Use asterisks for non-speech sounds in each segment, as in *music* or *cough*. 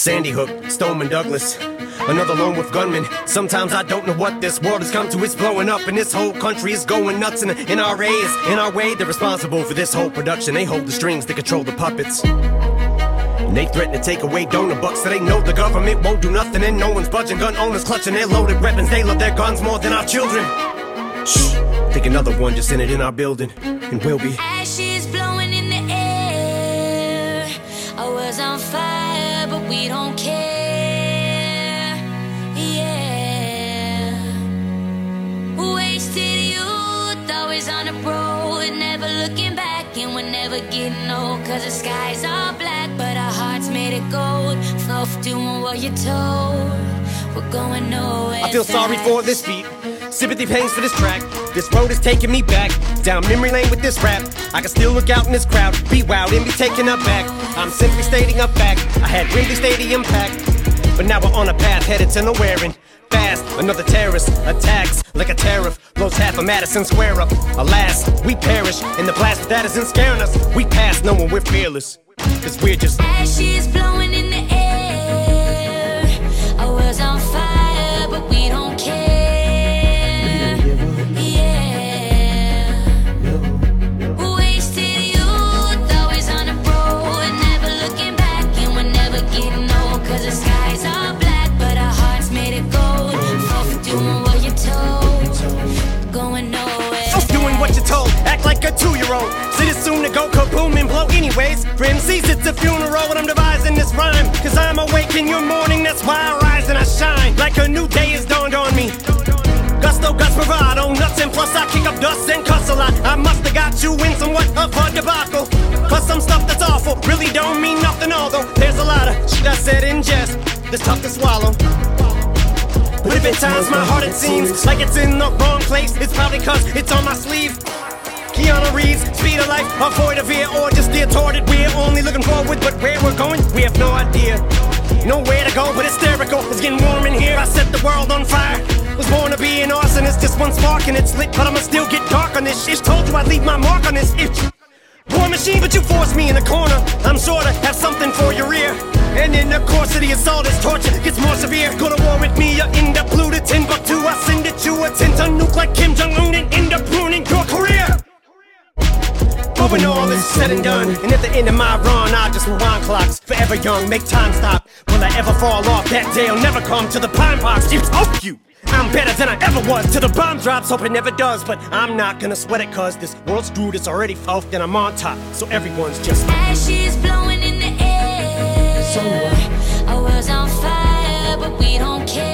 Sandy Hook, Stoneman Douglas. Another lone with gunmen. Sometimes I don't know what this world has come to. It's blowing up, and this whole country is going nuts. And NRA is in our way. They're responsible for this whole production. They hold the strings, they control the puppets. And they threaten to take away donor bucks, so they know the government won't do nothing. And no one's budging. Gun owners clutching their loaded weapons. They love their guns more than our children. Shh, think another one just entered in our building, and we'll be. Ashes blowing in the air. I was on fire, don't care. Yeah. Wasted youth, always on the road, never looking back, and we're never getting old. Cause the skies are black, but our hearts made it gold. Off doing what you're told. We're going nowhere. I feel sorry for this beat. Sympathy pains for this track. This road is taking me back down memory lane with this rap. I can still look out in this crowd, be wild and be taken aback. I'm simply stating a fact. I had Wembley Stadium packed, but now we're on a path headed to nowhere and fast. Another terrorist attacks like a tariff blows half of Madison Square up. Alas, we perish in the blast, that isn't scaring us. We pass knowing we're fearless, cause we're just. Ashes blowing in the air. A two year old. It soon to go kaboom and blow anyways. For MCs, it's a funeral when I'm devising this rhyme. Cause I'm awake in your morning, that's why I rise and I shine. Like a new day has dawned on me. Gusto, guts, bravado, nuts, and plus I kick up dust and cuss a lot. I must have got you in somewhat of a debacle. Plus some stuff that's awful, really don't mean nothing, although there's a lot of shit I said in jest that's tough to swallow. But if at times my heart it seems like it's in the wrong place, it's probably cause it's on my sleeve. Keanu Reeves, speed of life, avoid a veer, or just toward it. We're only looking forward, but where we're going, we have no idea. Nowhere to go, but hysterical. It's getting warm in here. I set the world on fire. Was born to be an arsonist, just one spark and it's lit, but I'ma still get dark on this shit. Told you I'd leave my mark on this itch. War machine, but you forced me in the corner. I'm sure to have something for your ear. And in the course of the assault, this torture gets more severe. Go to war with me, you end up looted Timbuktu. I send it to a 10 ton nuke like Kim Jong Un and end up ruining your career. When all is said and done, and at the end of my run, I just rewind clocks. Forever young, make time stop. Will I ever fall off? That day will never come to the pine box. It's off you. I'm better than I ever was till the bomb drops. Hope it never does, but I'm not gonna sweat it cause this world's screwed. It's already fucked and I'm on top. So everyone's just. Ashes blowing in the air. So what? I was on fire, but we don't care.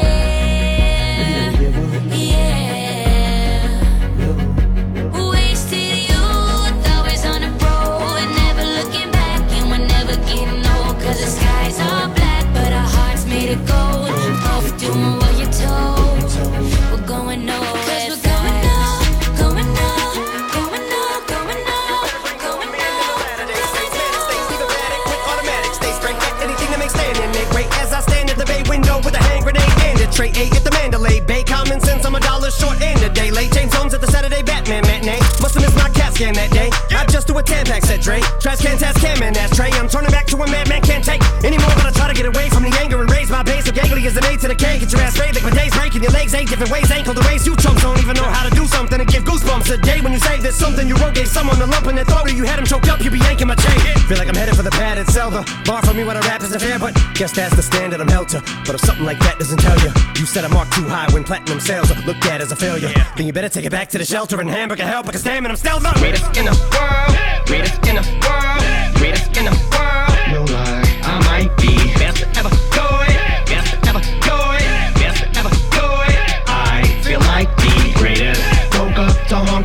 Tray. A at the Mandalay Bay. Common sense, I'm a dollar short and a day late. James Holmes at the Saturday Batman matinee. Must have missed my cat scan that day. I just do a Tampax said Dre. Trash can, task cam, and ashtray. I'm turning back to a madman can't take anymore, but I try to get away from the anger my base. So gangly as an A to the K. Get your ass straight like my days breaking your legs ain't different ways. Ankle to race. You chumps don't even know how to do something and give goosebumps a day when you say there's something you wrote. Gave someone a lump in their throat or you had him choked up. You be yanking my chain. Feel like I'm headed for the padded cell. The bar for me when I rap isn't fair, but guess that's the standard I'm held to. But if something like that doesn't tell you, you set a mark too high when platinum sales are looked at as a failure. Then you better take it back to the shelter and hamburger help because damn it, I'm still the greatest in the world. Greatest in the world. Greatest in the world.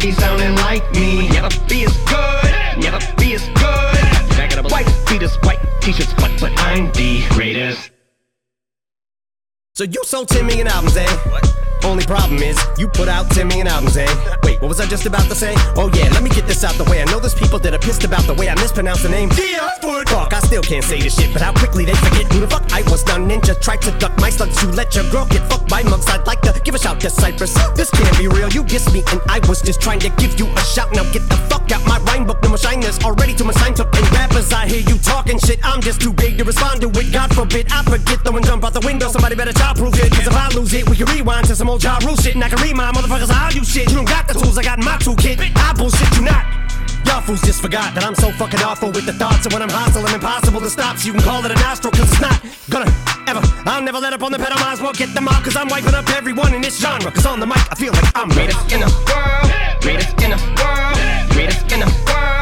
Honky sounding like me. Never be as good. Never be as good. Back it up. White fetus, white t-shirts, but but I'm the greatest. So you sold 10 million albums, eh? What? Only problem is, you put out 10 million albums, eh? Wait, what was I just about to say? Oh yeah, let me get this out the way. I know there's people that are pissed about the way I mispronounce the name. Yeah, Fuck, I still can't say this shit, but how quickly they forget who the fuck I was. Done ninja tried to duck my slugs. You let your girl get fucked by mugs. I'd like to give a shout to Cypress. This can't be real. You dissed me, and I was just trying to give you a shout. Now get the fuck out my rhyme book. No more shiners already to my sign took. And rappers, I hear you talking shit. I'm just too big to respond to it. God forbid I forget throwing jump out the window. Somebody better childproof it. Cause if I lose it, we can rewind to some old Ja Rule shit. And I can remind motherfuckers how you shit. You don't got the tools I got in my toolkit. I bullshit you not. Y'all fools just forgot that I'm so fucking awful with the thoughts. And when I'm hostile, I'm impossible to stop. So you can call it a nostril, cause it's not gonna ever. I'll never let up on the pedal. Might as well get them out, cause I'm wiping up everyone in this genre. Cause on the mic, I feel like I'm greatest in the world. Greatest in the world. Greatest in the world.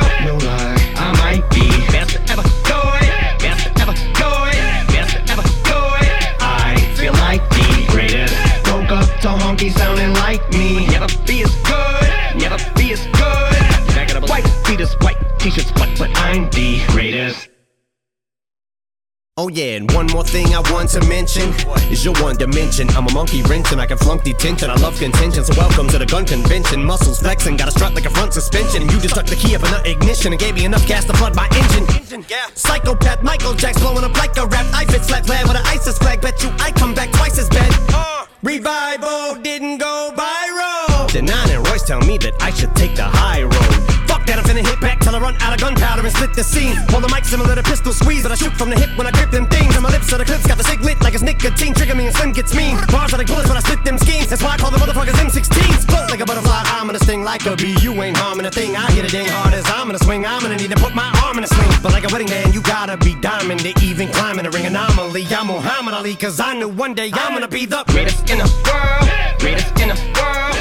Up to honky sounding like me. Never be as good. Never be as good. Back it up. White fetus, white t-shirts, but but I'm the greatest. Oh yeah, and one more thing I want to mention is your one dimension. I'm a monkey wrench and I can flunk detention. I love contention, so welcome to the gun convention. Muscles flexing, got a strut like a front suspension. You just stuck the key up in the ignition and gave me enough gas to flood my engine. Psychopath Michael Jack's blowing up like a rap. I fit slap glad with an ISIS flag. Bet you I come back twice as bad. Oh. Revival didn't go viral. Denon and Royce tell me that I should take the high road. That, I'm finna hit back till I run out of gunpowder and split the scene. Hold the mic similar to pistol squeeze, but I shoot from the hip when I grip them things. And my lips are the clips, got the sig lit like it's nicotine. Trigger me and Slim gets mean. Bars are like bullets when I split them schemes. That's why I call the motherfuckers M16s. Float like a butterfly, I'm gonna sting like a bee. You ain't harming a thing. I hit it dang hard as I'm gonna swing. I'm gonna need to put my arm in a sling. But like a wedding band, you gotta be diamond to even climb in a ring anomaly. I'm Muhammad Ali, cause I knew one day I'm gonna be the greatest in the world. Greatest in the world.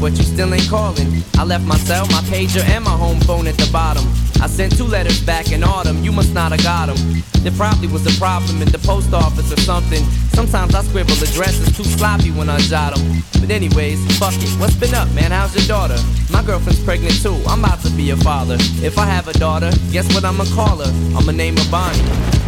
But you still ain't calling. I left my cell, my pager, and my home phone at the bottom. I sent two letters back in autumn, you must not have got them. There probably was a problem in the post office or something. Sometimes I scribble addresses too sloppy when I jot them. But anyways, fuck it. What's been up, man? How's your daughter? My girlfriend's pregnant too. I'm about to be a father. If I have a daughter, guess what I'ma call her? I'ma name her Bonnie.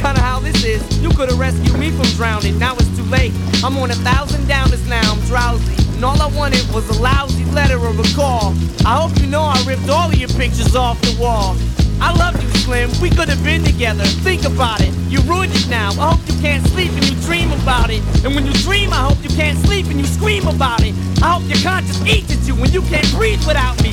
Kinda how this is. You could have rescued me from drowning. Now it's too late. I'm on a thousand downers now. I'm drowsy. And all I wanted was a lousy letter or a call. I hope you know I ripped all of your pictures off the wall. I love you, Slim. We could have been together. Think about it. You ruined it now. I hope you can't sleep and you dream about it. And when you dream, I hope you can't sleep and you scream about it. I hope your conscience eats at you when you can't breathe without me.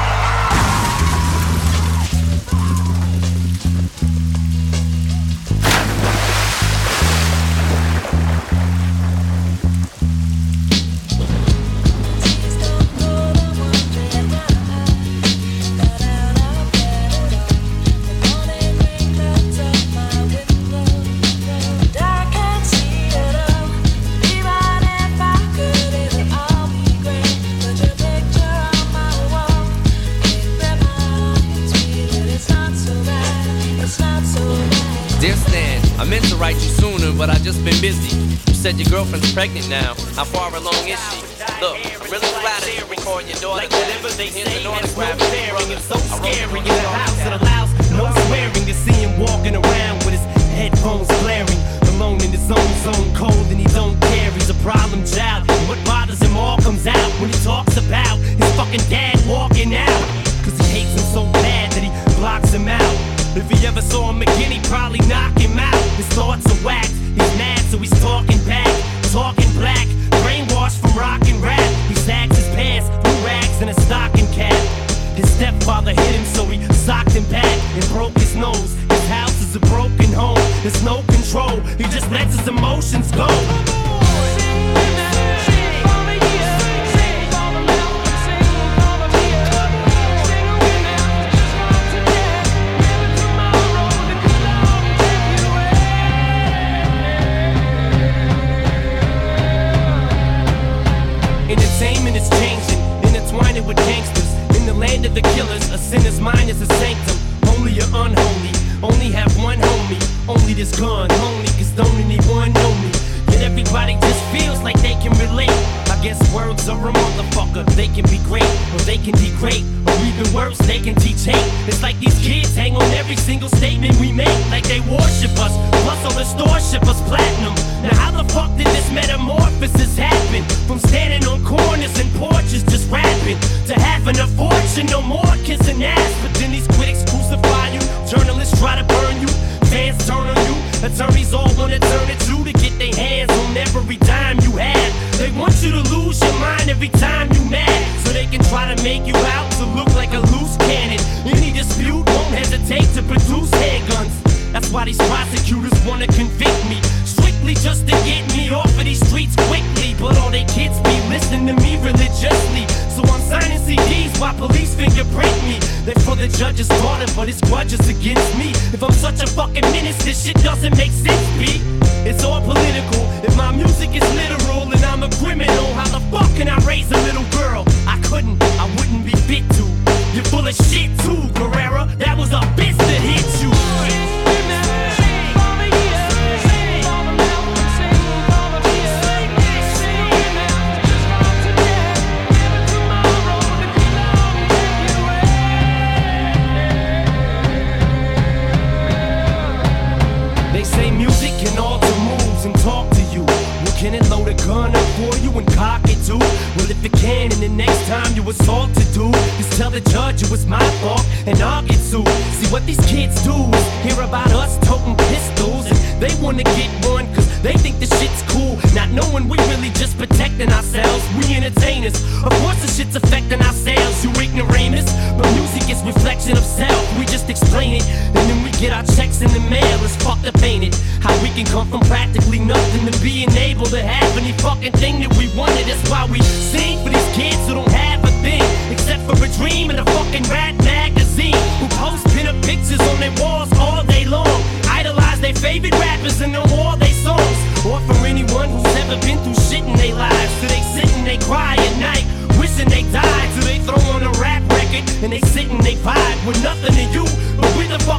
Said your girlfriend's pregnant now. How far along is she?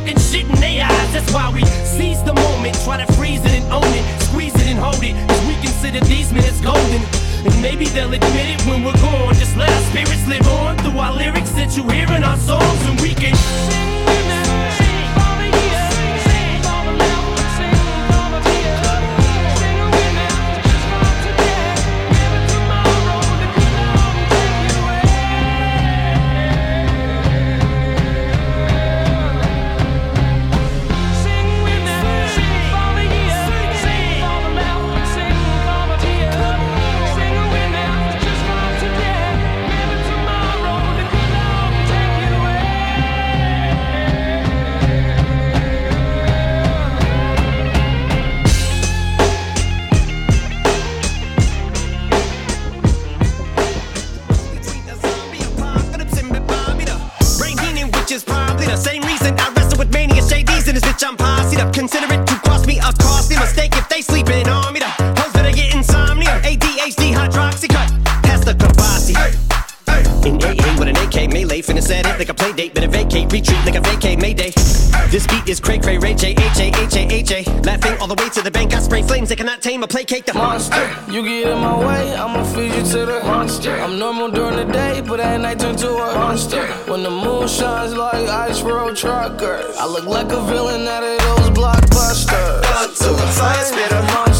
Fucking shit in their eyes. That's why we seize the moment, try to freeze it and own it, squeeze it and hold it. Cause we consider these minutes golden. And maybe they'll admit it when we're gone. Just let our spirits live on through our lyrics that you hear in our songs, and we can tame or placate the monster. You get in my way, I'ma feed you to the monster. I'm normal during the day, but at night turn to a monster. When the moon shines like ice road truckers, I look like a villain out of those blockbusters. Up to the fire, spit a monster.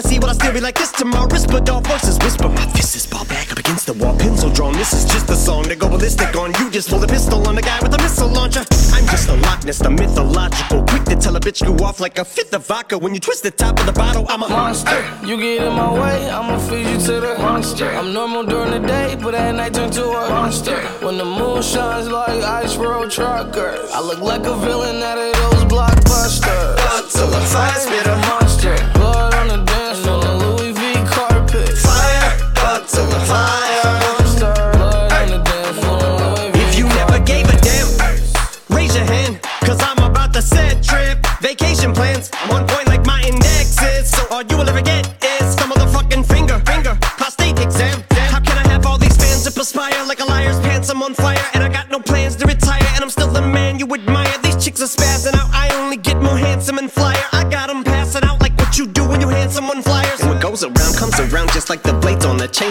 Trying to see what I still be like this tomorrow. Whisper dog voices whisper. My fist is ball back up against the wall. Pencil drawn. This is just a song to go ballistic on. You just pull a pistol on the guy with a missile launcher. I'm just a Loch Ness, the mythological. Quick to tell a bitch you off like a fifth of vodka. When you twist the top of the bottle, I'm a monster. You get in my way, I'ma feed you to the monster. I'm normal during the day, but at night turn to a monster. When the moon shines like ice road truckers, I look like a villain out of those blockbusters. Up to the fire, spit a monster.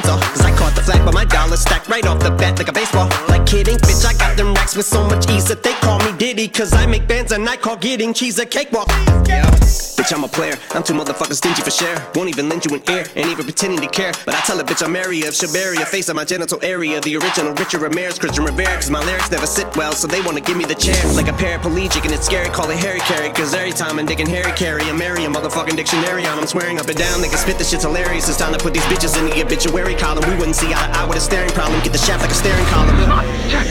Chainsaw. Cause I caught the flag, but my dollar stacked right off the bat like a baseball. Like kidding, bitch, I got them racks with so much ease that they call me Diddy. Cause I make bands and I call getting cheese a cakewalk. Bitch, I'm a player. I'm too motherfucking stingy for share. Won't even lend you an ear, ain't even pretending to care. But I tell a bitch I'm area of Shabaria, face of my genital area. The original Richard Ramirez, Christian Rivera. Cause my lyrics never sit well, so they wanna give me the chair. Like a paraplegic, and it's scary, call it Harry Carry. Cause every time I'm digging Harry Carry, I'm Mary, a motherfucking dictionary on. I'm swearing up and down, they can spit this shit's hilarious. It's time to put these bitches in the obituary column. We wouldn't see eye to eye with a staring problem. Get the shaft like a staring column.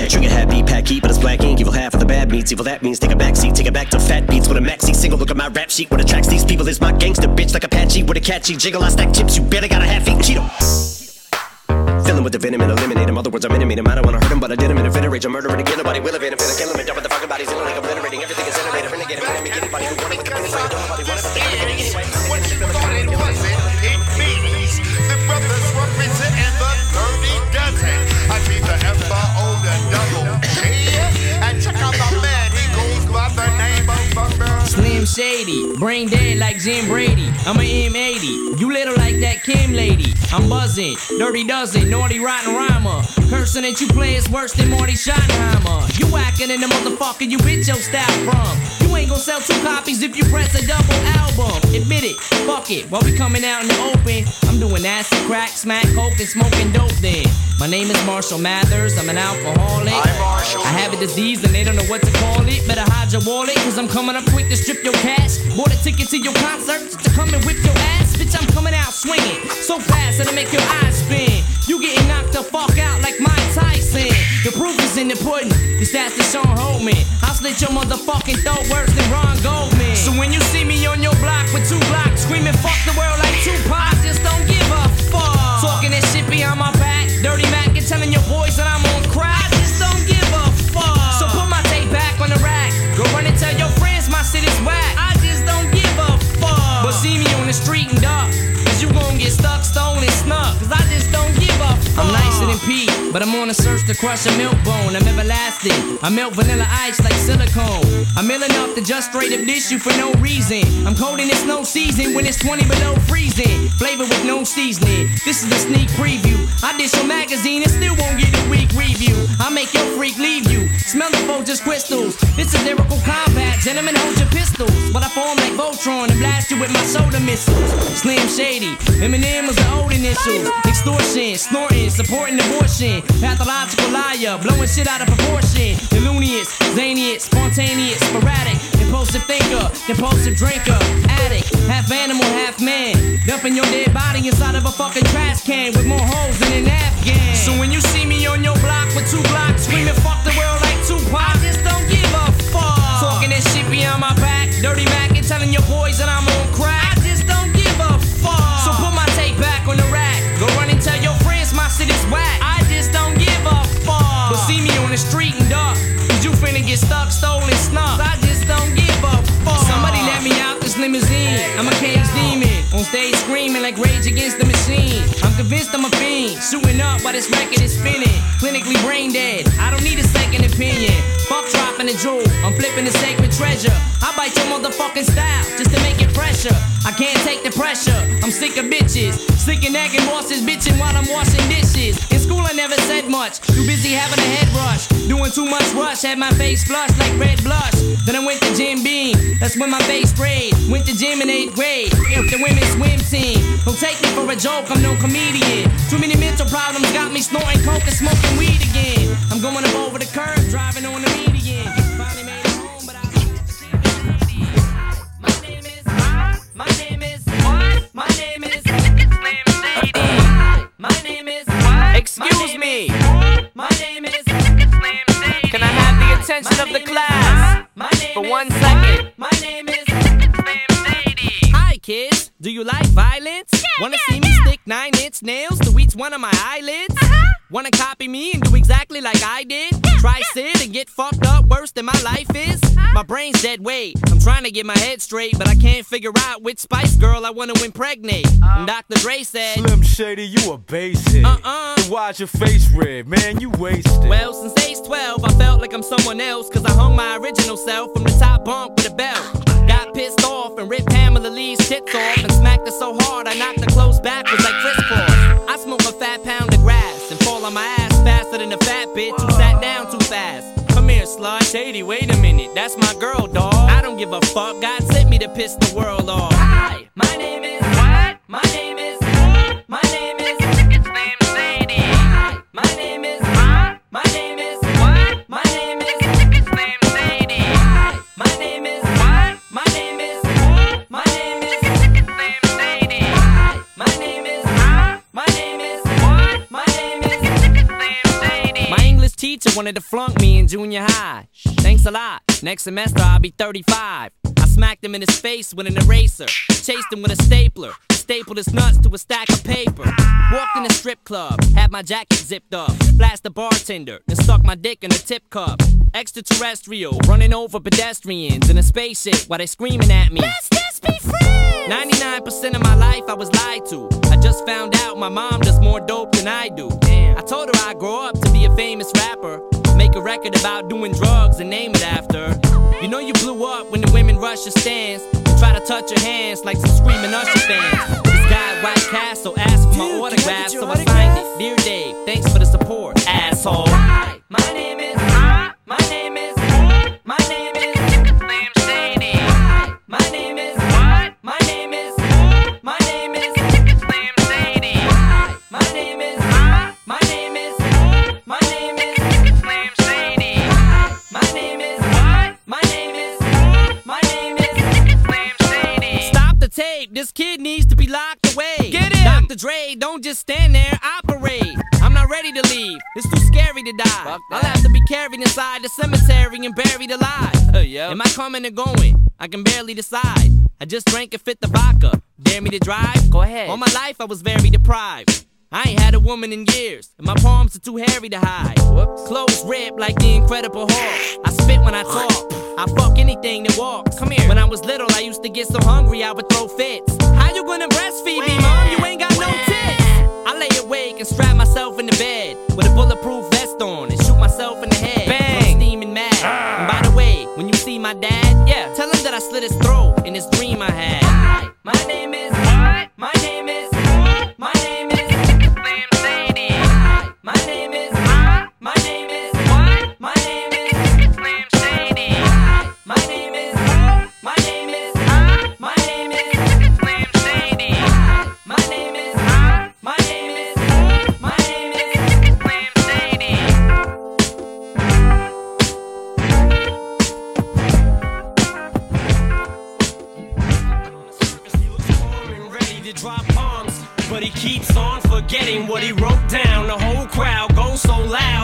Trigger happy, pack heat, but it's black ink. Evil half of the bad meats. Evil that means take a back seat, take it back to fat beats with a maxi single. Look at my rap sheet. What attracts these people is my gangster bitch like Apache with a catchy jiggle. I stack chips, you better got a half eaten Cheeto. Filling with the venom and eliminate him. Other words, I'm intimate him. I don't wanna hurt him, but I did him in a fit rage. I'm murdering again. Nobody will evade him. Finna kill him and dump the fucking bodies. Like obliterating everything is innovative. Renegade him. Enemy, anybody who wanted to penetrate. Don't nobody want it, but they can get it anyway. What you thought it wasn't, it means the brothers representing the dirty dozen. I be the ever older Shady, brain dead like Jim Brady. I'm a M80, you little like that Kim lady. I'm buzzing, dirty dozen, naughty rotten rhymer. Cursing that you play is worse than Marty Schottenheimer. You whacking in the motherfucker you bitch your style from. You ain't gonna sell two copies if you press a double album. Admit it, fuck it. While we coming out in the open, I'm doing acid, crack, smack, coke, and smoking dope then. My name is Marshall Mathers, I'm an alcoholic. I'm Marshall. I have a disease and they don't know what to call it. Better hide your wallet, cause I'm coming up quick to strip your cash. Bought a ticket to your concert to come and whip your ass. Bitch, I'm coming out swinging so fast that'll make your eyes spin. You getting knocked the fuck out like Mike Tyson. The proof is in the pudding. This that's the Sean Holman. I'll slit your motherfucking throat worse than Ron Goldman. So when you see me on your block with two blocks screaming fuck the world like Tupac, just don't give a fuck. Talking that shit behind my back, dirty Mac and telling your boys that I'm on crack. I just don't give a fuck. So put my tape back on the rack. Go run and tell your friends my shit is whack. I just don't give a fuck. But see me on the street and duck. Cause you gon' get stuck, stolen, snuck. Cause I just don't give a fuck. I'm nicer than Pete, but I'm on a search to crush a milk bone. I'm everlasting. I melt vanilla ice like silicone. I'm ill enough to just straight up dish you for no reason. I'm cold and it's no season when it's 20 below freezing. Flavor with no seasoning. This is a sneak preview. I dish your magazine and still won't get a week review. I make your freak leave you. Smell the just crystals. This is lyrical combat. Gentlemen, hold your pistols. But I form like Voltron and blast you with my soda missiles. Slim Shady. Eminem was the old initials. Extortion, snorting, supporting abortion. Pathological liar, blowing shit out of proportion. Illumious, zanious, spontaneous, sporadic. Impulsive thinker, impulsive drinker. Addict, half animal, half man. Dumping your dead body inside of a fucking trash can with more holes than an Afghan. So when you see me on your block with two blocks convinced I'm a fiend. Shooting up while this record is spinning. Clinically brain dead. I don't need a second opinion. Fuck dropping a jewel. I'm flipping the sacred treasure. I bite your motherfucking style just to make it fresher. I can't take the pressure. I'm sick of bitches. Sick of nagging bosses bitching while I'm washing dishes. In school I never said much. Too busy having a head rush. Doing too much rush. Had my face flushed like red blush. Then I went to Jim Beam. That's when my face sprayed. Went to gym in eighth grade. With the women's swim team. Don't take me for a joke. I'm no comedian. Too many mental problems got me snorting coke and smoking weed again. I'm going up over the curb, driving on the median. My name is. My name is. Excuse me. My name is. Can I have the attention of the class for one second? My name is. Hi, kids. Do you like violence? Wanna see me stick nine inch nails to each one of my eyelids? Uh-huh. Wanna copy me and do exactly like I did? Try sit and get fucked up worse than my life is? Uh-huh. My brain's dead weight. I'm trying to get my head straight, but I can't figure out which Spice Girl I wanna impregnate. Uh. And Dr. Dre said, Slim Shady, you a basehead. Uh-uh. Why's your face red? Man, you wasted. Well, since age 12, I felt like I'm someone else. Cause I hung my original self from the top bunk with a belt. Got pissed off and ripped Pamela Lee's tits off and smacked her so hard I knocked her clothes backwards like crisscross. I smoke a fat pound of grass and fall on my ass faster than a fat bitch who sat down too fast. Come here, slut. Shady, wait a minute. That's my girl, dog. I don't give a fuck. God sent me to piss the world off. Hi, my name is. What? My name is. Teacher wanted to flunk me in junior high. Thanks a lot. Next semester I'll be 35. I smacked him in his face with an eraser. Chased him with a stapler. Stapled his nuts to a stack of paper. Walked in a strip club, had my jacket zipped up. Flashed the bartender, and stuck my dick in a tip cup. Extraterrestrial, running over pedestrians in a spaceship while they screaming at me. Let's just be friends! 99% of my life I was lied to. I just found out my mom does more dope than I do. I told her I'd grow up to be a famous rapper. Make a record about doing drugs and name it after. You know you blew up when the women rush your stands and try to touch your hands like some screaming Usher fans. This guy White Castle asked for my Dude, autograph, can I get your so I signed it. Dear Dave, thanks for the support, asshole. Hi, my name is. My name is. My name is. Slim Shady. My name is. What? My name is. My name is. Slim Shady. My name is. My name is. My name is. Slim Shady. My name is. My name is. My name is. Slim Shady. Stop the tape. This kid needs to be locked away. Get him. Dr. Dre, don't just stand there. I Ready to leave. It's too scary to die. I'll have to be carried inside the cemetery and buried alive. Uh, yep. Am I coming or going? I can barely decide. I just drank and fit the vodka. Dare me to drive? Go ahead. All my life I was very deprived. I ain't had a woman in years, and my palms are too hairy to hide. Whoops. Clothes ripped like the Incredible Hulk. I spit when I talk. I fuck anything that walks. Come here. When I was little, I used to get so hungry I would throw fits. How you gonna breastfeed me, mom? You ain't got no tits. I lay awake and strap myself in the bed with a bulletproof vest on and shoot myself in the head. Bang. I'm steaming mad. Ah. And by the way, when you see my dad, Yeah. tell him that I slit his throat in this dream I had. Hi, my name is. What? My name is.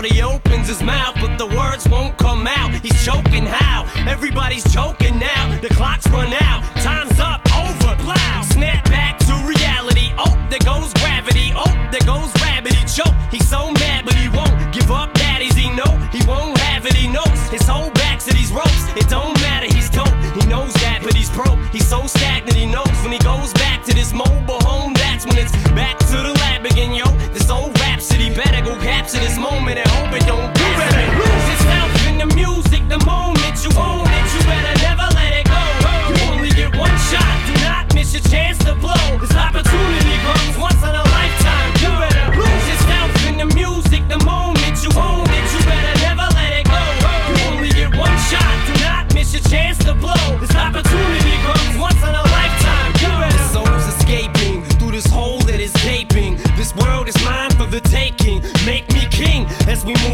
He opens his mouth, but the words won't come out. He's choking how? Everybody's choking now. The clock's run out, time's up, over, plow. Snap back to reality. Oh, there goes gravity. Oh, there goes. He choke. He's so mad, but he won't give up. Daddies, he know he won't have it. He knows his whole back to these ropes. It don't matter. He's dope. He knows that, but he's broke. He's so stagnant. He knows when he goes back to this mobile home. That's when it's back to the better go capture this moment and hope it don't. You better lose yourself in the music the moment you own it. You better never let it go. You only get one shot. Do not miss your chance to blow. This opportunity comes once in a lifetime. You better lose yourself in the music the moment you own it. You better never let it go. You only get one shot. Do not miss your chance to blow. We move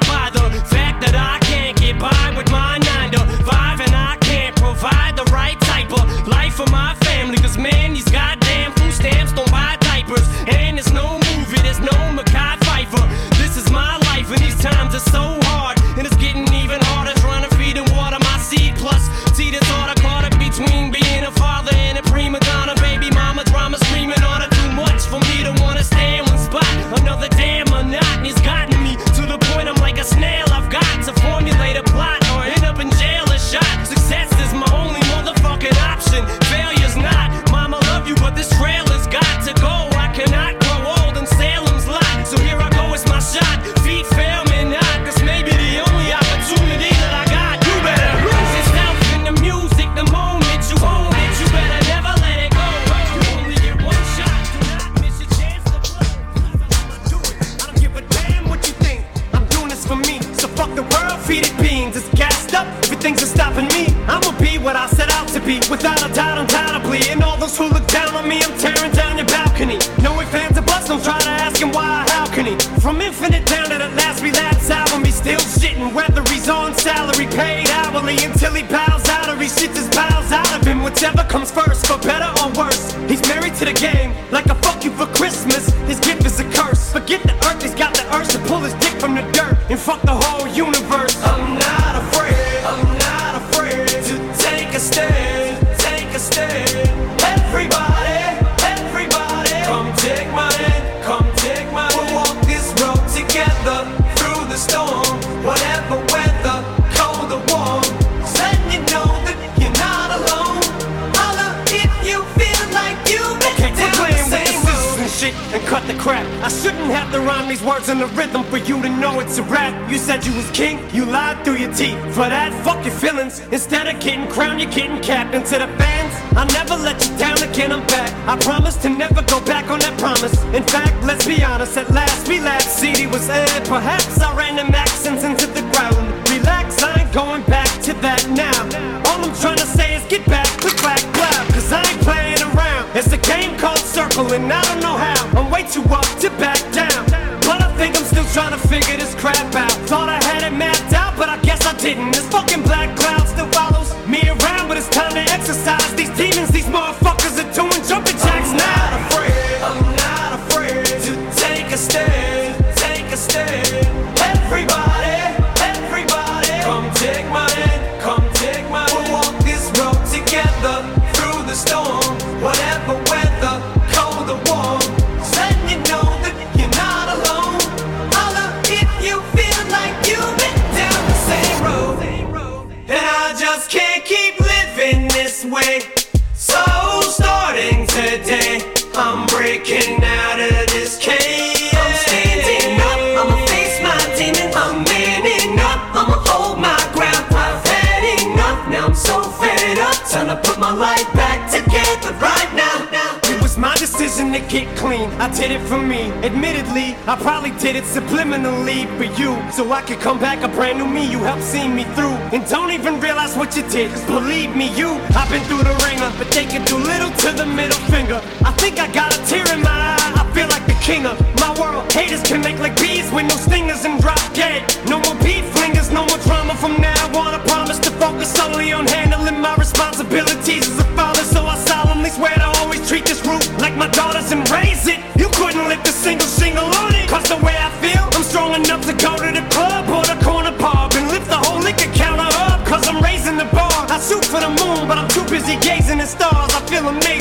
Without a doubt, undoubtedly. And all those who look down on me, I'm tearing down your balcony. Knowing fans are bust, don't try to ask him why, how can he? From infinite down to the last relapse album, he's still shitting. Whether he's on salary, paid hourly, until he bows out or he shits his bowels out of him. Whichever comes first, for better or worse. He's married to the game, like a fuck you for Christmas. His gift is a curse. Forget the earth, he's got the urge to pull his dick from the dirt and fuck the whole universe. in the rhythm for you to know it's a rap. You said you was king, you lied through your teeth. For that, fuck your feelings. Instead of getting crowned, you're getting capped. into to the fans, I'll never let you down again, I'm back. I promise to never go back on that promise. In fact, let's be honest, at last we laughed. CD was aired, perhaps I ran the accents into the ground. Relax, I ain't going back to that now. All I'm trying to say is get back, click back, clap. Cause I ain't playing around. It's a game called circling, I don't know how. I'm way too up to back trying to figure this crap out. Thought I had it mapped out, but I guess I didn't. This fucking black cloud. I did it for me. Admittedly, I probably did it subliminally for you. So I could come back a brand new me. You helped see me through. And don't even realize what you did. Cause believe me, you, I've been through the ringer. But they can do little to the middle finger. I think I got a tear in my eye. I feel like the king of my world. Haters can make like bees with no stingers and drop dead. No more beef flingers, no more drama from now on. I promise to focus solely on handling my responsibilities this root like my daughters and raise it. You couldn't lift a single single on it. Cause the way I feel, I'm strong enough to go to the club or the corner pub and lift the whole liquor counter up. Cause I'm raising the bar. I shoot for the moon, but I'm too busy gazing at stars. I feel amazing.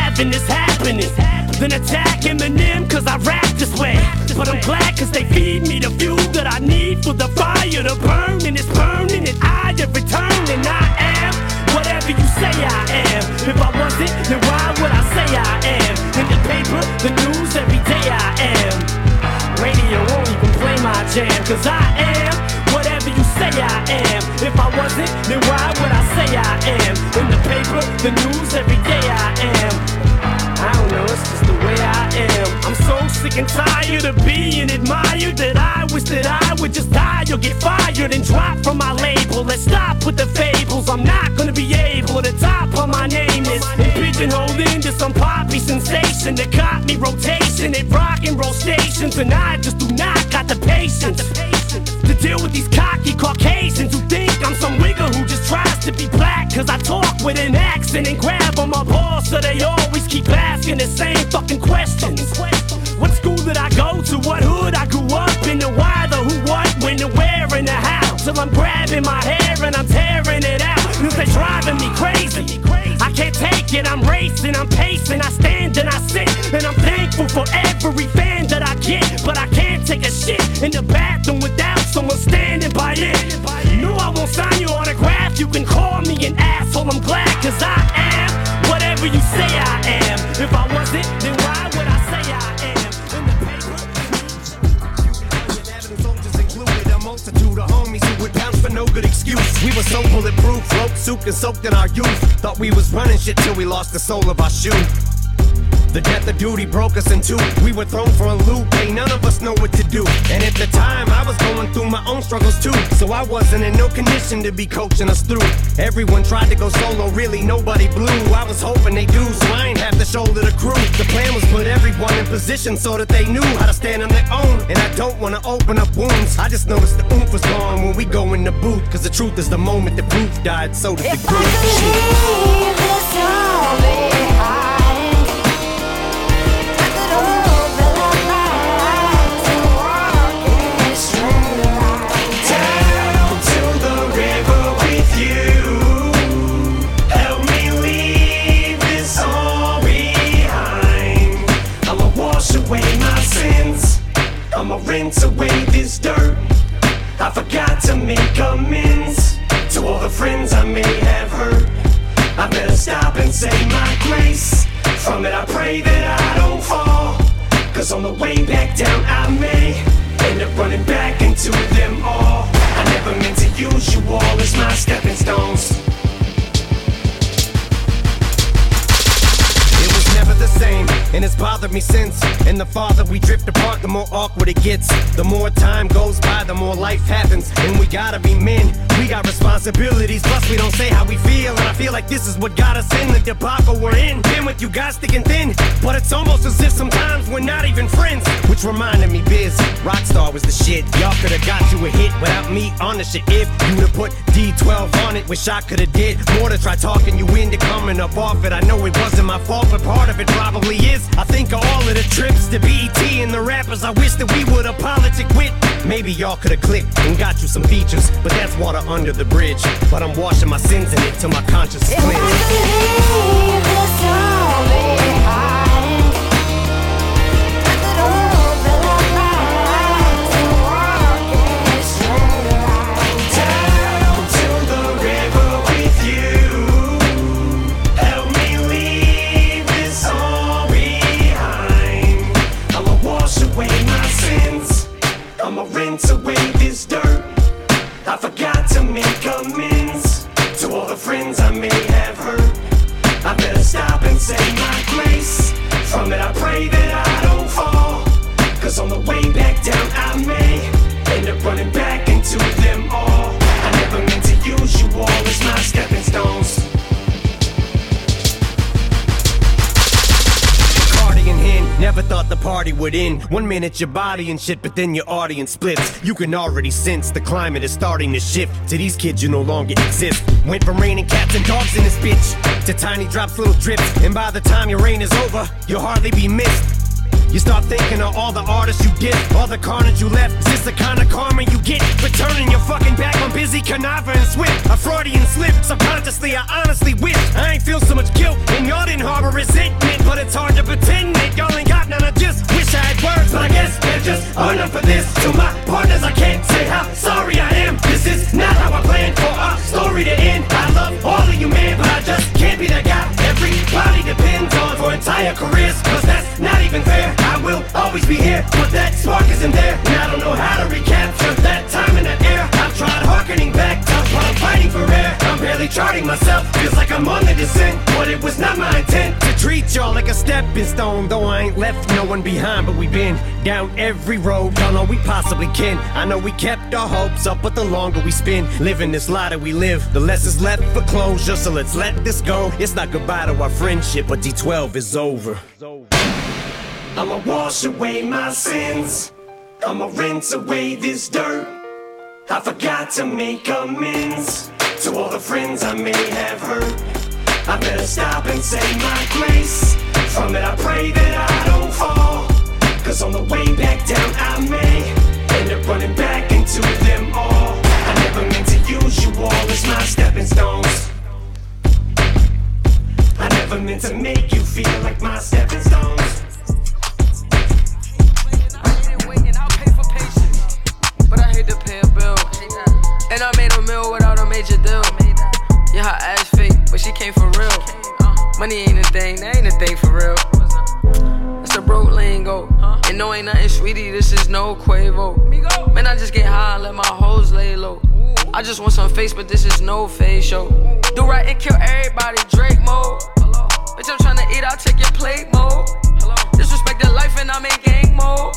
Having this happening. Then attack Eminem cause I rap this way. But I'm glad cause they feed me the fuel that I need for the fire to burn. And it's burning and I have returned and I am whatever you say I am. If I wasn't, then why would I say I am? In the paper, the news, every day I am. Radio won't even play my jam cause I am whatever you say I am. If I wasn't, then why would I say I am? In the paper, the news, every day I am. I don't know, it's just the way I am. I'm so sick and tired of being admired that I wish that I would just die or get fired and drop from my label. Let's stop with the fables. I'm not gonna be able to top on my name is and pigeonholed into some poppy sensation that caught me rotation at rock and roll stations, and I just do not got the patience to deal with these cocky Caucasians who think I'm some wigger who tries to be black. Cause I talk with an accent and grab on my balls, so they always keep asking the same fucking questions. What school did I go to? What hood I grew up in? The why, the who, what, when, the where, and the how. Till I'm grabbing my hair and I'm tearing it out. Cause they driving me crazy. I can't take it, I'm racing, I'm pacing, I stand and I sit. And I'm thankful for every fan that I get. But I can't take a shit in the bathroom without someone standing by it. No, I won't sign your autograph. You can call me an asshole, I'm glad, cause I am whatever you say I am. If I wasn't, then for no good excuse. We were so bulletproof, broke, souped and soaked in our youth. Thought we was running shit till we lost the sole of our shoe. The death of duty broke us in two. We were thrown for a loop, ain't none of us know what to do. And at the time, I was going through my own struggles too. So I wasn't in no condition to be coaching us through. Everyone tried to go solo, really nobody blew. I was hoping they do, so I ain't have to shoulder the crew. The plan was put everyone in position so that they knew how to stand on their own. And I don't wanna open up wounds. I just noticed the oomph was gone when we go in the booth. Cause the truth is the moment the proof died, so did the group. I could leave this all rinse away this dirt. I forgot to make amends to all the friends I may have hurt. I better stop and say my grace. From it, I pray that I don't fall. Cause on the way back down, I may end up running back into them all. I never meant to use you all as my stepping stones. It was never the same, and it's bothered me since. And the farther we drift apart, the more awkward it gets. The more time goes by, the more life happens. And we gotta be men, we got responsibilities. Plus, we don't say how we feel. And I feel like this is what got us in the debacle we're in. Been with you guys thick and thin, but it's almost as if sometimes we're not even friends. Which reminded me, Biz, Rockstar was the shit. Y'all could've got you a hit without me on the shit. If you'd have put D12 on it, wish I could've did more to try talking you into coming up off it. I know it wasn't my fault, but part of it probably is. I think of all of the trips to BET and the rappers I wish that we would've politic with. Maybe y'all could've clicked and got you some features, but that's water under the bridge. But I'm washing my sins in it till my conscience is clear. Friends I may have hurt. I better stop and say my grace. From it, I pray that I don't fall. Cause on the way back down, I may never thought the party would end. One minute your body and shit, but then your audience splits. You can already sense the climate is starting to shift. To these kids, you no longer exist. Went from raining cats and dogs in this bitch to tiny drops, little drips. And by the time your reign is over, you'll hardly be missed. You start thinking of all the artists you did, all the carnage you left. Is this the kind of karma you get for turning your fucking back on Bizarre Kuniva and Swift? A Freudian slip. Subconsciously, I honestly wish I ain't feel so much guilt and y'all didn't harbor resentment. But it's hard to pretend that y'all ain't got none. I just wish I had words, but I guess they're just enough for this. To my partners, I can't say how sorry I am. This is not how I planned for our story to end. I love all of you, man, but I just can't be that guy. Everybody depends on for entire careers, cause that's not even fair. I will always be here, but that spark isn't there. And I don't know how to recapture that time in the air. I've tried harkening back to what I'm fighting for air. I'm barely charting myself, feels like I'm on the descent. But it was not my intent to treat y'all like a stepping stone. Though I ain't left no one behind, but we've been down every road, done all we possibly can. I know we kept our hopes up, but the longer we spend living this lie that we live, the less is left for closure. So let's let this go. It's not goodbye to our friendship, but D12 is over. I'ma wash away my sins. I'ma rinse away this dirt. I forgot to make amends to all the friends I may have hurt. I better stop and say my grace. From it, I pray that I don't fall. Cause on the way back down, I may end up running back into them all. I never meant to use you all as my stepping stones. I never meant to make you feel like my stepping stones. Hate to pay a bill. And I made a meal without a major deal. Yeah, her ass fake, but she came for real. Money ain't a thing, that ain't a thing for real. That's a broke lingo. And no, ain't nothing sweetie, this is no Quavo. Man, I just get high and let my hoes lay low. I just want some face, but this is no face show. Do right and kill everybody, Drake mode. Bitch, I'm tryna eat, I'll take your plate mode. Disrespect the life and I'm in gang mode.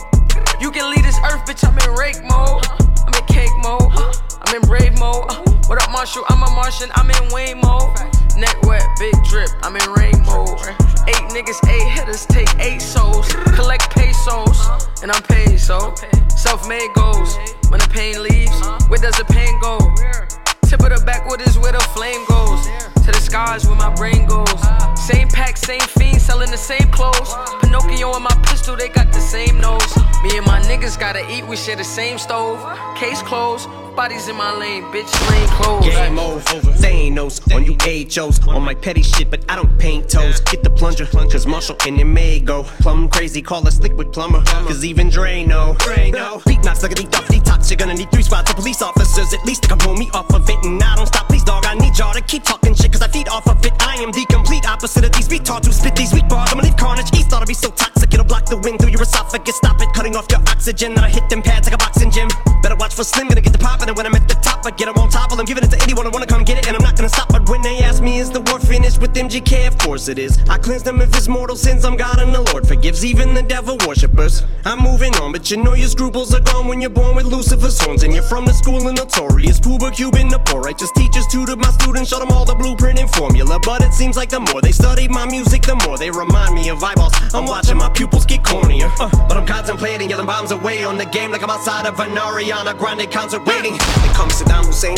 You can leave this earth, bitch, I'm in rake mode. I'm in cake mode. I'm in brave mode. What up, Marshall? I'm a Martian, I'm in Wayne mode. Neck wet, big drip, I'm in rain mode. Eight niggas, eight hitters, take eight souls. Collect pesos, and I'm paid, so. Self made goals. When the pain leaves, where does the pain go? Tip of the backwood is where the flame goes. To the skies where my brain goes. Same pack, same fiend, selling the same clothes. Pinocchio and my pistol, they got the same nose. Me and my niggas gotta eat, we share the same stove. Case closed, bodies in my lane, bitch, lane closed. Game over. Knows on you HOs on my petty shit, but I don't paint toes. Get the plunger, cause Marshall and it may go plumb crazy. Call us liquid plumber, cause even Dre know. Beat knocks like a deep off detox. You're gonna need three squads of police officers at least to come pull me off of it. And I don't stop, please, dog. I need y'all to keep talking shit, cause I feed off of it. I am the complete opposite of these retards who spit these weak bars. I'ma leave carnage east, thought I'd be so toxic. It'll block the wind through your esophagus. Stop it, cutting off your oxygen. Then I hit them pads like a boxing gym. For Slim, gonna get the poppin'. And when I'm at the top, I get 'em on top. Well, I'm giving it to anyone who wanna come get it, and I'm not gonna stop. But when they ask me, is the war finished with MGK? Of course it is. I cleanse them of his mortal sins. I'm God and the Lord forgives even the devil worshippers. I'm moving on, but you know your scruples are gone when you're born with Lucifer's horns. And you're from the school of notorious Puba Cuban, the poor righteous teachers tutored my students, showed them all the blueprint and formula. But it seems like the more they study my music, the more they remind me of eyeballs. I'm watching my pupils get cornier. Uh, but I'm contemplating, yelling bombs away on the game like I'm outside of an Ariana Grande concert waiting. It comes Saddam Hussein.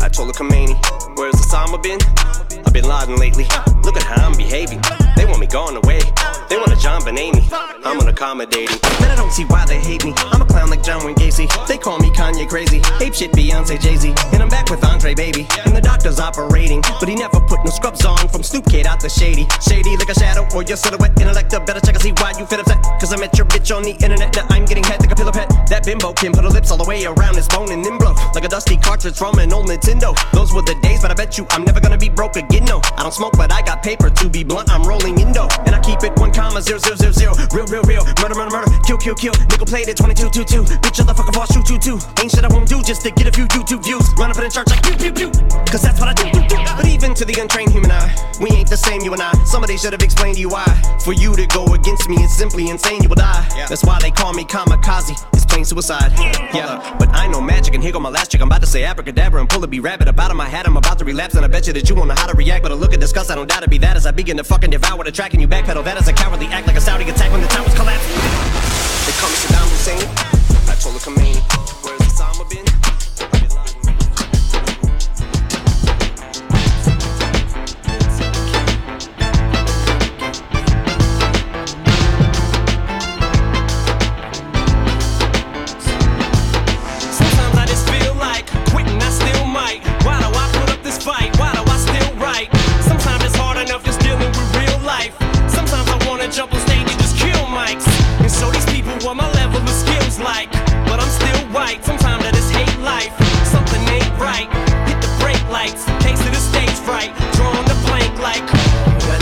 I told Khomeini, where's Osama been? I've been Laden lately. Look at how I'm behaving. They want me gone away. They want a JonBenét. I'm unaccommodating. Man, I don't see why they hate me. I'm a clown like John Wayne Gacy. They call me Kanye crazy. Ape shit Beyonce Jay Z. And I'm back with Andre Baby. And the doctor's operating. But he never put no scrubs on from Snoop Kid out the shady. Shady like a shadow or your silhouette. Intellect better check and see why you fit upset. Cause I met your bitch on the internet. Now I'm getting head like a pillow pet. That bimbo can put her lips all the way around his bone and then blow. Like a dusty cartridge from an old Nintendo. Those were the days, but I bet you I'm never gonna be broke again. No, I don't smoke, but I got paper to be blunt. I'm rolling And I keep it one comma zero zero zero zero. Real, real, real. Murder, murder, murder. Kill, kill, kill. Nickel plated 22 2 2. Bitch, shut the fuck up, shoot, shoot, two. Ain't shit I won't do just to get a few YouTube views. Run up in the church like pew, pew, pew. Cause that's what I do, do, do. But even to the untrained human eye, we ain't the same, you and I. Somebody should have explained to you why. For you to go against me, it's simply insane, you will die. Yeah. That's why they call me kamikaze. It's plain suicide. Yeah, but I know magic, and here go my last trick. I'm about to say abracadabra and pull a be rabbit. Up out of my hat, I'm about to relapse, and I bet you that you won't know how to react. But I look at disgust, I don't doubt it be that as I begin to fucking devour the track, and you backpedal. That is a cowardly act like a Saudi attack when the towers collapse. They call me Saddam Hussein. I told Khomeini, where's Osama bin? The fright. Drawing the blank like.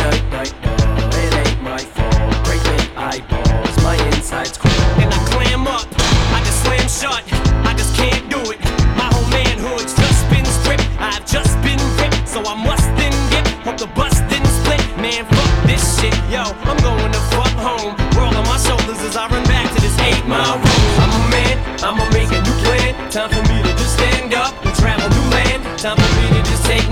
night, night, no, it ain't my fault. Great big eyeballs, my insides crawl. and I clam up. I just slam shut. I just can't do it. My whole manhood's just been stripped. I've just been ripped, so I must then get. Hope the bus didn't split. Man, fuck this shit. Yo, I'm going to fuck home. World on my shoulders as I run back to this eight mile road. I'm a man, I'ma make a new plan. Time for me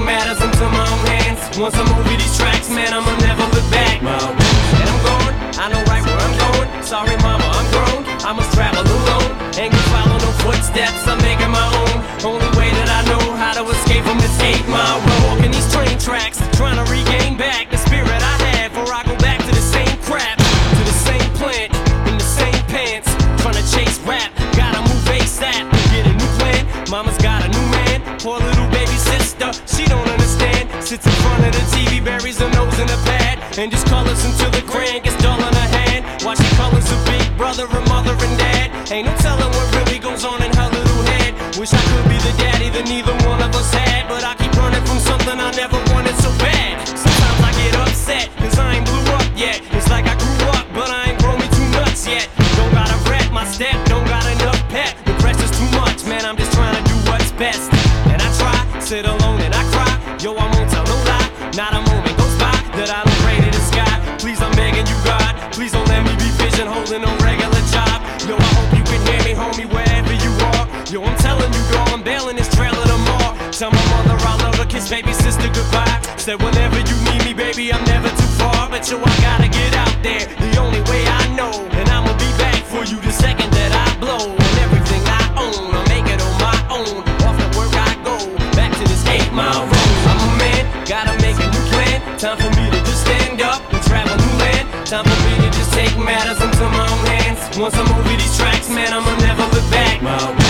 matters into my own hands. Once I'm over these tracks, man, I'ma never look back. And I'm going, I know right where I'm going. Sorry, mama, I'm grown. I must travel alone. Ain't gonna follow no footsteps, I'm making my own. Only way that I know how to escape from this eight mile road. Walking these train tracks, trying to regain back the spirit I had before I go back to the same crap. To the same plant, in the same pants. Trying to chase rap, gotta move ASAP. Get a new plan, mama's got a new man. Poor little she don't understand. Sits in front of the TV, buries her nose in a pad. And just colors until the crayon gets dull in her hand. While she colors a big brother, and mother, and dad. Ain't no telling what really goes on in her little head. Wish I could be the daddy that neither one of us had. But I keep running from something I never wanted so bad. Sometimes I get upset, cause I ain't blew up yet. It's like I grew up, but I ain't grown me too nuts yet. Don't got a rep, my step, don't got enough pep. The pressure's too much, man, I'm just trying to do what's best. Sit alone and I cry. Yo, I won't tell no lie. Not a moment goes by that I don't pray to the sky. Please, I'm begging you, God. Please don't let me be vision holding no regular job. Yo, I hope you can hear me, homie, wherever you are. Yo, I'm telling you, girl, I'm bailing this trailer tomorrow. Tell my mother I love her, kiss baby sister goodbye. Said whenever you need me, baby, I'm never too far. But yo, I gotta get out there the only way I know. Mile road. I'm a man, gotta make a new plan. Time for me to just stand up and travel new land. Time for me to just take matters into my own hands. Once I'm over these tracks, man, I'ma never look back. My going,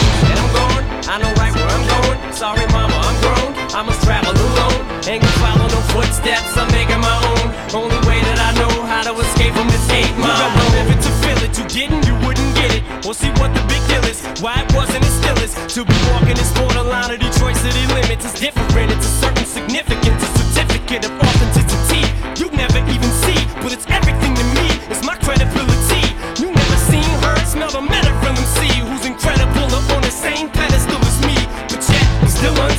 I know right where I'm going. Sorry, mama, I'm grown. I must travel alone. Ain't gonna follow no footsteps, I'm making my own. Only way that I know how to escape from this eight mile. You gotta live it to feel it. You didn't, you wouldn't get it. Or see what the big deal is. Why it wasn't, it still is. To be walking this borderline of Detroit city limits is different. It's a certain significance, a certificate of authenticity. You never even see, but it's everything to me. It's my credibility. You never seen her, smell the meta from MC, who's incredible up on the same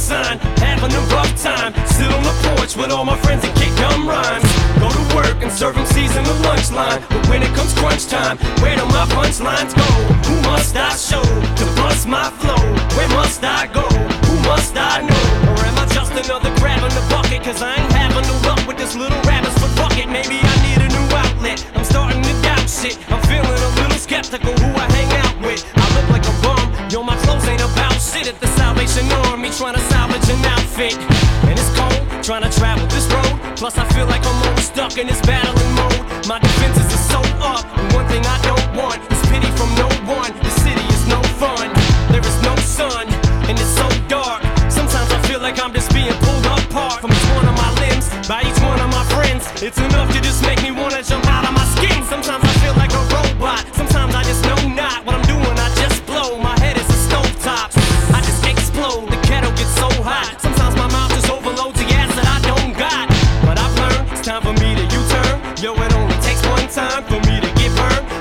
unsigned, having a rough time. Sit on the porch with all my friends and kick gum rhymes. Go to work and serve MCs in the lunch line. But when it comes crunch time, where do my punchlines go? Who must I show to bust my flow? Where must I go? Who must I know? Or am I just another crab in the bucket? Cause I ain't having no luck with this little rabbit's foot bucket. Maybe I need a new outlet. I'm starting to doubt shit. I'm feeling a little skeptical who I hang out with. I look like a bum. Yo, my shit at the Salvation Army trying to salvage an outfit. And it's cold trying to travel this road. Plus, I feel like I'm always stuck in this battling mode. My defenses are so up. And one thing I don't want is pity from no one. The city is no fun. There is no sun. And it's so dark. Sometimes I feel like I'm just being pulled apart from each one of my limbs by each one of my friends. It's enough to just make me wanna jump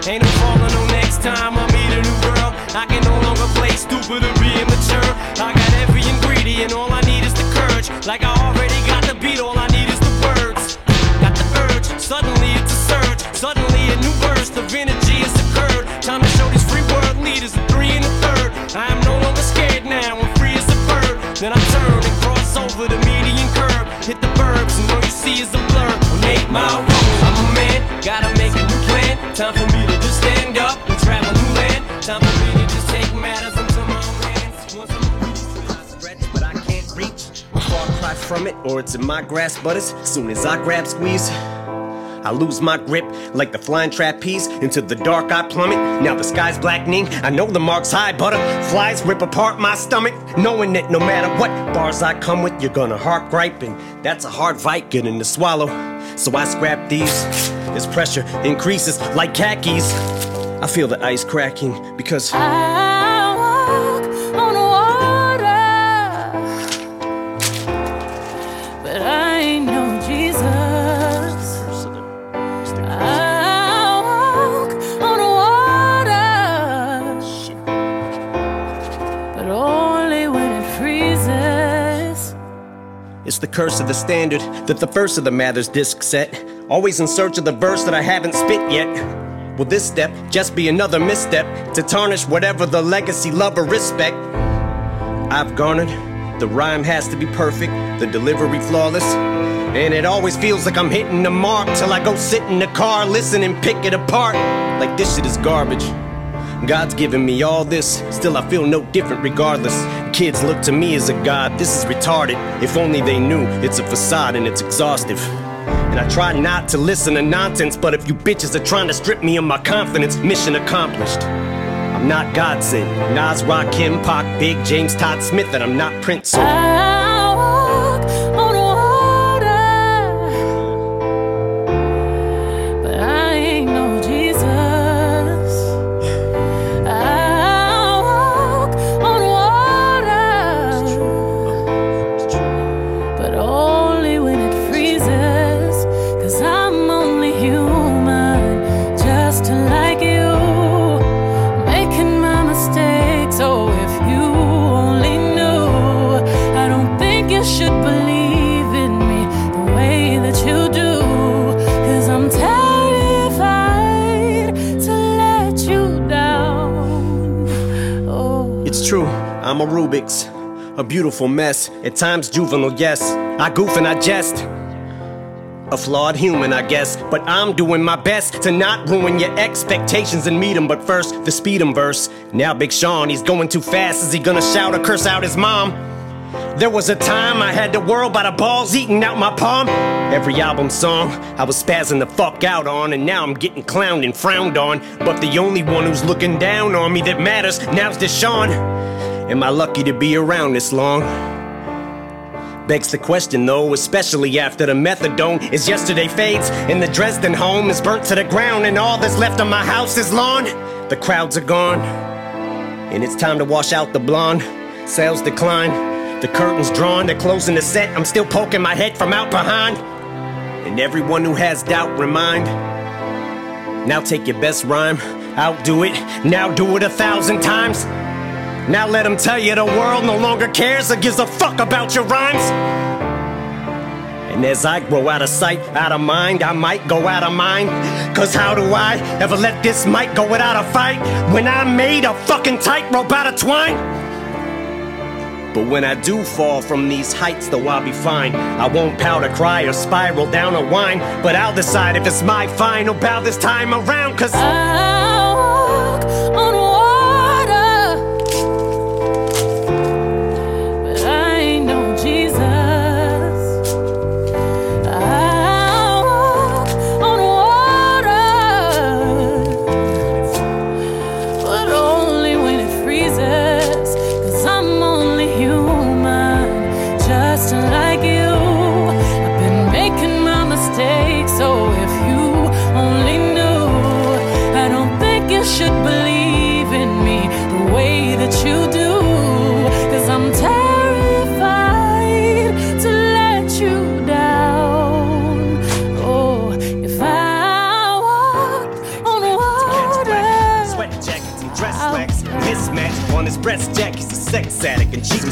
Ain't no falling no next time I meet a new girl. I can no longer play stupid or be immature. I got every ingredient, all I need is the courage. Like I already got the beat, all I need is the words. Got the urge, suddenly it's a surge. Suddenly a new burst of energy has occurred. Time to show these free world leaders a three and a third. I am no longer scared now, I'm free as a bird. Then I turn and cross over the median curb. Hit the burbs, and all you see is a blur. On eight mile road, I'm a man, make a Time for me to just stand up and travel new land. Time for me to just take matters into my own hands. Once I'm I stretch, but I can't reach. A far cry from it, or it's in my grasp. But as soon as I grab, squeeze. I lose my grip like the flying trapeze. Into the dark I plummet. Now the sky's blackening. I know the mark's high. Butterflies rip apart my stomach. Knowing that no matter what bars I come with, you're gonna heart gripe. And that's a hard fight getting to swallow. So I scrap these. This pressure increases like khakis. I feel the ice cracking because. I curse of the standard that the first of the Mathers disc set. Always in search of the verse that I haven't spit yet. Will this step just be another misstep to tarnish whatever the legacy, love, or respect I've garnered? The rhyme has to be perfect, the delivery flawless. And it always feels like I'm hitting the mark till I go sit in the car, listen and pick it apart. Like this shit is garbage. God's given me all this, still I feel no different regardless. Kids look to me as a god, this is retarded. If only they knew it's a facade and it's exhaustive. And I try not to listen to nonsense, but if you bitches are trying to strip me of my confidence, mission accomplished. I'm not Godson, Nas, Rakim, Pac, Big, James, Todd Smith, and I'm not Prince. So beautiful mess. At times juvenile, yes. I goof and I jest. A flawed human, I guess, but I'm doing my best to not ruin your expectations and meet meet 'em. But first, the speed 'em verse. Now, Big Sean, he's going too fast. Is he gonna shout or curse out his mom? There was a time I had the world by the balls eating out my palm. Every album song I was spazzing the fuck out on, and now I'm getting clowned and frowned on. But the only one who's looking down on me that matters now's Deshaun. Am I lucky to be around this long? Begs the question though, especially after the methadone is yesterday fades and the Dresden home is burnt to the ground and all that's left of my house is lawn. The crowds are gone and it's time to wash out the blonde. Sales decline, the curtains drawn, they're closing the set. I'm still poking my head from out behind. And everyone who has doubt, remind. Now take your best rhyme, outdo it, now do it a thousand times. Now let them tell you the world no longer cares or gives a fuck about your rhymes. And as I grow out of sight, out of mind, I might go out of mind. Cause how do I ever let this mic go without a fight when I made a fucking tightrope out of twine? But when I do fall from these heights, though I'll be fine. I won't powder cry or spiral down a whine, but I'll decide if it's my final bow this time around. Cause I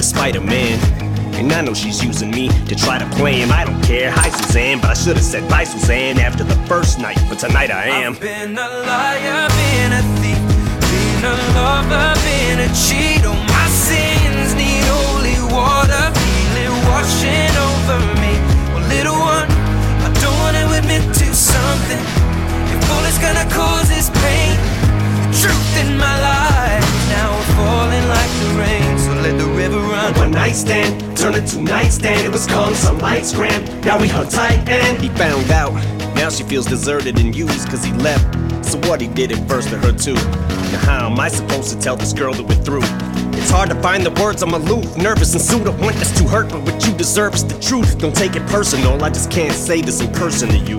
despite a man. And I know she's using me to try to play him. I don't care. Hi, Suzanne, but I should have said bye, Suzanne, after the first night. But tonight I am. I've been a liar, been a thief, been a lover, been a cheat. Oh, my sins need holy water, feel it washing over me. Well, little one, I don't wanna admit to something. If all it's gonna cause is pain, the truth in my life now falling like the rain. Let the river run. One night stand turned into nightstand. It was calm, some lights gram. Now we hung tight and he found out. Now she feels deserted and used cause he left. So what he did it first to her too. Now how am I supposed to tell this girl that we're through? It's hard to find the words, I'm aloof, nervous and sued. I want this to hurt, but what you deserve is the truth. Don't take it personal, I just can't say this in person to you.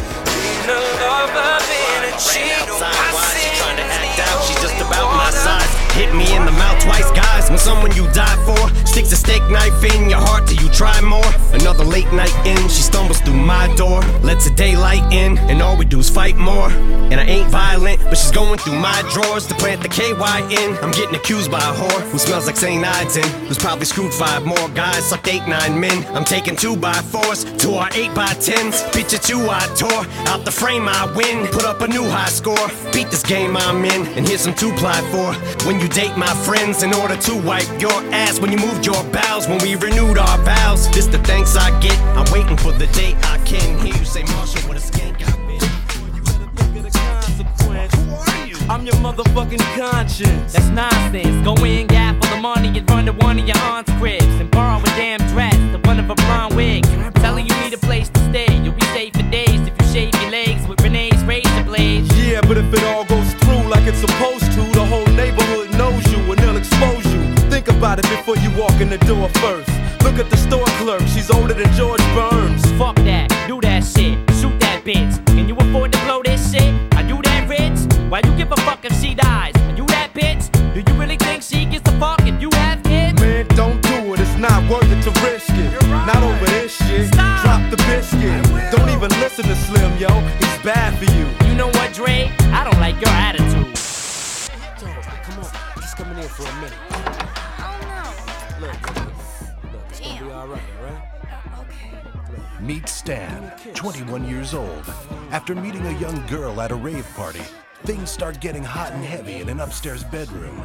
been a lover, a cheat. Oh, my trying to act out. She's just about my size. Hit me in the mouth twice, guys. When someone you die for sticks a steak knife in your heart, do you try more? Another late night in, she stumbles through my door, lets the daylight in, and all we do is fight more. And I ain't violent, but she's going through my drawers to plant the KY in. I'm getting accused by a whore who smells like St. Ides who's probably screwed five more guys, sucked eight, nine men. I'm taking two by fours to our eight by tens. It's you I tore. Out the frame I win. Put up a new high score. Beat this game I'm in. And here's some two ply for. When you date my friends in order to wipe your ass. When you moved your bowels. When we renewed our vows. This the thanks I get. I'm waiting for the day I can hear you say Marshall what a skank I've been. You had to think of the consequence. Who are you? I'm your motherfucking conscience. That's nonsense. Go in, gap for the money, and run to one of your aunt's cribs and borrow a damn dress, the one of a blonde wig. Tell her you need a place to stay. You'll be safe for days if you shave your legs with Renee's razor blades. Yeah, but if it all goes through like it's supposed to, about it before you walk in the door first. Look at the store clerk, she's older than George Burns. Fuck that, do that shit, shoot that bitch. Can you afford to blow this shit? Are you that rich? Why you give a fuck if she dies? Are you that bitch? Do you really think she gets the fuck if you have kids? Man, don't do it, it's not worth it to risk it. Right. Not over this shit. Stop. Drop the biscuit. Don't even listen to Slim, yo, it's bad for you. You know what, Dre? I don't like your attitude. Come on, just coming in for a minute. It's gonna be alright, alright? Meet Stan, 21 years old. After meeting a young girl at a rave party, things start getting hot and heavy in an upstairs bedroom.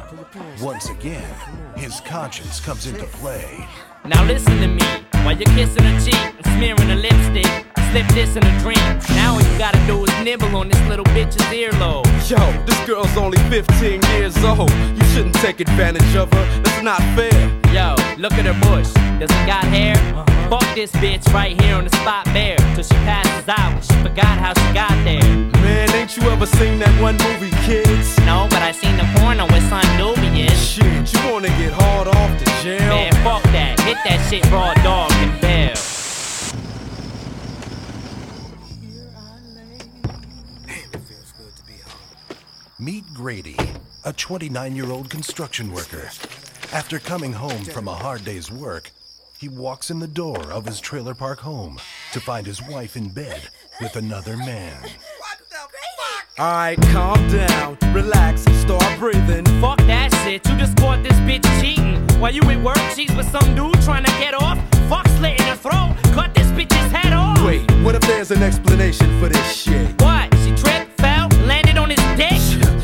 Once again, his conscience comes into play. Now listen to me. While you're kissing her cheek and smearing her lipstick, slip this in a drink. Now all you gotta do is nibble on this little bitch's earlobe. Yo, this girl's only 15 years old. You shouldn't take advantage of her. That's not fair. Yo, look at her bush. Does it got hair? Uh-huh. Fuck this bitch right here on the spot bare. Till she passes out. She forgot how she got there. Man, ain't you ever seen that one movie, kids? No, but I seen the porno with Son Nubian. Shit, you wanna get hard off to jail? Man, fuck that. Hit that shit raw dog and bell. Meet Grady, a 29 year old construction worker. After coming home from a hard day's work, he walks in the door of his trailer park home to find his wife in bed with another man. Alright, calm down, relax, start breathing. Fuck that shit. You just caught this bitch cheating. While you at work, she's with some dude trying to get off. Fuck slit in her throat. Cut this bitch's head off. Wait, what if there's an explanation for this shit? What? She tripped, fell, landed on his dick?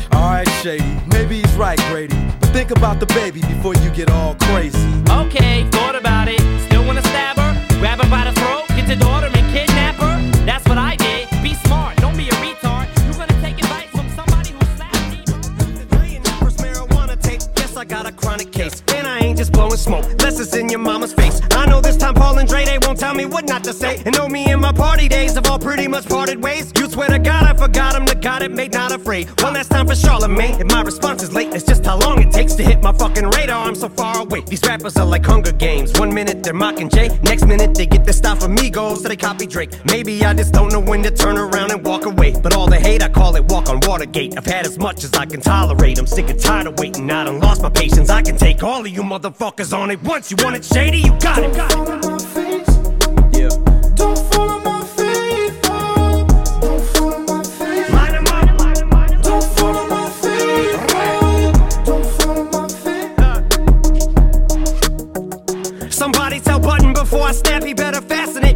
*laughs* Alright, Shady, maybe he's right, Grady. But think about the baby before you get all crazy. Okay, thought about it. Still wanna stab her? Grab her by the throat, get your daughter and kidnap her? That's what I did. Be smart, don't be a retard. You gonna take advice from somebody who slapped me? First marijuana tape. Yes, I got a chronic case. And I ain't just blowing smoke. Less is in your mama's face. I know this time Paul and Dre, they won't tell me what not to say. And know me and my party days have all pretty much parted ways. You swear to God, I forgot him. The God it made not afraid. One last time for Charlamagne. If my response is late, it's just how long it takes to hit my fucking radar. I'm so far away. These rappers are like Hunger Games. One minute they're mocking Jay. Next minute they get their style from Migos. So they copy Drake. Maybe I just don't know when to turn around and walk away. But all the hate, I call it walk on Watergate. I've had as much as I can tolerate. I'm sick and tired of waiting. I done lost my patience. I can take all of you motherfuckers on it once. You want it shady? You got it. Got it.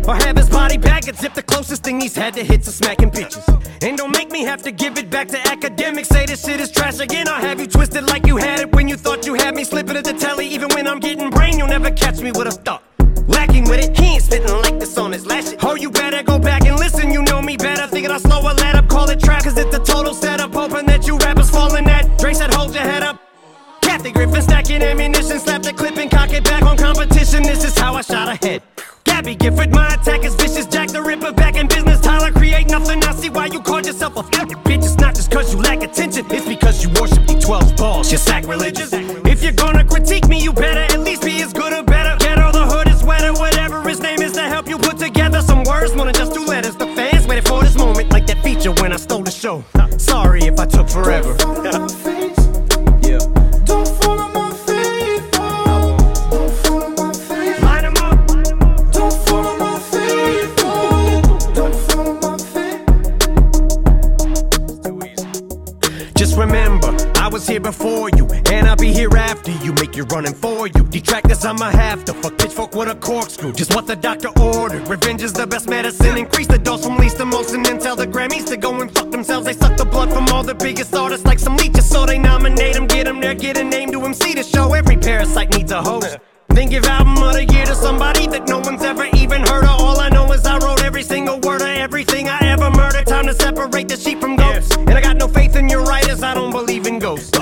Or have his body bag and zip the closest thing he's had to hits of smacking bitches. And don't make me have to give it back to academics. Say this shit is trash again. I'll have you twisted like you had it when you thought you had me slipping at the telly. Even when I'm getting brain, you'll never catch me with a thought. Lacking with it, he ain't spitting like this on his last shit. Oh, you better go back and listen, you know me better. Thinking I'll slow a let up, call it trap, cause it's a total setup. Hoping that you rappers fall in that. Dre said, hold your head up. Kathy Griffin stacking ammunition, slap the clip and cock it back on competition. This is how I shot ahead. Gabby Gifford, my attack is vicious. Jack the Ripper back in business. Tyler, create nothing. I see why you called yourself a a f- bitch. It's not just cause you lack attention, it's because you worship the 12 balls. You're sacrilegious. If you're gonna critique me, you better at least be as good or better. Get all the hood is wetter, whatever his name is to help you put together some words. More than just two letters. The fans waited for this moment, like that feature when I stole the show. Sorry if I took forever. *laughs* before you, and I'll be here after you. Make you running for you. Detractors, I'ma have to fuck pitchfork with a corkscrew. Just what the doctor ordered. Revenge is the best medicine. Increase the dose from least to most, and then tell the Grammys to go and fuck themselves. They suck the blood from all the biggest artists like some leeches, so they nominate them, get them there, get a name to MC to show. Every parasite needs a host. Then give album of the year to somebody that no one's ever even heard of. All I know is I wrote every single word of everything I ever murdered. Time to separate the sheep from goats. And I got no faith in your writers, I don't believe in ghosts.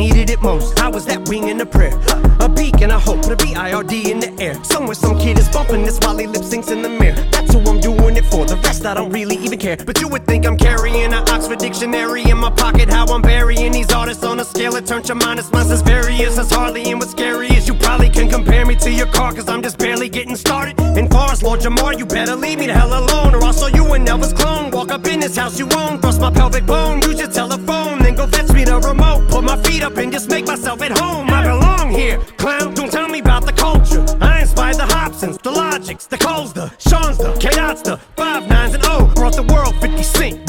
Needed it most, I was that wing in the prayer. A beacon, a hope, the B-I-R-D in the air. Somewhere some kid is bumping this while he lip syncs in the mirror. That's who I'm doing it for. The rest I don't really even care. But you would think I'm carrying an Oxford dictionary in my pocket. How I'm burying these artists on a scale that turns your minus minus as various as hardly. And what's scary is you probably can compare me to your car, cause I'm just barely getting started. And far as Lord Jamar, you better leave me the hell alone, or I'll show you an Elvis clone. Walk up in this house you own, thrust my pelvic bone, use your telephone, Put my feet up and just make myself at home. I belong here, clown. Don't tell me about the culture. I inspired the Hopsins, the Logics, the Coles, the Sean's, the K-Dots, the Five Nines, and O. Brought the world 50 cent.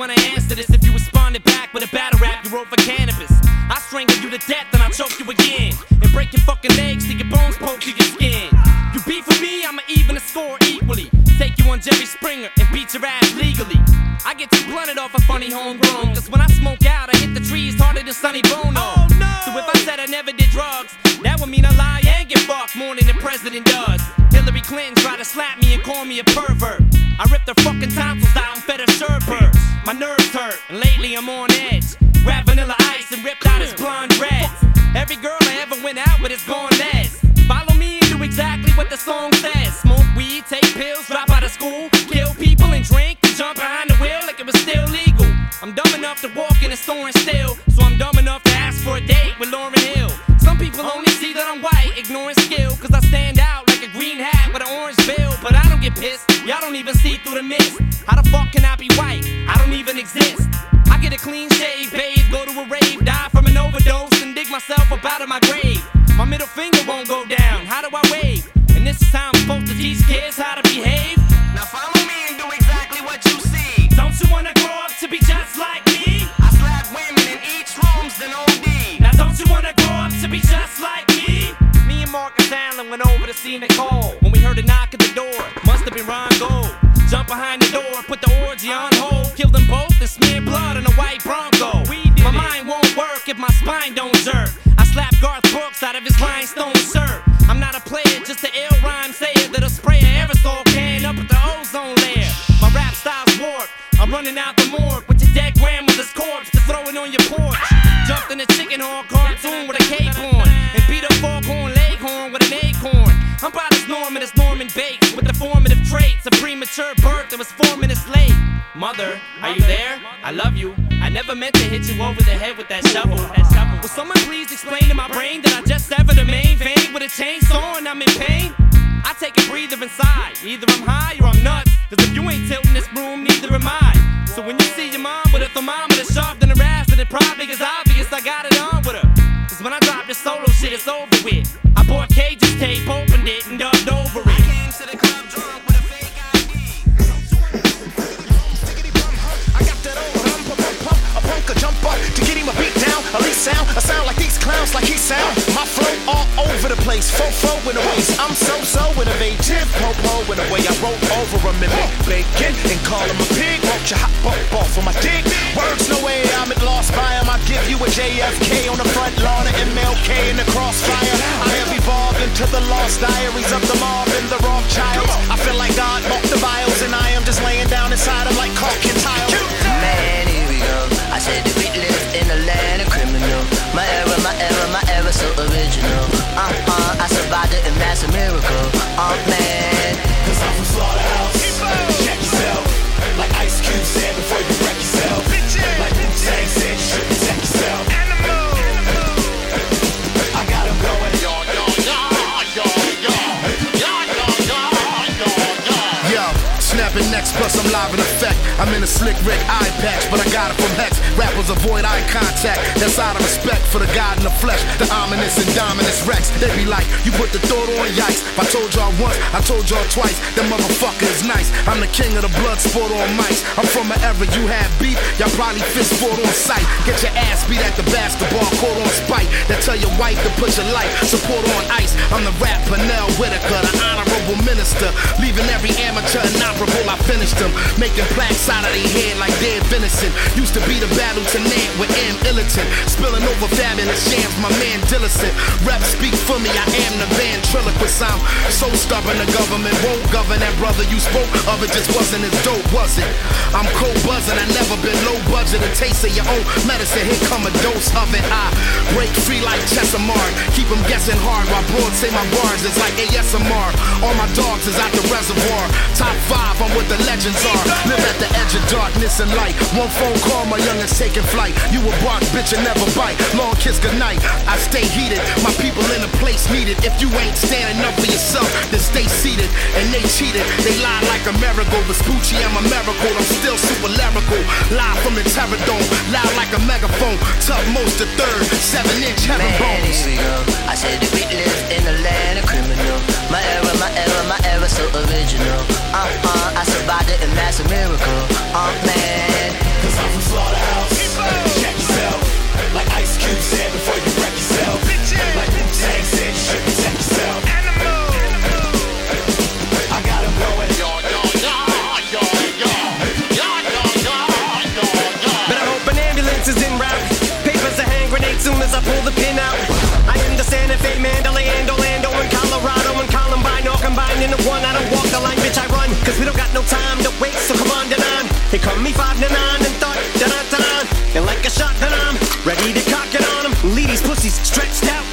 when I answer this. If you responded back with a battle rap, you wrote for cannabis. I strangle you to death, and I choke you again. And break your fucking legs till your bones poke through your skin. You beat for me, I'ma even the score equally. Take you on Jerry Springer and beat your ass legally. I get too blunted off a funny homegrown. Cause when I smoke out, I hit the trees harder than Sonny Bono. Oh, no. So if I said I never did drugs, that would mean I lie and get fucked more than the president does. Hillary Clinton tried to slap me and call me a pervert. I ripped her fucking tonsils out and fed her sherbert. My nerves hurt, and lately I'm on edge. Grab vanilla ice and ripped out his blonde dreads. Every girl I ever went out with is gone less. Follow me and do exactly what the song says. Smoke weed, take pills, drop out of school, kill people and drink and jump behind the wheel like it was still legal. I'm dumb enough to walk in a store and steal, so I'm dumb enough to ask for a date with Lauryn Hill. Some people only see that I'm white, ignoring skill, cause I stand out like a green hat with an orange bill. But I don't get pissed, y'all don't even see through the mist. How the fuck can I be white? I don't even exist. I get a clean shave, bathe, go to a rave, die from an overdose, and dig myself up out of my grave. My middle finger won't go down, how do I wave? And this is how I'm supposed to teach kids how to behave. Now follow me and do exactly what you see. Don't you wanna grow up to be just like me? I slap women in each room's an OD. Now don't you wanna grow up to be just like me? Me and Marcus Allen went over to see Nicole on hold, kill them both and smear blood on a white Bronco. My mind won't work if my spine don't jerk. I slap Garth Brooks out of his rhinestone shirt. I'm not a player, just an ill rhyme sayer that'll spray an aerosol can up at the ozone layer. My rap style's warped. I'm running out the morgue with your dead grandmother's corpse to throw it on your porch. Jumped in a chicken horn cartoon with a cape on and beat a foghorn leghorn with an acorn. I'm about as Norman as Norman Bates with the formative traits of premature birth Mother, are you there? I love you. I never meant to hit you over the head with that shovel. That shovel. Will someone please explain to my brain that I just severed the main vein with a chainsaw and I'm in pain? I take a breather inside. Either I'm high or I'm nuts. Cause if you ain't tilting this broom, neither am I. So when you see your mom with a thermometer sharp than a ass, then it probably is obvious I got it on with her. Cause when I drop this solo shit, it's over with. Clowns, like he sound. My flow all over the place, fofo in a waist. I'm so so innovative, popo in a way I wrote over and make bacon and call him a pig. Won't you hop up off of my dick? Words no way, I'm at lost by him. I give you a JFK on the front lawn of MLK in the crossfire. I have evolved into the lost diaries of the mob and the Rothschilds. I feel like God bought the vials and I am just laying down inside of like caulking tiles. Man, here we go. I said we live in a land. My era, my era, my era, so original. Uh uh, I survived it and that's a miracle. Oh man. Plus I'm live in effect. I'm in a slick Rick eye patch, but I got it from Hex. Rappers avoid eye contact. That's out of respect for the God in the flesh, the ominous and dominus Rex. They be like, you put the thought on yikes. If I told y'all once, I told y'all twice. That motherfucker is nice. I'm the king of the blood sport on mics. I'm from an era you had beef, y'all probably fist fought on sight. Get your ass beat at the basketball court on spite. That tell your wife to put your life support on ice. I'm the rap Pernell Whitaker, the honorable minister. Leaving every amateur inoperable, I finished them. Making plaques out of their head like dead venison. Used to be the battle tenant with M. Illiton. Spilling over fabulous shams, my man Dillicent. Rep speak for me, I am the ventriloquist. I'm so stubborn, the government won't govern that brother you spoke of. It just wasn't as dope, was it? I'm cold buzzing, I never been low budget. A taste of your own medicine, here come a dose of it. I break free like Chesimard. Keep them guessing hard while broads say my bars is like ASMR. All my dogs is out the reservoir. Top five, I'm what the legends are. Live at the edge of darkness and light. One phone call, my youngest taking flight. You a bark, bitch, and never bite. Long kiss goodnight. I stay heated. My people in a place needed. If you ain't standing up for yourself, then stay seated. And they cheated. They lied like a miracle. Vespucci, I'm a miracle. I'm still super lyrical. Live from the terror dome. Loud like a megaphone. Tough most the third. Seven inch heaven Man, bones. here we go. I said that we live in a land of criminal. My era, my era, my era, so original. Uh uh, I survived I didn't, that's a miracle. Oh, I'm mad. Cause I'm from Slaughterhouse. Check yourself. Like Ice Cube said before you wreck yourself. Like Wu Tang said you should protect yourself. Animal. I got him going. But I hope an ambulance is in route. Papers a hand grenade soon as I pull the pin out. I am the Santa Fe Mandalay and Orlando and Colorado and Columbine all combined into one. I don't walk the line, bitch, I run. Cause we don't got thought da da da da. And like a shotgun, I'm ready to cock it on 'em. Leave these pussies stretched out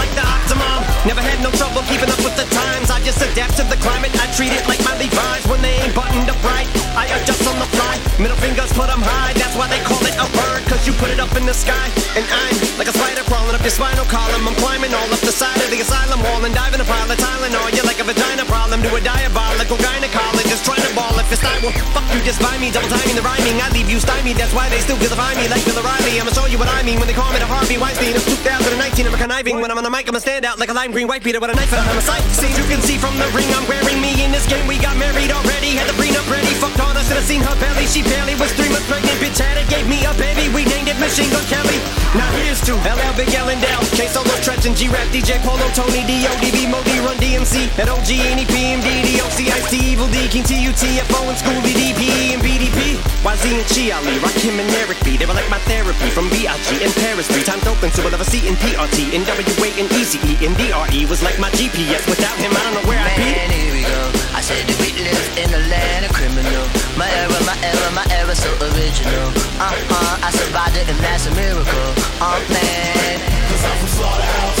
like the Optimum. Never had no trouble keeping up with the times. I just adapt to the climate. I treat it like my Levi's when they ain't buttoned up right. I adjust on the fly. Middle fingers put 'em high. That's why they call it a bird. Cause you put it up in the sky. And I'm like a spider crawling up your spinal column. I'm climbing all up the side of the asylum wall and diving a pile of Tylenol. You're like a vagina problem to a diabolical gynecologist trying to ball if it's I will fuck you just buy me double timing the rhyming. I leave you stymied. That's why they still vilify me like Bill O'Reilly. I'ma show you what I mean when they call me the Harvey Weinstein of 2019. I'm conniving when I'm on the mic. I'ma stand out like a lime green white beater with a knife and I'm a sight. See, you can see from the ring I'm wearing me in this game. We got married already, had the prenup ready. Fucked on, I should have seen her belly. She barely was three months pregnant. Bitch had it, gave me a baby. We named it Machine Gun Kelly. Now here's to LL Big L and Del, K Solo Treach and G Rap, DJ Polo, Tony D O D B Modi Run DMC, at OG Any PMD DOC Ice T Evil D King T U T F O and Schoolie DP and BDP. YZ and Chi Ali, Rakim and Eric B. They were like my therapy from B.I.G. and Paris. Three times open, so we'll have a C in PRT. And WA and ECE and DRE was like my GPS. Without him, I don't know where I'd be. Man, here we go. I said that we live in a land of criminal. My era, my era, my era, so original. Uh huh, I survived it, and that's a miracle. Oh man. Cause I'm from Slaughterhouse.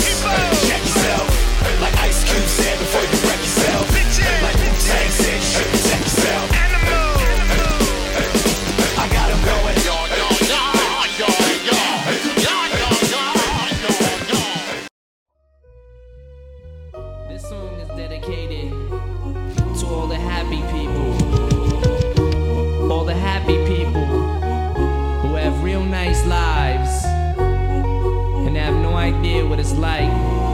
Check yourself. Like Ice Cube said before what it's like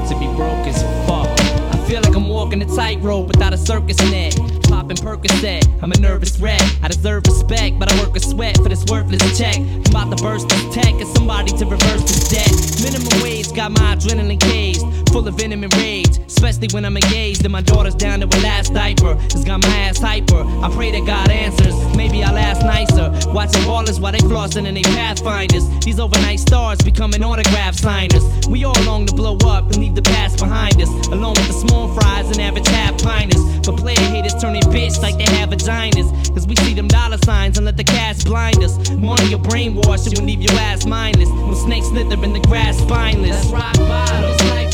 to be broke as fuck. I feel like I'm walking a tightrope without a circus net. Popping Percocet, I'm a nervous wreck. I deserve respect, but I work a sweat for this worthless check. I'm about to burst this tech as somebody to reverse this debt. Minimum wage got my adrenaline caged, full of venom and rage. Especially when I'm engaged and my daughter's down to her last diaper. It's got my ass hyper. I pray that God answers. Maybe I'll ask nicer. Watching ballers while they flossing and they pathfinders. These overnight stars becoming autograph signers. We all long to blow up and leave the past behind us. Along with the small fries and average half piners. But player haters turning bitch like they have vaginas. Cause we see them dollar signs and let the cash blind us. Money your brainwash, will leave your ass mindless. When snakes slither in the grass spineless. That's rock bottom.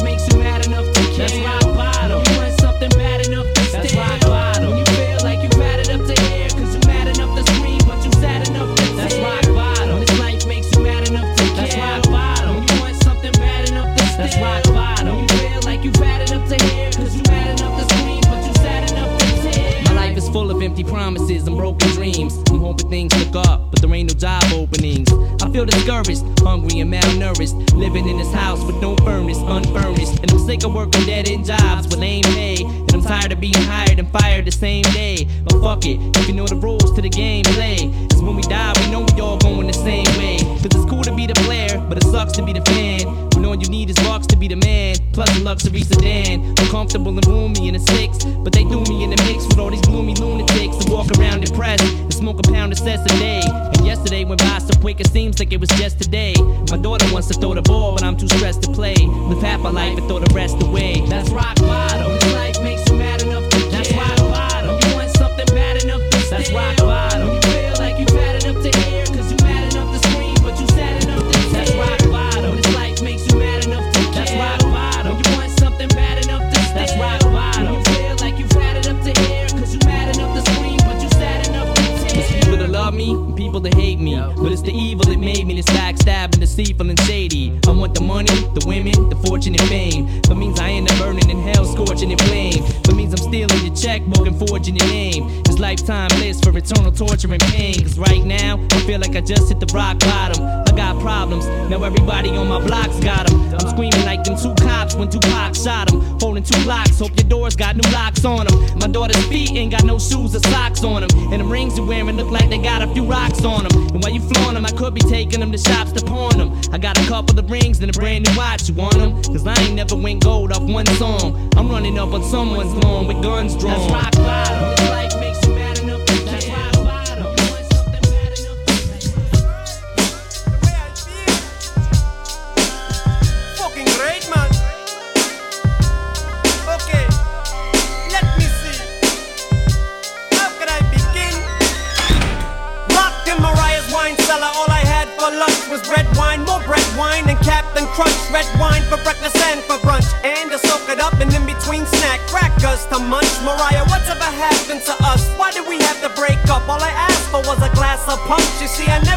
Empty promises and broken dreams. I'm hoping things look up, but there ain't no job openings. I feel discouraged, hungry and malnourished. Living in this house with no furnace, unfurnished. And I'm sick of working dead end jobs with lame pay. And I'm tired of being hired and fired the same day. But fuck it, if you know the rules to the game, play. Cause when we die, we know we all going the same way. Cause it's cool to be the player, but it sucks to be the fan. When all you need is bucks to be the man, plus a luxury sedan. I'm comfortable and roomy in a six, but they threw me in the mix with all these gloomy lunatics that walk around depressed and smoke a pound of cess a day. And yesterday went by so quick it seems like it was just today. My daughter wants to throw the ball, but I'm too stressed to play. Live half my life and throw the rest away. That's rock bottom. Life makes you people that hate me. But it's the evil that made me this backstabbing, deceitful, and shady. I want the money, the women, the fortune, and fame. But means I end up burning in hell, scorching in flame. But means I'm stealing your checkbook and forging your name. It's lifetime bliss for eternal torture and pain. Cause right now, I feel like I just hit the rock bottom. Now everybody on my block's got them. I'm screaming like them two cops when Tupac shot them. Holding two blocks, hope your doors got new locks on them. My daughter's feet ain't got no shoes or socks on them. And the rings you're wearing look like they got a few rocks on them. And while you flaunt them, I could be taking them to shops to pawn them. I got a couple of rings and a brand new watch. You want them? Cause I ain't never went gold off one song. I'm running up on someone's lawn with guns drawn. That's rock bottom. This life a punch. You see, I never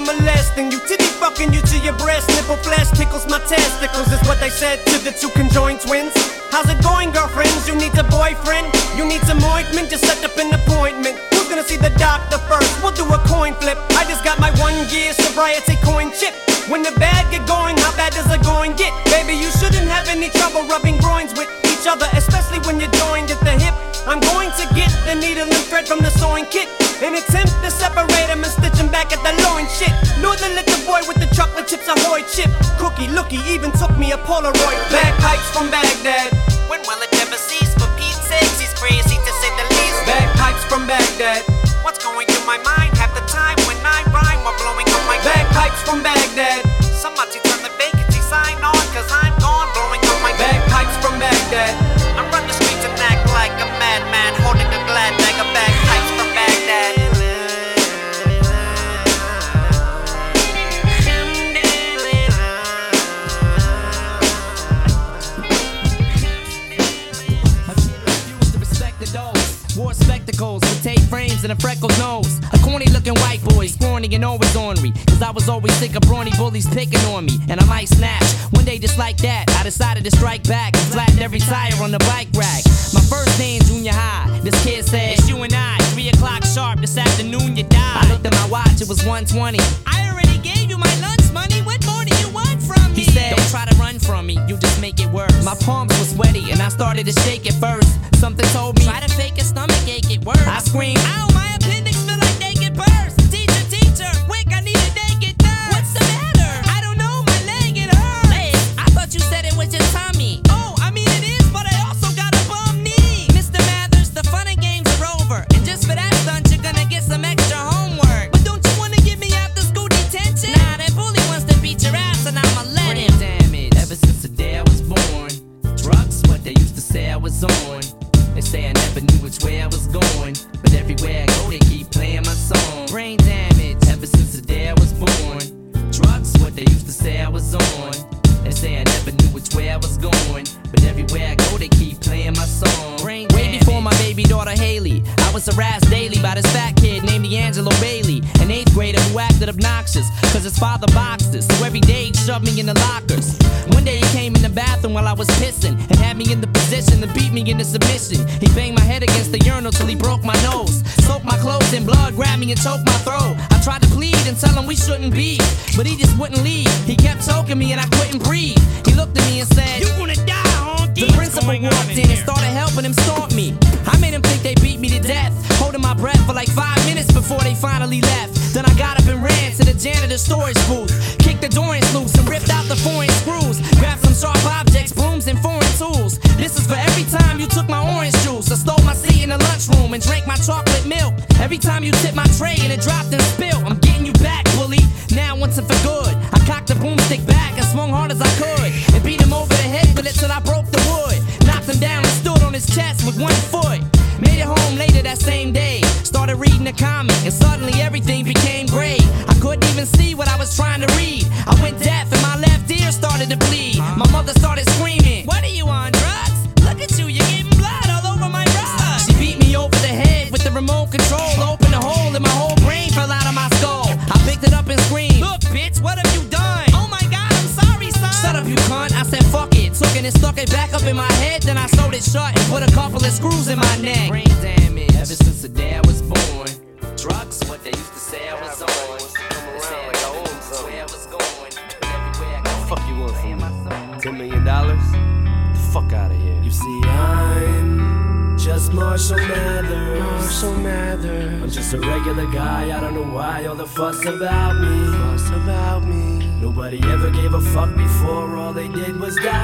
molesting you. Titty fucking you to your breast. Nipple flash tickles my testicles, is what they said to the two conjoined looky, even took me a Polaroid. Bagpipes from Baghdad. on the bike rack. My first day in junior high, this kid said, It's you and I, 3 o'clock sharp this afternoon, you die. I looked at my watch, it was 120.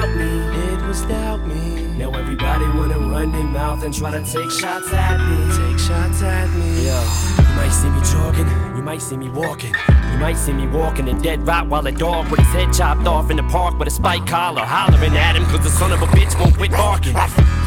Doubt me. It was doubt me. Now everybody wanna run their mouth and try to take shots at me. Take shots at me. Yeah. You might see me jogging, you might see me walking. You might see me walking a dead rat while a dog with his head chopped off in the park with a spike collar, hollering at him cause the son of a bitch won't quit barking.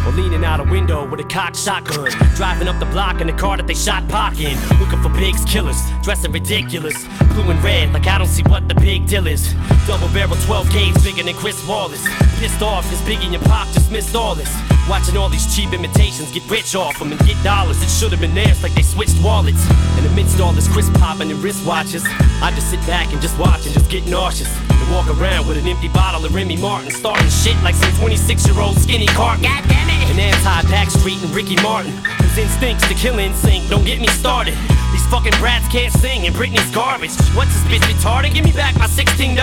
Or leaning out a window with a cocked shotgun, driving up the block in the car that they shot Pac in. Looking for pigs, killers, dressing ridiculous. Blue and red, like I don't see what the big deal is. Double barrel 12 gauge bigger than Chris Wallace. Pissed off, his Biggie and Pop dismissed all this. Watching all these cheap imitations get rich off them and get dollars. It should have been theirs like they switched wallets. And amidst all this crisp popping and wristwatches, I just sit back and just watch and just get nauseous. Walk around with an empty bottle of Remy Martin, starting shit like some 26 year old skinny Cartman. God damn it! And anti Backstreet and Ricky Martin. Whose instincts to kill sync, don't get me started. These fucking brats can't sing and Britney's garbage. What's this bitch retarded? Give me back my $16.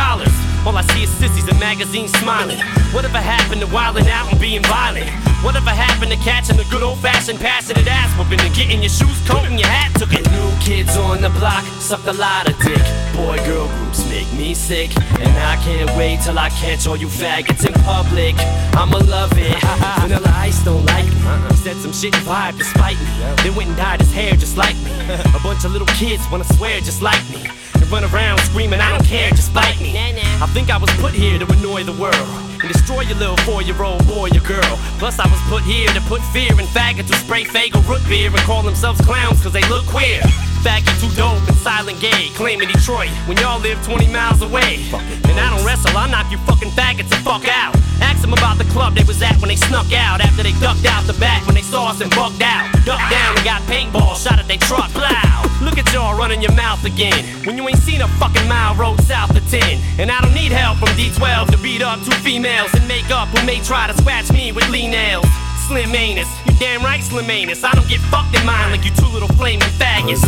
All I see is sissies and magazines smiling. Whatever happened to wilding out and being violent? Whatever happened to catching the good old fashioned passionate ass whooping and getting your shoes coat and your hat took it? New kids on the block sucked a lot of dick. Boy girl groups make me sick. And I can't wait till I catch all you faggots in public. I'ma love it. *laughs* Vanilla Ice don't like me. He said some shit and vibe to spite me. Then went and dyed his hair just like me. *laughs* Bunch of little kids wanna swear just like me. And run around screaming, I don't care, just bite me. I think I was put here to annoy the world and destroy your little four-year-old boy or girl. Plus, I was put here to put fear in faggots who spray Faygo root beer and call themselves clowns cause they look queer. Faggot too dope and silent gay, claiming Detroit when y'all live 20 miles away. And I don't wrestle, I knock you fucking faggots the fuck out. Ask them about the club they was at when they snuck out after they ducked out the back when they saw us and bugged out. Ducked down and got paintball shot at they truck. Plow. Look at y'all running your mouth again when you ain't seen a fucking mile road south of 10. And I don't need help from D12 to beat up two females and make up who may try to scratch me with lean nails. Slim anus, you damn right, Slim anus. I don't get fucked in mine like you two little flaming faggots.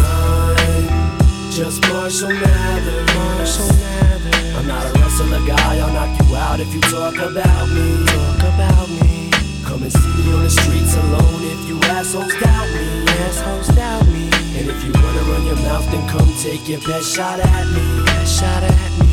Just Marshall Mathers. Marshall. I'm not a wrestler guy. I'll knock you out if you talk about me. Talk about me. Come and see me on the streets alone if you assholes doubt me. Assholes doubt me. And if you wanna run your mouth, then come take your best shot at me. Best shot at me.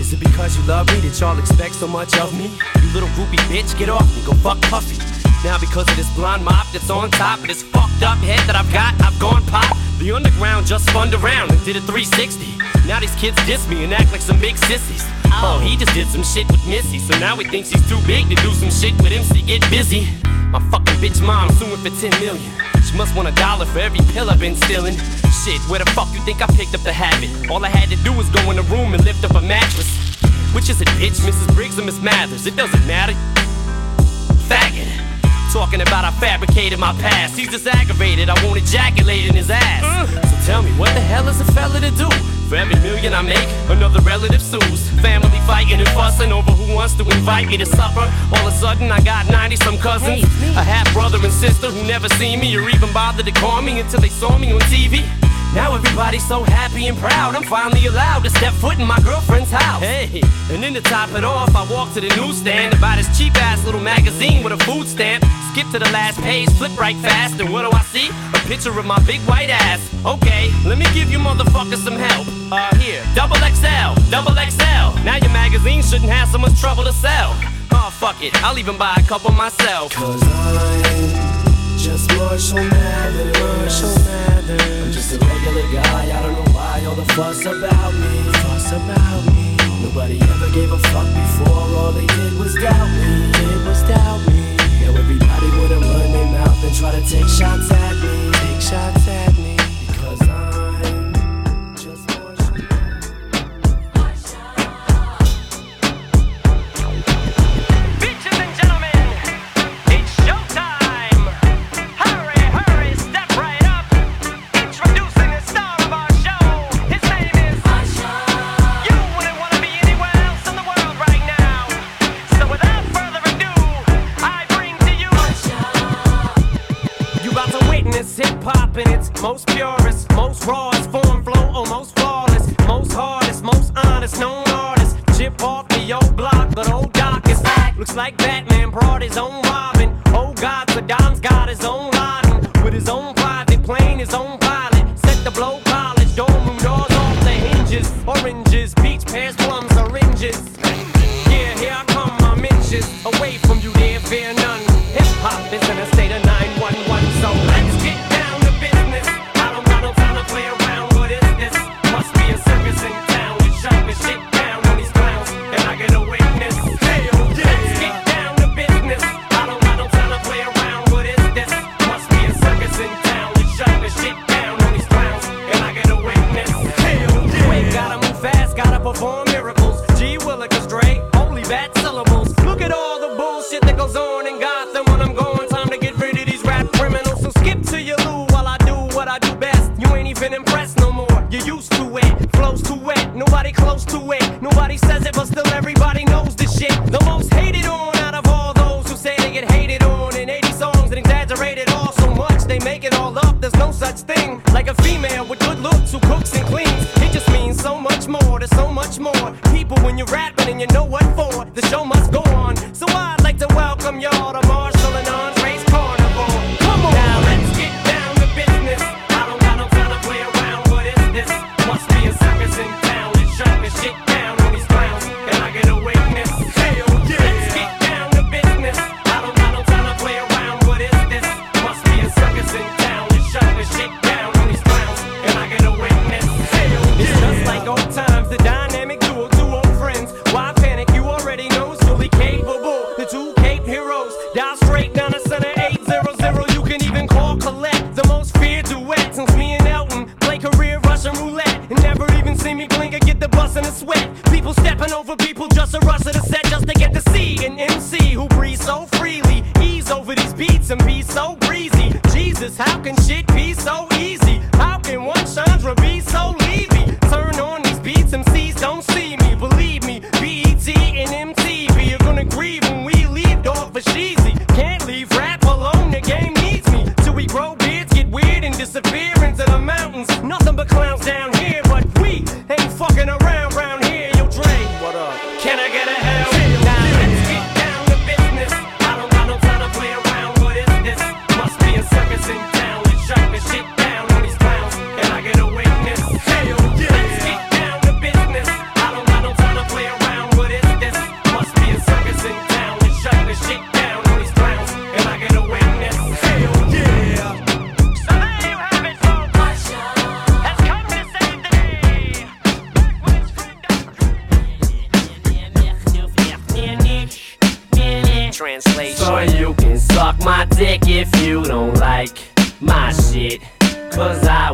Is it because you love me that y'all expect so much of me? You little groupie bitch, get off me, go fuck Puffy. Now because of this blonde mop that's on top of this fucked up head that I've got, I've gone pop. The underground just spun around and did a 360. Now these kids diss me and act like some big sissies. Oh, he just did some shit with Missy, so now he thinks he's too big to do some shit with MC. Get busy. My fucking bitch mom suing for 10 million. She must want a dollar for every pill I've been stealing. Shit, where the fuck you think I picked up the habit? All I had to do was go in the room and lift up a mattress. Which is a bitch, Mrs. Briggs or Miss Mathers? It doesn't matter. Faggot. Talking about I fabricated my past. He's just aggravated, I won't ejaculate in his ass. Mm. So tell me, what the hell is a fella to do? For every million I make, another relative sues. Family fighting and fussing over who wants to invite me to supper. All of a sudden, I got 90 some cousins. A half brother and sister who never seen me or even bothered to call me until they saw me on TV. Now everybody's so happy and proud. I'm finally allowed to step foot in my girlfriend's house. Hey, and then to top it off, I walk to the newsstand to buy this cheap ass little magazine with a food stamp. Skip to the last page, flip right fast, and what do I see? A picture of my big white ass. Okay, let me give you motherfuckers some help. Uh, here, double XL, double XL. Now your magazine shouldn't have so much trouble to sell. Oh, fuck it, I'll even buy a couple myself. Cause I'm just Mathers. Marshall Mathers. I'm just a regular guy. I don't know why all the fuss about me. Fuss about me. Nobody ever gave a fuck before. All they did was doubt me. Did was doubt me. Now everybody wanna run their mouth and try to take shots at me. Take shots most purest, most rawest form, flow, or most flawless, most hardest, most honest, known artist. Chip off the old block, but old Doc is back. Looks like Batman brought his own Robin. Oh God, Saddam's got his own Laden with his own private plane, his own pilot. Set the blow college, dorm room doors off the hinges. Oranges, peach pears, plums, oranges. Yeah, here I come, I'm inches away from you, like a female with good looks who cooks and cleans. It just means so much more. There's so much more. People when you're rapping and you know what my shit. Cause I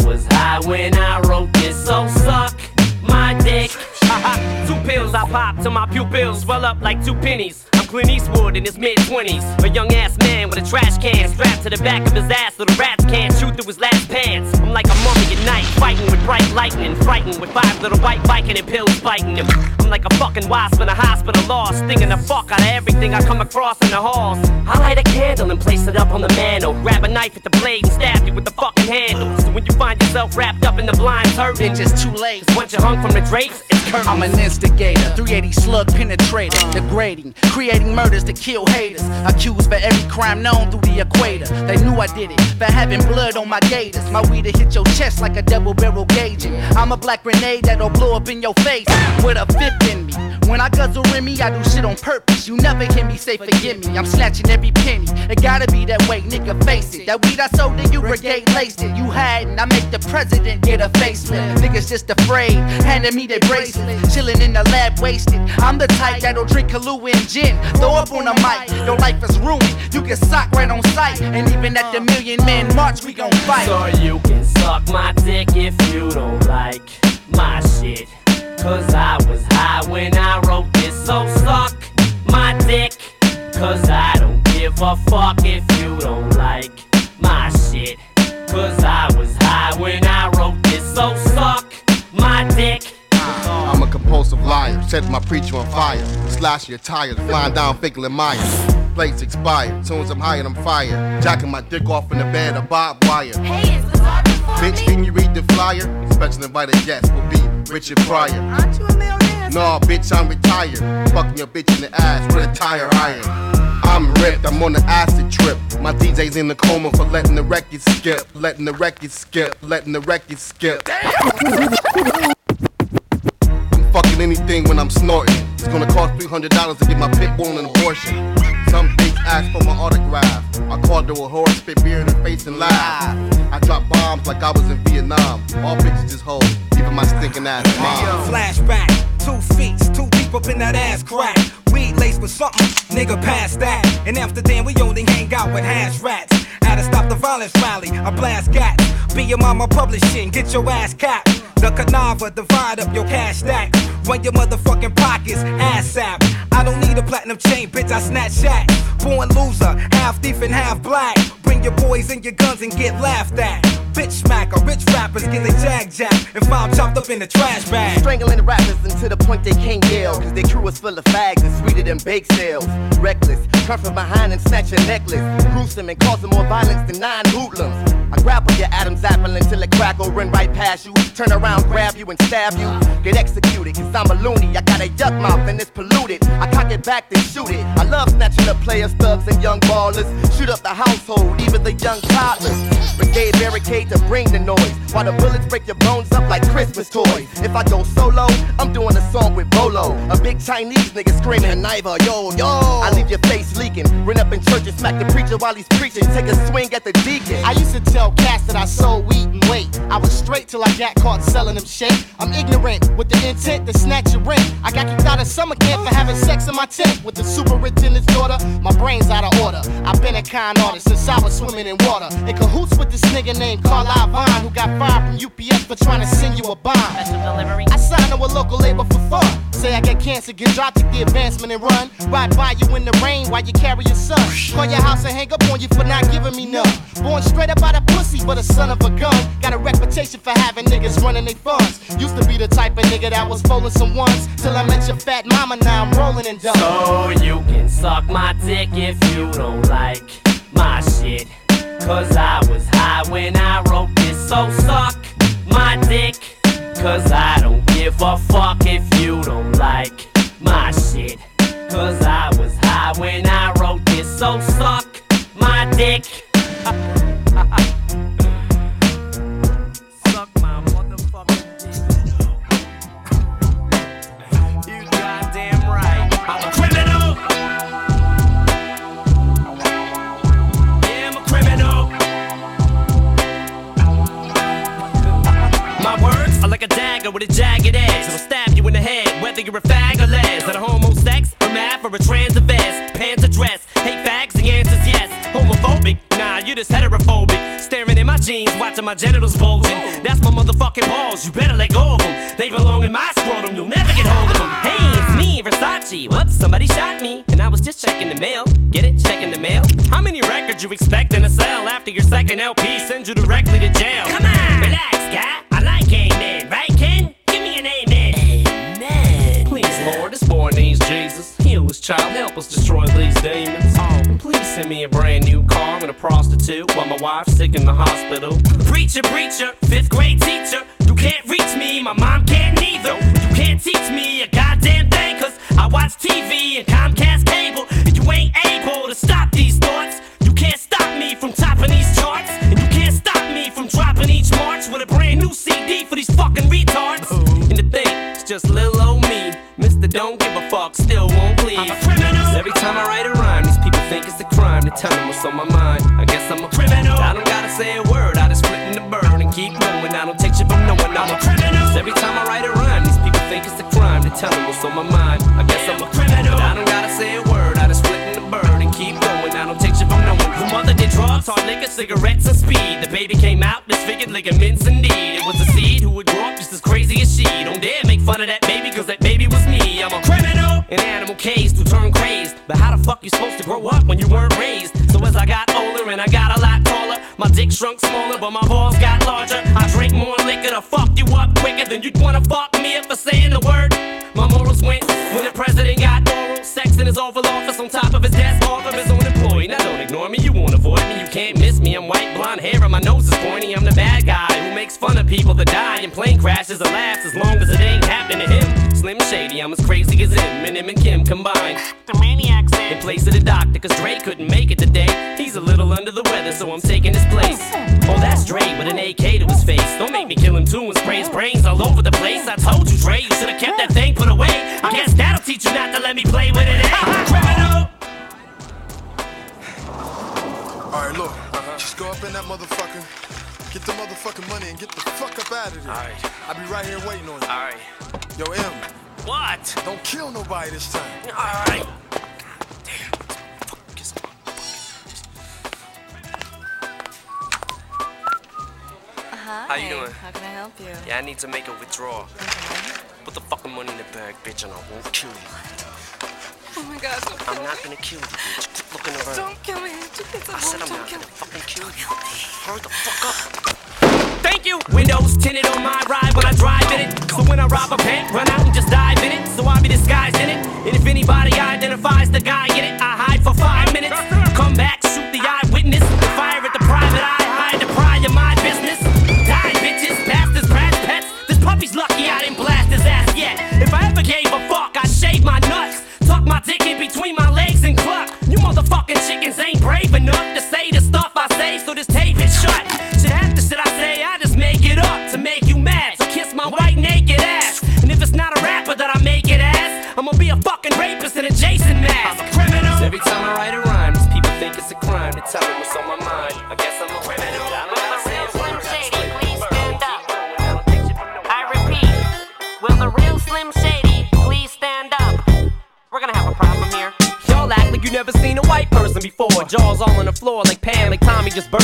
pop till my pupils swell up like two pennies. I'm Clint Eastwood in his mid 20s. A young ass man with a trash can strapped to the back of his ass so the rats can't shoot through his last pants. I'm like a mummy at night, fighting with bright lightning, frightened with five little white Viking and pills biting him. I'm like a fucking wasp in a hospital lost, stinging the fuck out of everything I come across in the halls. I light a candle and place it up on the mantle. Grab a knife at the blade and stab you with the fucking handle. So when you find yourself wrapped up in the blind curtain, It's just too late. Cause once you're hung from the drapes, it's curtains. I'm an instigator, 380 slug penetrator, degrading, creating murders to kill haters. Accused for every crime known through the equator. They knew I did it for having blood on my gators. My weed hit your chest like a double barrel gauging. I'm a black grenade that'll blow up in your face with a fifth in me. When I guzzle in me, I do shit on purpose. You never hear me say forgive me. I'm snatching every penny. It gotta be that way, nigga. Face it. That weed I sold to you, brigade laced it. You hadn't. I make the president get a facelift. Niggas just afraid, handing me their bracelet. Chilling in the lab, wasted. I'm the type that'll drink Kahlua and gin. Throw up on the mic. Your life is ruined. You get socked right on sight. And even at the Million Man March, we gon' fight. So you can suck my dick if you don't like my shit. Cause I was high when I wrote this, so suck my dick. Cause I don't give a fuck if you don't like my shit. Cause I was high when I wrote this, so suck my dick. I'm compulsive liar, set my preacher on fire. Slash your tires, flying down Finkel and Myers. Plates expired, soon as I'm high and I'm fired. Jacking my dick off in the bed of barbed wire. Hey, is before Bitch, me? can you read the flyer? Special invited guest will be Richard Pryor. Aren't you a millionaire? No, bitch, I'm retired. Fucking your bitch in the ass with a tire iron. I'm ripped, I'm on the acid trip. My DJ's in the coma for letting the record skip, letting the record skip, letting the record skip. Fucking anything when I'm snorting. It's gonna cost $300 to get my pit bull an abortion. Some bitch asked for my autograph. I called her a whore, spit beer in her face and laugh. I dropped bombs like I was in Vietnam. All bitches just hoes, even my stinking ass mom. Flashback, two feet, too deep up in that ass crack. Weed laced with something, nigga, pass that. In Amsterdam, we only hang out with hash rats. Had to stop the violence rally, I blast gats. Be your mama publishing, get your ass capped. The Canava, divide up your cash stacks. Run your motherfucking pockets, ass sap. I don't need a platinum chain, bitch, I snatch shack. Born loser, half thief and half black. Bring your boys and your guns and get laughed at. Bitch smack smacker, rich rappers get their jag jack and found chopped up in the trash bag. Strangling the rappers until the point they can't yell. Cause their crew is full of fags and sweeter than bake sales. Reckless, come from behind and snatch your necklace. Gruesome and causing more violence than nine hoodlums. I grapple your Adam's apple until it crackle, run right past you. Turn around, grab you and stab you. Get executed, cause I'm a loony. I got a yuck and it's polluted. I cock it back, then shoot it. I love snatching up players, thugs, and young ballers. Shoot up the household, even the young toddlers. Brigade barricade to bring the noise. While the bullets break your bones up like Christmas toys. If I go solo, I'm doing a song with Bolo. A big Chinese nigga screaming, Niva, yo, yo. I leave your face leaking. Run up in church and smack the preacher while he's preaching. Take a swing at the deacon. I used to tell cats that I sold weed and weight. I was straight till I got caught selling them shit. I'm ignorant with the intent to snatch your ring. I got kicked out of summer camp for having sex in my tent with the superintendent's daughter. My brain's out of order. I've been a con artist since I was swimming in water. In cahoots with this nigga named Carlisle Vine who got fired from UPS for trying to send you a bond. I signed to a local label for fun. Say I get cancer, get dropped, take the advancement and run. Ride by you in the rain while you carry your son. Call your house and hang up on you for not giving me none. Born straight up out of pussy, but a son of a gun. Got a reputation for having niggas running their funds. Used to be the type of nigga that was folding some ones. Till I met your fat mama, now I'm rolling in dough. So you can suck my dick if you don't like my shit. Cause I was high when I wrote this, so suck my dick. Cause I don't give a fuck if you don't like my shit. Cause I was high when I wrote this, so suck my dick. Dagger with a jagged edge. It'll stab you in the head, whether you're a fag or les. At a homo sex, a math, or a trans vest. Pants or dress, hate fags, the answer's yes. Homophobic, nah, you're just heterophobic. Staring in my jeans, watching my genitals bulging. That's my motherfucking balls, you better let go of them. They belong in my scrotum, you'll never get hold of them. Hey, it's me, Versace. Whoops, somebody shot me, and I was just checking the mail. Get it? Checking the mail. How many records you expecting to sell after your second LP sends you directly to jail? Come on, relax, Needs Jesus. Heal his child, help us destroy these demons. Oh, please send me a brand new car and a prostitute while my wife's sick in the hospital. Preacher, preacher, fifth grade teacher. You can't reach me, my mom can't neither. You can't teach me a goddamn thing, cause I watch TV and Comcast cable. And you ain't able to stop these thoughts. You can't stop me from topping these charts. And you can't stop me from dropping each March with a brand new CD for these fucking retards. And the thing, it's just little old me. Don't give a fuck, still won't please. I'm a criminal. Every time I write a rhyme, these people think it's a crime to tell them what's on my mind. I guess I'm a criminal. I don't gotta say a word, I just flip in the bird and keep going. I don't take shit from no one, I'm a criminal. Every time I write a rhyme, these people think it's a crime to tell them what's on my mind. I guess I'm a criminal. I don't gotta say a word, I just flip in the bird and keep going. I don't take shit from no one. The mother did drugs, hard liquor, cigarettes, and speed. The baby came out disfigured ligaments indeed. It was a seed who would grow up as crazy as she. Don't dare make fun of that baby, cause that baby was me. I'm a criminal, an animal caged to turn crazed. But how the fuck you supposed to grow up when you weren't raised? So as I got older and I got a lot taller, my dick shrunk smaller, but my balls got larger. I drink more liquor to fuck you up quicker than you'd wanna fuck me up for saying the word. My morals went when the president got oral sex in his Oval Office on top of his desk, off of his hair, and my nose is pointy. I'm the bad guy who makes fun of people that die in plane crashes and laughs as long as it ain't happening to him. Slim Shady, I'm as crazy as him, and him and Kim combined. The maniacs in place of the doctor, cause Dre couldn't make it today. He's a little under the weather, so I'm taking his place. Oh, that's Dre with an AK to his face. Don't make me kill him too and spray his brains all over the place. I told you, Dre, you should've kept that thing put away. I guess that'll teach you not to let me play with it. eh? *laughs* Criminal! Alright, look. Just go up in that motherfucker, get the motherfucking money, and get the fuck up out of here. Alright. I'll be right here waiting on you. Alright. Yo, M. What? Don't kill nobody this time. Alright. Hi. Uh-huh. How you doing? How can I help you? Yeah, I need to make a withdrawal. Put the fucking money in the bag, bitch, and I won't kill you. Oh my god, don't kill I'm not me. gonna kill you, bitch. Quit looking around. Don't kill me. It's a I said I'm don't not kill gonna me. fucking kill you. Hurry the fuck up. Thank you. Windows tinted on my ride when I drive in it. So when I rob a bank, run out and just dive in it. So I be disguised in it. And if anybody identifies the guy in it, I hide for five minutes. Come back,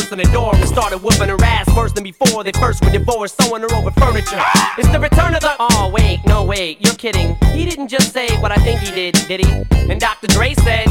Tommy just burst in the door and started whooping her ass worse than before. They first were divorced, sewing her over furniture. It's the return of the. Oh, wait, no, wait, you're kidding. He didn't just say what I think he did, did he? And Dr. Dre said.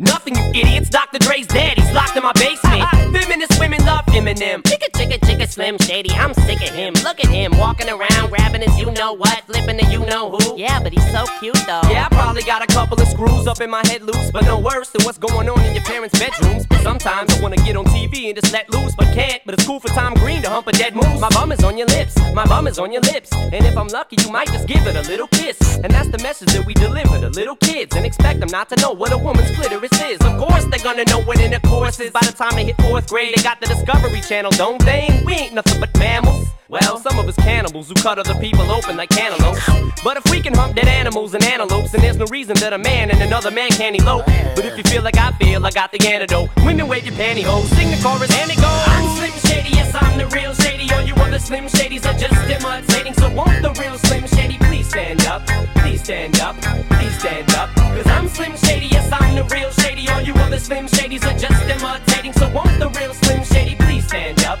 Nothing, you idiots. Dr. Dre's dead. He's locked in my basement. *laughs* Feminist women love Eminem. Chicka, chicka, chicka, Slim Shady. I'm sick of him. Look at him walking around, grabbing his you know what, flipping the you know who. Yeah, but he's so cute though. Yeah, I probably got a couple of screws up in my head loose, but no worse than what's going on in your parents' bedrooms. Sometimes I wanna get on TV and just let loose, but can't. But it's cool for Tom Green to hump a dead moose. My bum is on your lips, my bum is on your lips. And if I'm lucky, you might just give it a little kiss. And that's the message that we deliver to little kids and expect them not to know what a woman's clitoris is. Of course, they're gonna know what intercourse is. By the time they hit fourth grade, they got the Discovery Channel, don't they? We ain't nothing but mammals. Well, some of us cannibals who cut other people open like cantaloupes. But if we can hump dead animals and antelopes, and there's no reason that a man and another man can't elope. But if you feel like I feel, I got the antidote. Women wave your pantyhose, sing the chorus, and it goes. I'm Slim Shady, yes, I'm the real Shady. All you other Slim Shadys are just imitating. So won't the real Slim Shady please stand up? Please stand up, please stand up. Cause I'm Slim Shady, yes, I'm the real Shady. All you other Slim Shadys are just imitating. So won't the real Slim Shady please stand up?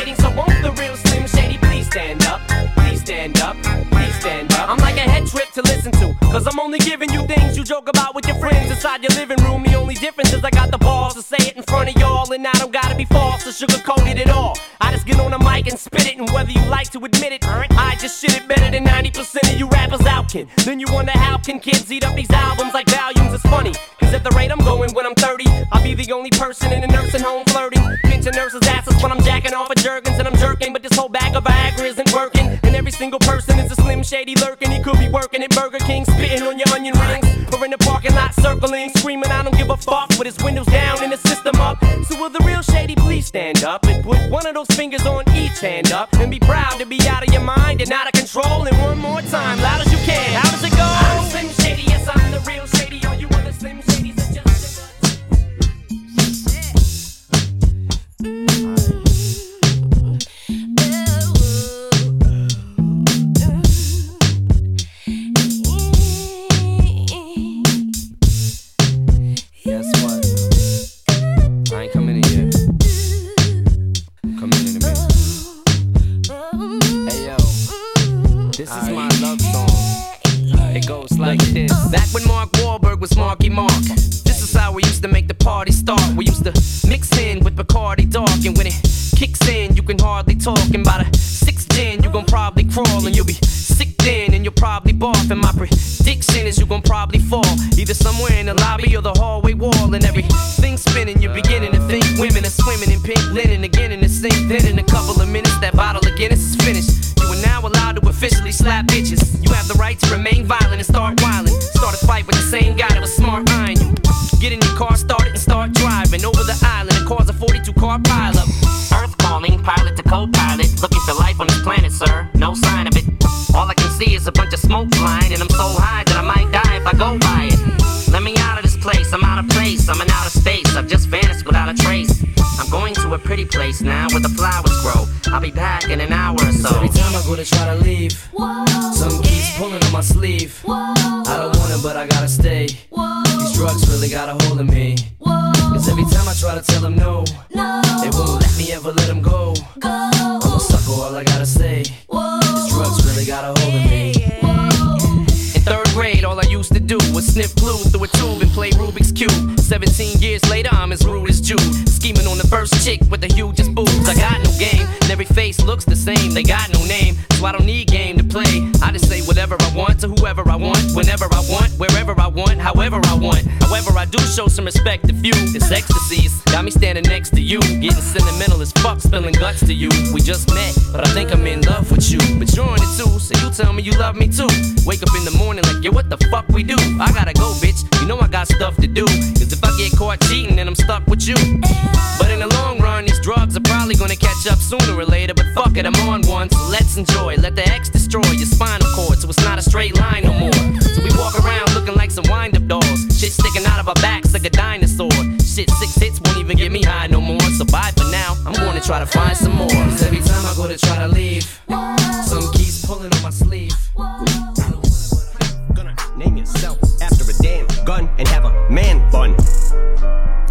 To listen to. Cause I'm only giving you things you joke about with your friends inside your living room. The only difference is I got the balls to say it in front of y'all. And I don't gotta be false or sugarcoat it at all. I just get on the mic and spit it. And whether you like to admit it, I just shit it better than 90% of you rappers out can. Then you wonder how can kids eat up these albums like volumes? It's funny. Cause at the rate I'm going when I'm 30, I'll be the only person in a nursing home flirting. Pinching nurses' asses when I'm jacking off of Jergens and I'm jerking. But this whole bag of Viagra. And every single person is a slim shady lurking. He could be working at Burger King, spitting on your onion rings. Or in the parking lot circling, screaming, I don't give a fuck. With his windows down and the system up. So will the real shady please stand up and put one of those fingers on each hand up and be proud to be out of your mind and out of control. And one more time, loud as you can. It goes like this. Back when Mark Wahlberg was Marky Mark. This is how we used to make the party start. We used to mix in with Bacardi Dark, and when it kicks in, you can hardly talk. And by the sixth you gon' probably crawl, and you'll be sick then, and you'll probably barf. And my prediction is you gon' probably fall, either somewhere in the lobby or the hallway wall, and everything spinning. You're beginning to think women are swimming in pink linen again in the sink. Then in a couple of minutes, that bottle of Guinness is finished. You are now allowed to officially slap bitches. You right to remain violent and start whiling. Start a fight with the same guy that was smart eyeing you. Get in your car, start it, and start driving over the island and cause a 42 car pileup. Earth calling, pilot to co-pilot. Looking for life on this planet, sir. No sign of it. All I can see is a bunch of smoke flying, and I'm so high that I might die if I go by it. Let me out of this place, I'm out of place, I'm in pretty place now where the flowers grow. I'll be back in an hour or so. Every time I go to try to leave, some keeps pulling on my sleeve. I don't want it, but I gotta stay. These drugs really got a hold of me. Cause every time I try to tell them no, they won't let me ever let them go. I'm a sucker, all I gotta say. These drugs really got a hold of me. Used to do was sniff glue through a tube and play Rubik's Cube. 17 years later, I'm as rude as Jude. Scheming on the first chick with the hugest boobs. I got no game, and every face looks the same. They got no name, so I don't need game to play. I just whatever I want to whoever I want, whenever I want, wherever I want, however I want. However, I do show some respect to few. It's ecstasies, got me standing next to you. Getting sentimental as fuck, spilling guts to you. We just met, but I think I'm in love with you. But you're on it too, so you tell me you love me too. Wake up in the morning like, yo, what the fuck we do? I gotta go, bitch. You know I got stuff to do. Cause if I get caught cheating, then I'm stuck with you. But in the long run, these drugs are probably gonna catch up sooner or later. But fuck it, I'm on one, so let's enjoy. Let the X destroy your spinal cord, so it's not a straight line no more. So we walk around looking like some wind up dolls. Shit sticking out of our backs like a dinosaur. Shit, six hits won't even get me high no more. So bye for now, I'm gonna try to find some more. Cause every time I go to try to leave, some keys pulling on my sleeve. Gonna name yourself after a damn gun and have a man bun.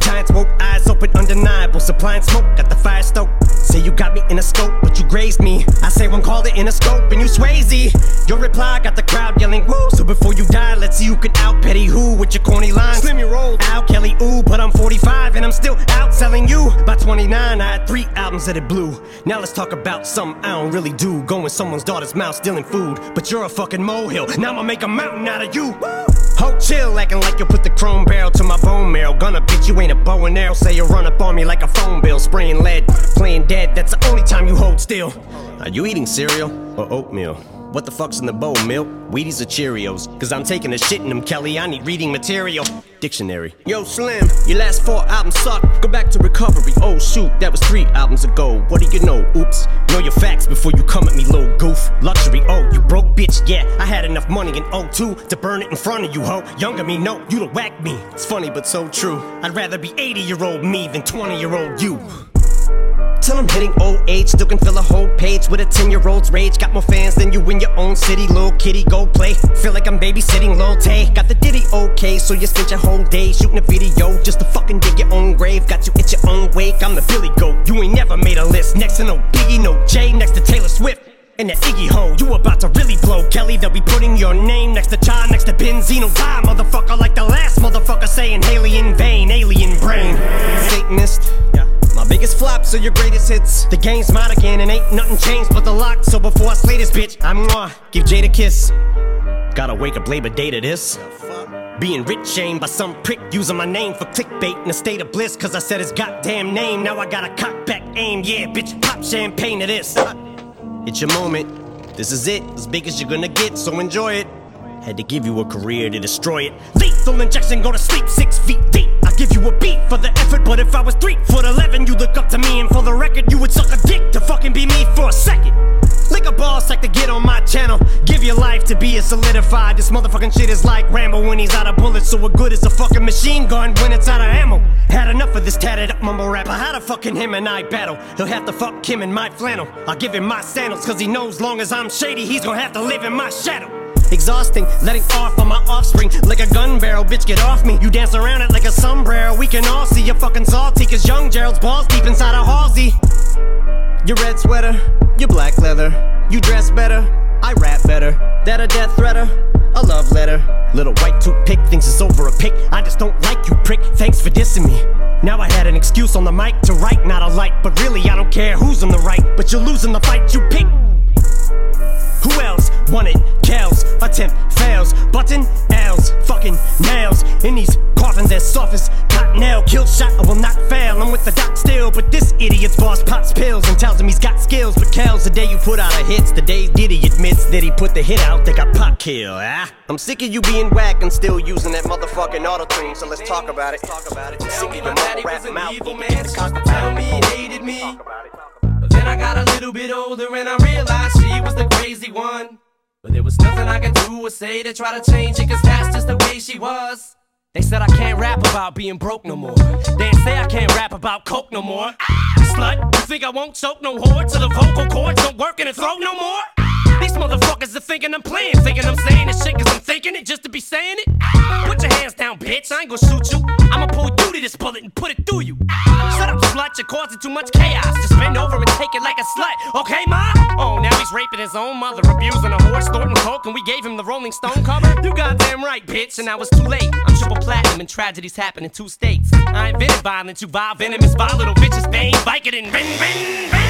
Giants woke eyes open, undeniable. Supplying smoke, got the fire stoked. Say you got me in a scope, but you grazed me. I say one called it in a scope, and you Swayze. Your reply got the crowd yelling woo. So before you die, let's see who can out petty who with your corny lines. Slim your roll, Al Kelly, ooh, but I'm 45 and I'm still out selling you. By 29, I had three albums that it blew. Now let's talk about something I don't really do. Go in someone's daughter's mouth stealing food, but you're a fucking molehill. Now I'ma make a mountain out of you. Ho chill, acting like you put the chrome barrel to my bone marrow. Gonna bitch, you ain't a bow and arrow. Say you run up on me like a phone bill, spraying lead, playing dead. That's the only time you hold still. Are you eating cereal or oatmeal? What the fuck's in the bowl, milk? Wheaties or Cheerios? Cause I'm taking a shit in them, Kelly. I need reading material. Dictionary. Yo, Slim, your last four albums suck. Go back to recovery. Oh, shoot, that was three albums ago. What do you know? Oops. Know your facts before you come at me, little goof. Luxury, oh, you broke bitch. Yeah, I had enough money in 02 to burn it in front of you, ho. Younger me, no, you'd have me. It's funny, but so true. I'd rather be 80 year old me than 20 year old you. Till I'm hitting old age, still can fill a whole page with a 10 year old's rage. Got more fans than you in your own city, little kitty, go play. Feel like I'm babysitting Lil Tay. Got the ditty okay, so you spent your whole day shooting a video just to fucking dig your own grave. Got you at your own wake, I'm the Billy Goat. You ain't never made a list. Next to no Biggie, no J, next to Taylor Swift. And that Iggy Ho, you about to really blow Kelly. They'll be putting your name next to Cha, next to Benzino. Die, motherfucker, like the last motherfucker saying Haley in vain, alien brain. Satanist, yeah. My biggest flops are your greatest hits. The game's mine again, and ain't nothing changed but the lock. So before I slay this bitch, I'm gonna give Jade a kiss. Gotta wake up Labor Day to this. Being rich shamed by some prick using my name for clickbait in a state of bliss. Cause I said his goddamn name. Now I got a cock back aim. Yeah, bitch, pop champagne to this. It's your moment. This is it, as big as you're gonna get, so enjoy it. Had to give you a career to destroy it. Lethal injection, go to sleep six feet deep. I give you a beat for the effort, but if I was three foot eleven, you look up to me, and for the record, you would suck a dick to fucking be me for a second. Lick a boss like to get on my channel. Give your life to be a solidified. This motherfucking shit is like Rambo when he's out of bullets. So what good is a fucking machine gun when it's out of ammo? Had enough of this tatted up mumble rapper. How the fucking him and I battle? He'll have to fuck him in my flannel. I'll give him my sandals, cause he knows long as I'm shady, he's gonna have to live in my shadow. Exhausting, letting off on my offspring like a gun barrel. Bitch, get off me. You dance around it like a sombrero. We can all see you're fucking salty, cause young Gerald's balls deep inside a Halsey. Your red sweater, your black leather. You dress better, I rap better. That a death threater, a love letter. Little white toothpick thinks it's over a pick. I just don't like you, prick. Thanks for dissing me. Now I had an excuse on the mic to write, not a light. But really, I don't care who's on the right. But you're losing the fight you pick. Who else wanted it? Kells, attempt fails. Button L's, fucking nails. In these coffins as soft as cottonelle. Kill shot, I will not fail. I'm with the doc still, but this idiot's boss pops pills and tells him he's got skills. But Kells, the day you put out a hits, the day Diddy admits that he put the hit out, they got pop kill. Ah, I'm sick of you being whack and still using that motherfucking auto tune. So let's talk about it. Talk about it. Sick of your mouth rap mouth. evil man, she used tell me he hated me. But then I got a little bit older and I realized she was the crazy one. But there was nothing I could do or say to try to change it, cause that's just the way she was. They said I can't rap about being broke no more. They say I can't rap about coke no more. Ah, slut, you think I won't choke no whore till the vocal cords don't work in the throat no more? These motherfuckers are thinking I'm playing, thinking I'm saying this shit cause I'm thinking it just to be saying it. Put your hands down, bitch, I ain't gonna shoot you. I'ma pull you to this bullet and put it through you. Shut up, slut, you're causing too much chaos. Just bend over and take it like a slut, okay, ma? Oh, now he's raping his own mother, abusing a horse, snorting coke, and we gave him the Rolling Stone cover? You goddamn right, bitch, and I was too late. I'm triple platinum and tragedies happen in two states. I invented violence, you vile venomous, vile little bitches, bang, Vicodin, ring, ring, ring.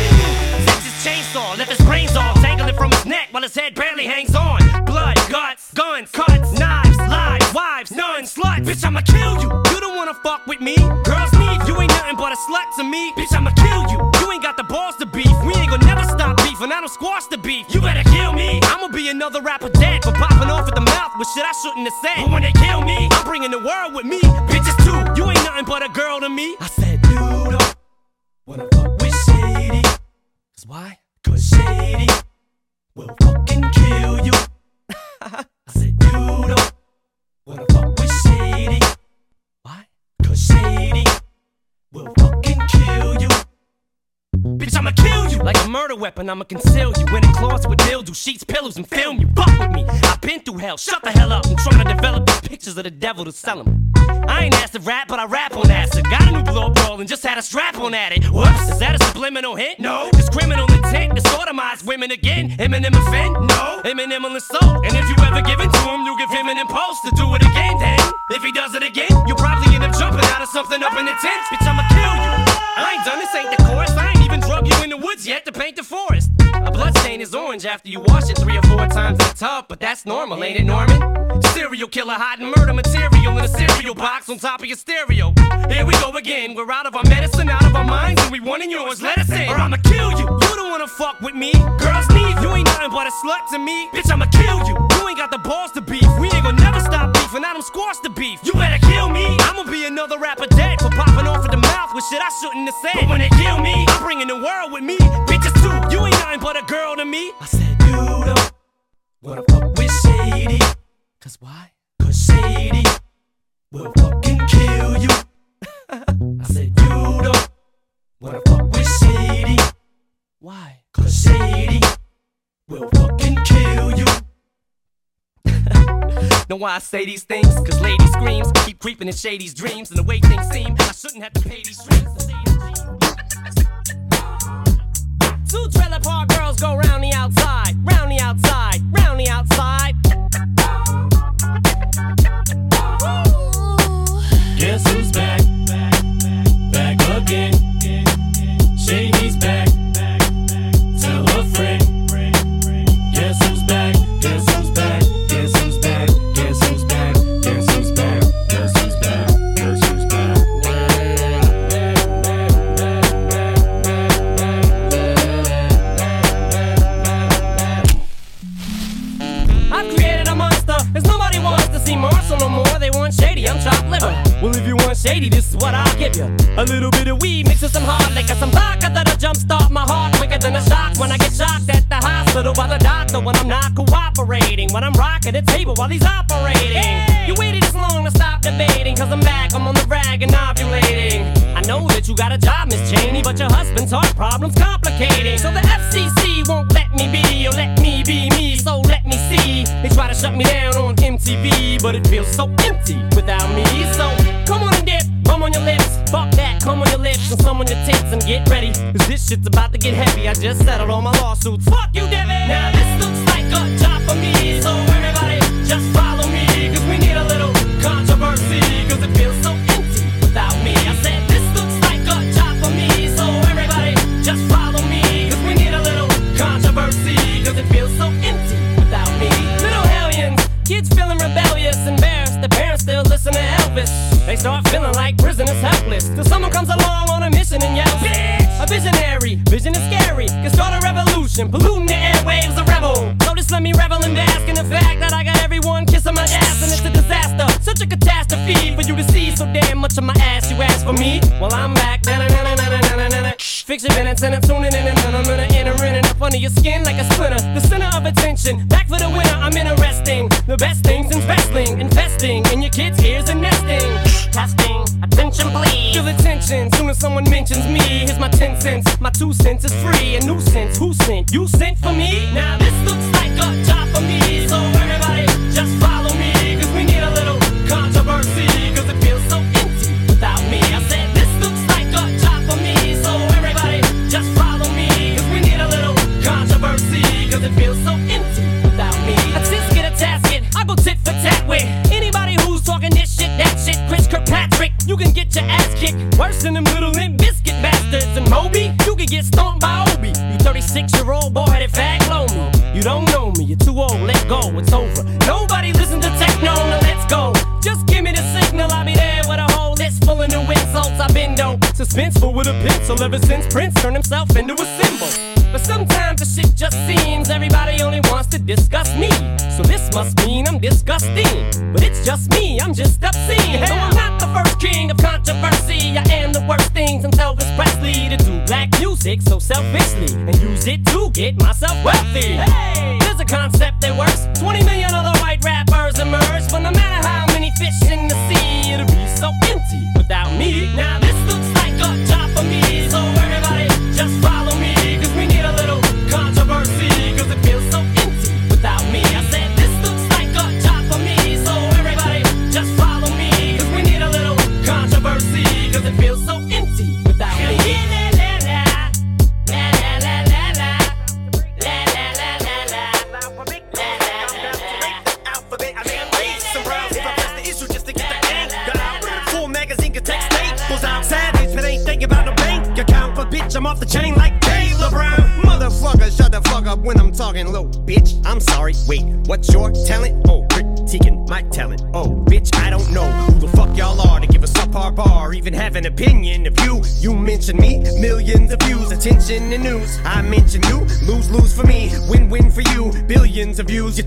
Chainsaw, left his brains all dangling from his neck while his head barely hangs on. Blood, guts, guns, cuts, knives, lies, wives, nuns, sluts. Bitch, I'ma kill you. You don't wanna fuck with me. Girls need you ain't nothing but a slut to me. Bitch, I'ma kill you. You ain't got the balls to beef. We ain't gonna never stop beef, and I don't squash the beef. You better kill me. I'ma be another rapper dead for popping off at the mouth with shit I shouldn't have said. But when they kill me, I'm bringing the world with me. Bitches too. You ain't nothing but a girl to me. I said, dude, wanna fuck. Cause why? Cause Shady will fucking kill you. *laughs* I said, you don't wanna fuck with Shady. Why? Cause Shady will fucking kill you. Bitch, I'ma kill you like a murder weapon. I'ma conceal you in a closet with mildew, sheets, pillows, and film you. Fuck with me. I've been through hell. Shut the hell up. I'm trying to develop these pictures of the devil to sell them. I ain't asked to rap, but I rap on acid. Got a new blow roll and just had a strap on at it. Whoops, is that a subliminal hint? No. It's criminal intent to sodomize women again. Eminem offend? No. Eminem will insult. And if you ever give it to him, you give him an impulse to do it again. Then, if he does it again, you'll probably end up jumping out of something up in the tent. Bitch, I'ma kill you. I ain't done this, ain't the chorus. I ain't even drug you in the woods yet to paint the forest. A blood stain is orange after you wash it three or four times in the tub, but that's normal, ain't it, Norman? Serial killer hiding murder material in a cereal box on top of your stereo. Here we go again. We're out of our medicine, out of our minds, and we want in yours. Let us in, or I'ma kill you. You don't wanna fuck with me. Girls need you ain't nothing but a slut to me. Bitch, I'ma kill you. You ain't got the balls to beef. We ain't gonna never stop beefing. I done squash the beef. You better kill me. I'ma be another rapper dead for popping off at the mouth with shit I shouldn't have said. But when they kill me, I'm bringing the world with me. Bitches too. You ain't nothing but a girl to me. I said you don't uh, wanna fuck with Shady. Cause why? Cause Shady will fucking kill you. *laughs* I said you don't wanna fuck with Shady. Why? Cause Shady will fucking kill you. *laughs* know why I say these things? Cause lady screams keep creeping in Shady's dreams. And the way things seem, I shouldn't have to pay these dreams. Two trailer park girls go round the outside, round the outside, round the outside. Guess who's back? Back again. Shady's back. Tell a friend. Guess who's back? Guess who's back? Guess who's back? Guess who's back? Guess who's back? Guess who's back? I've created a monster, cause nobody wants to see Marshall no more. They want shady, I'm chopped liver. Well, if you want shady, this is what I'll give you. A little bit of weed mixed with some hard liquor, some vodka that'll jumpstart my heart quicker than a shock when I get shocked at the hospital by the doctor when I'm not cooperating. When I'm rocking the table while he's operating. You waited this long to stop debating, cause I'm back, I'm on the rag and ovulating. I know that you got a job, Miss Cheney, but your husband's heart problem's complicating. So the FCC won't let me be, or let me be me, so let me see. They try to shut me down on MTV, but it feels so empty without me. So come on and dip, come on your lips, fuck that, come on your lips, and some on your tits, and get ready. Cause this shit's about to get heavy. I just settled all my lawsuits. Fuck you, Devin! Now this looks like a job for me, so everybody just follow your skin like a splinter. The center of attention, back for the winner. I'm interesting. The best things in wrestling, investing in your kids' ears and nesting. Testing, attention please. Feel the tension soon as someone mentions me. Here's my 10 cents, my two cents is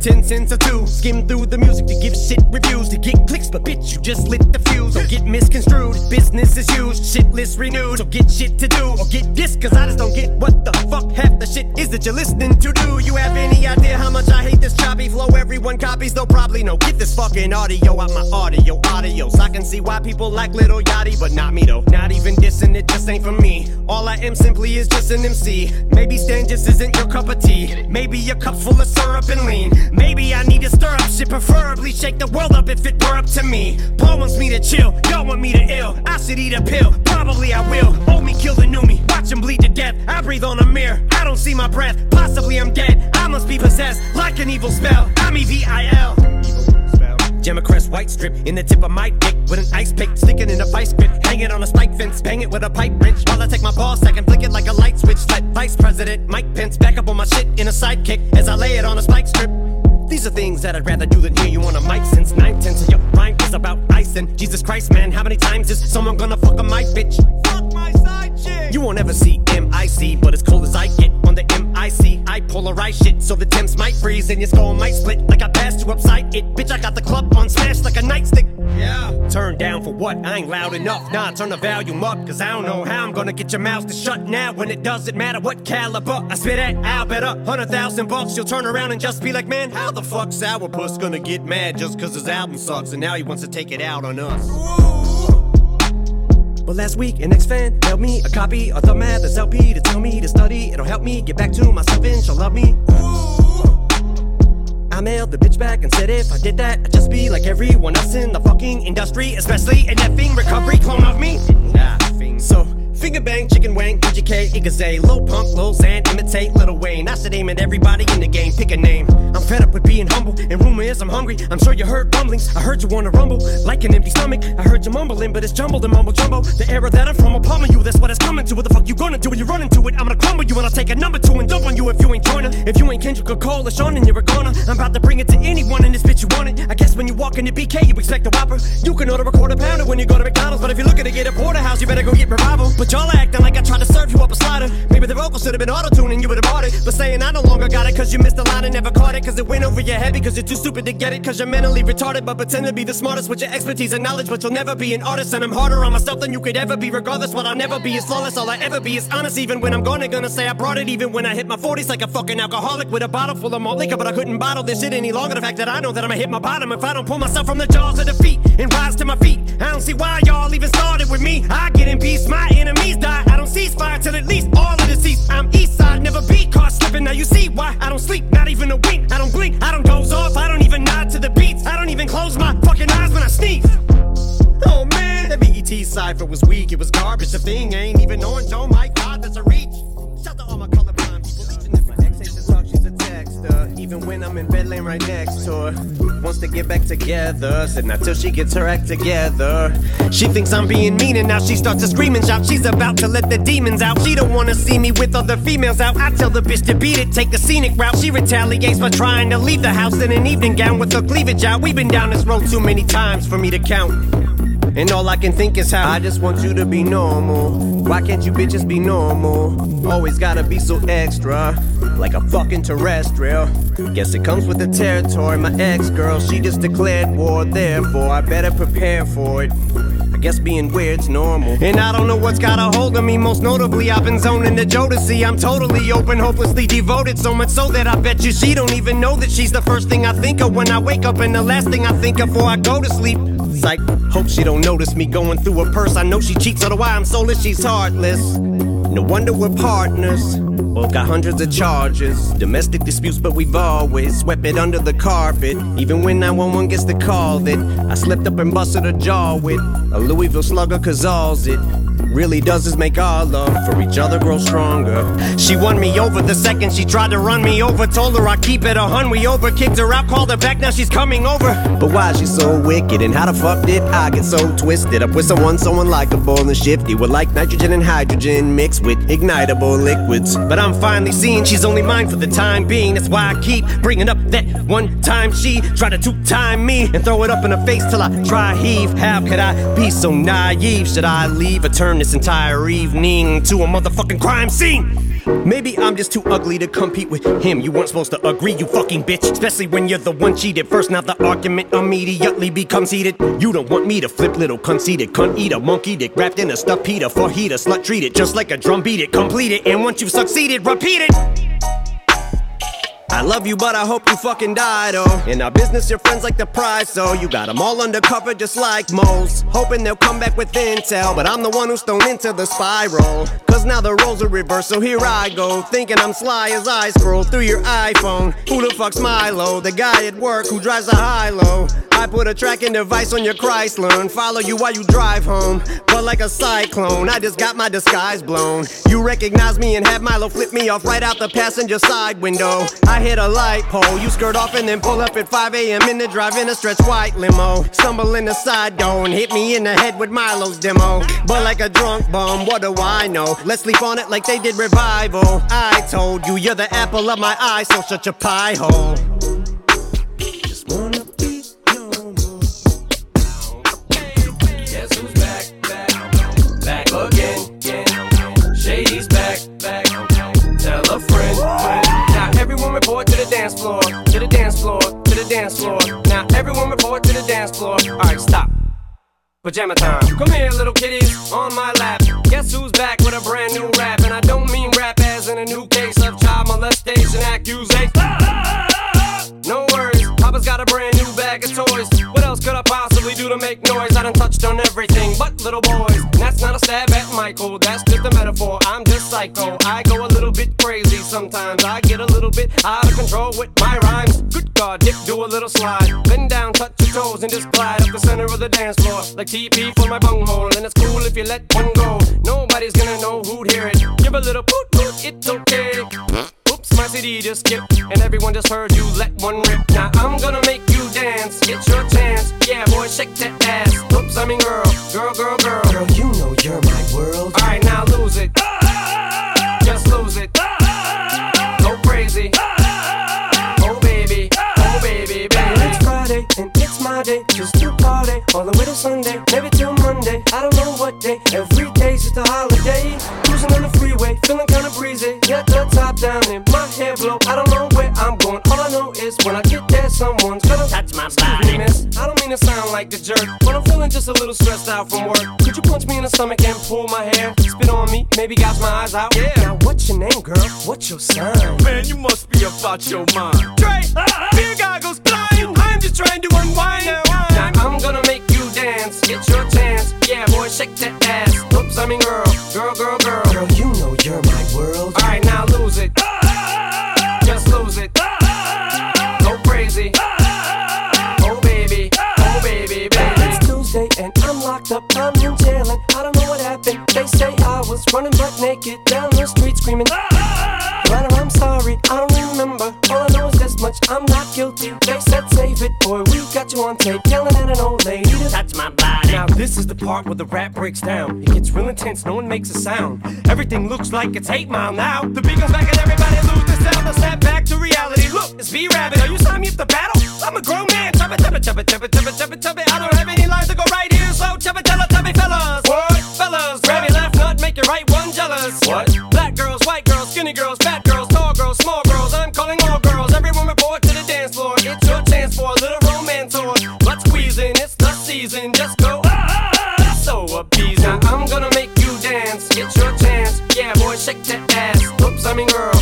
10 cents or two. Skim through the music to give shit reviews to get clicks, but bitch, you just lit the fuse. Don't get misconstrued, business is used, shit list renewed. So get shit to do, or get this, cause I just don't get what the fuck half the shit is that you're listening to. Do you have any idea how much I hate this choppy flow? Everyone copies, though probably no. Get this fucking audio out my audio, can see why people like Little Yachty, but not me though. Not even dissing, it just ain't for me. All I am simply is just an MC. Maybe Stan just isn't your cup of tea. Maybe a cup full of syrup and lean. Maybe I need to stir up shit, preferably shake the world up if it were up to me. Paul wants me to chill, y'all want me to ill. I should eat a pill, probably I will. Old me kill the new me, watch him bleed to death. I breathe on a mirror, I don't see my breath. Possibly I'm dead, I must be possessed like an evil spell. I'm E E-V-I-L. Jam a crest white strip in the tip of my dick with an ice pick sticking in a vice grip. Hang it on a spike fence, bang it with a pipe wrench while I take my ball sack and flick it like a light switch. Vice President Mike Pence back up on my shit in a sidekick as I lay it on a spike strip. These are things that I'd rather do than hear you on a mic since nine tenths your rhyme is about ice and Jesus Christ, man, how many times is someone gonna fuck a mic, bitch? I ain't loud enough. Nah, turn the volume up, cause I don't know how I'm gonna get your mouth to shut now when it doesn't matter what caliber. I spit at, I'll bet a hundred thousand bucks. You'll turn around and just be like, man, how the fuck Sourpuss gonna get mad just cause his album sucks and now he wants to take it out on us? But last week, an ex-fan mailed me a copy of the Mathers LP to tell me to study. It'll help me get back to myself and she'll love me. Mailed the bitch back and said if I did that, I'd just be like everyone else in the fucking industry, especially an effing recovery clone of me. Finger bang, chicken wang, PGK, Igaze, low pump, low Xan, imitate Little Wayne. I should aim at everybody in the game, pick a name. I'm fed up with being humble, and rumor is I'm hungry. I'm sure you heard rumblings. I heard you wanna rumble, like an empty stomach. I heard you mumbling, but it's jumbled and mumble jumbo. The era that I'm from will pummel you, that's what it's coming to. What the fuck you gonna do when you run into it? I'm gonna crumble you, and I'll take a number two and dump on you if you ain't joiner. If you ain't Kendrick or Cole or Sean, then you're a goner. I'm about to bring it to anyone in this bitch you want it. I guess when you walk into BK, you expect a whopper. You can order a quarter pounder when you go to McDonald's, but if you're looking to get a porterhouse, you better go get revival. But y'all acting like I tried to serve you up a slider. Maybe the vocals should have been auto-tuned and you would have bought it. But saying I no longer got it cause you missed the line and never caught it. Cause it went over your head because you're too stupid to get it. Cause you're mentally retarded, but pretend to be the smartest with your expertise and knowledge. But you'll never be an artist. And I'm harder on myself than you could ever be. Regardless, what I'll never be is flawless. All I ever be is honest. Even when I'm gonna, gonna say I brought it. Even when I hit my 40s like a fucking alcoholic with a bottle full of malt liquor. But I couldn't bottle this shit any longer. The fact that I know that I'ma hit my bottom if I don't pull myself from the jaws of defeat and rise to my feet. I don't see why y'all even started with me. I get in peace, my die. I don't cease fire till at least all of the seats. I'm east side, never be caught slipping. Now you see why I don't sleep, not even a wink. I don't blink, I don't doze off, I don't even nod to the beats. I don't even close my fucking eyes when I sneeze. Oh man, that BET cipher was weak, it was garbage. The thing ain't even orange. Oh my god, that's a reach. Shout to all my Even when I'm in bed laying right next to her. Wants to get back together, said not till she gets her act together. She thinks I'm being mean and now she starts to scream and shout. She's about to let the demons out. She don't wanna see me with other females out. I tell the bitch to beat it, take the scenic route. She retaliates by trying to leave the house in an evening gown with her cleavage out. We've been down this road too many times for me to count. And all I can think is how I just want you to be normal. Why can't you bitches be normal? Always gotta be so extra, like a fucking terrestrial. Guess it comes with the territory. My ex girl, she just declared war, therefore I better prepare for it. I guess being weird's normal. And I don't know what's got a hold of me. Most notably, I've been zoning the Jodeci. I'm totally open, hopelessly devoted. So much so that I bet you she don't even know that she's the first thing I think of when I wake up and the last thing I think of before I go to sleep. Psych, hope she don't notice me going through her purse. I know she cheats, otherwise I'm soulless, she's heartless. No wonder we're partners. Both got hundreds of charges. Domestic disputes, but we've always swept it under the carpet. Even when 911 gets the call that I slipped up and busted a jaw with a Louisville slugger, cause all's it. Really does is make our love for each other grow stronger. She won me over the second she tried to run me over. Told her I keep it a hun. We over kicked her out, called her back. Now she's coming over. But why she so wicked? And how the fuck did I get so twisted up with someone so unlikable and shifty? We're like nitrogen and hydrogen mixed with ignitable liquids. But I'm finally seeing she's only mine for the time being. That's why I keep bringing up that one time she tried to two time me and throw it up in her face till I try heave. How could I be so naive? Should I leave or turn this entire evening to a motherfucking crime scene? Maybe I'm just too ugly to compete with him. You weren't supposed to agree, you fucking bitch. Especially when you're the one cheated first. Now the argument immediately becomes heated. You don't want me to flip little conceited cunt eat a monkey dick wrapped in a stuffed Peter for heater. Slut treat it just like a drum beat it. Complete it. And once you've succeeded, repeat it. I love you, but I hope you fucking died, oh. In our business, your friends like the prize, so you got them all undercover just like moles. Hoping they'll come back with intel, but I'm the one who's thrown into the spiral. Cause now the roles are reversed, so here I go. Thinking I'm sly as I scroll through your iPhone. Who the fuck's Milo? The guy at work who drives a high low. I put a tracking device on your Chrysler and follow you while you drive home. But like a cyclone, I just got my disguise blown. You recognize me and have Milo flip me off right out the passenger side window. I hit a light pole, you skirt off and then pull up at 5 a.m. in the drive in a stretch white limo. Stumble in the side and hit me in the head with Milo's demo. But like a drunk bum, what do I know? Let's sleep on it like they did revival. I told you you're the apple of my eye, so shut your pie hole. Dance floor. Now everyone report to the dance floor. All right, stop. Pajama time. Come here, little kitties, on my lap. Guess who's back with a brand new rap? And I don't mean rap as in a new case of child molestation accusation. No worries, Papa's got a brand new bag of toys. What else could I possibly do to make noise? I done touched on everything but little boys. That's not a stab at Michael, that's just a metaphor. I'm just psycho. I go a little bit crazy sometimes. I get a little bit out of control with my rhymes. Good God, Dick, do a little slide. Bend down, touch your toes, and just glide up the center of the dance floor. Like TP for my bunghole. And it's cool if you let one go. Nobody's gonna know who'd hear it. Give a little poot poot, it's okay. My CD just skipped, and everyone just heard you let one rip. Now I'm gonna make you dance, get your chance. Yeah, boy, shake that ass. Oops, I mean girl, girl, girl, girl. Girl, you know you're my world. Alright, now lose it. Just lose it. Go crazy. Oh baby, oh baby, baby. It's Friday and it's my day, just party all the way to Sunday, maybe till Monday. I don't know what day. Every day's just a holiday. Cruising on the freeway, feeling kinda breezy. Got the top down and my hair blow. I don't know where I'm going. All I know is when I get there, someone's gonna touch my body. Miss, I don't mean to sound like the jerk, but I'm feeling just a little stressed out from work. Could you punch me in the stomach and pull my hair? Spit on me, maybe gouge my eyes out. Yeah. Now what's your name, girl? What's your sign? Man, you must be about your mind. Dre, uh, uh, uh, beer goggles flying. I'm just trying to unwind. Now I'm gonna make you dance. Get your chance. Yeah, boy, shake that ass. Oops, I mean girl, girl, girl, girl. Girl, you know you're my world. All right, now lose it. Just lose it. Go crazy. Oh baby, oh baby, baby. It's Tuesday and I'm locked up. I'm in jail and I don't know what happened. They say I was running butt naked down the street screaming. Brother, I'm sorry, I don't remember. All I I'm not guilty. They said save it, boy, we got you on tape. Yelling at an old lady to touch my body. Now this is the part where the rap breaks down. It gets real intense, no one makes a sound. Everything looks like it's 8 mile now. The beat goes back and everybody lose the sound. Snap back to reality. Look, it's B-Rabbit. Are you signing me up to battle? I'm a grown man. Chubba, chubba, chubba, chubba, chubba, chubba, chubba. I don't have any lines to go right here, so chubba, chubba, chubby fellas. What? Fellas, grab your left nut, make your right one jealous. What? Black girls, white girls, skinny girls, Season. Just go. So appeasing. Now I'm gonna make you dance. Get your chance. Yeah, boy, shake that ass. Oops, I mean girl,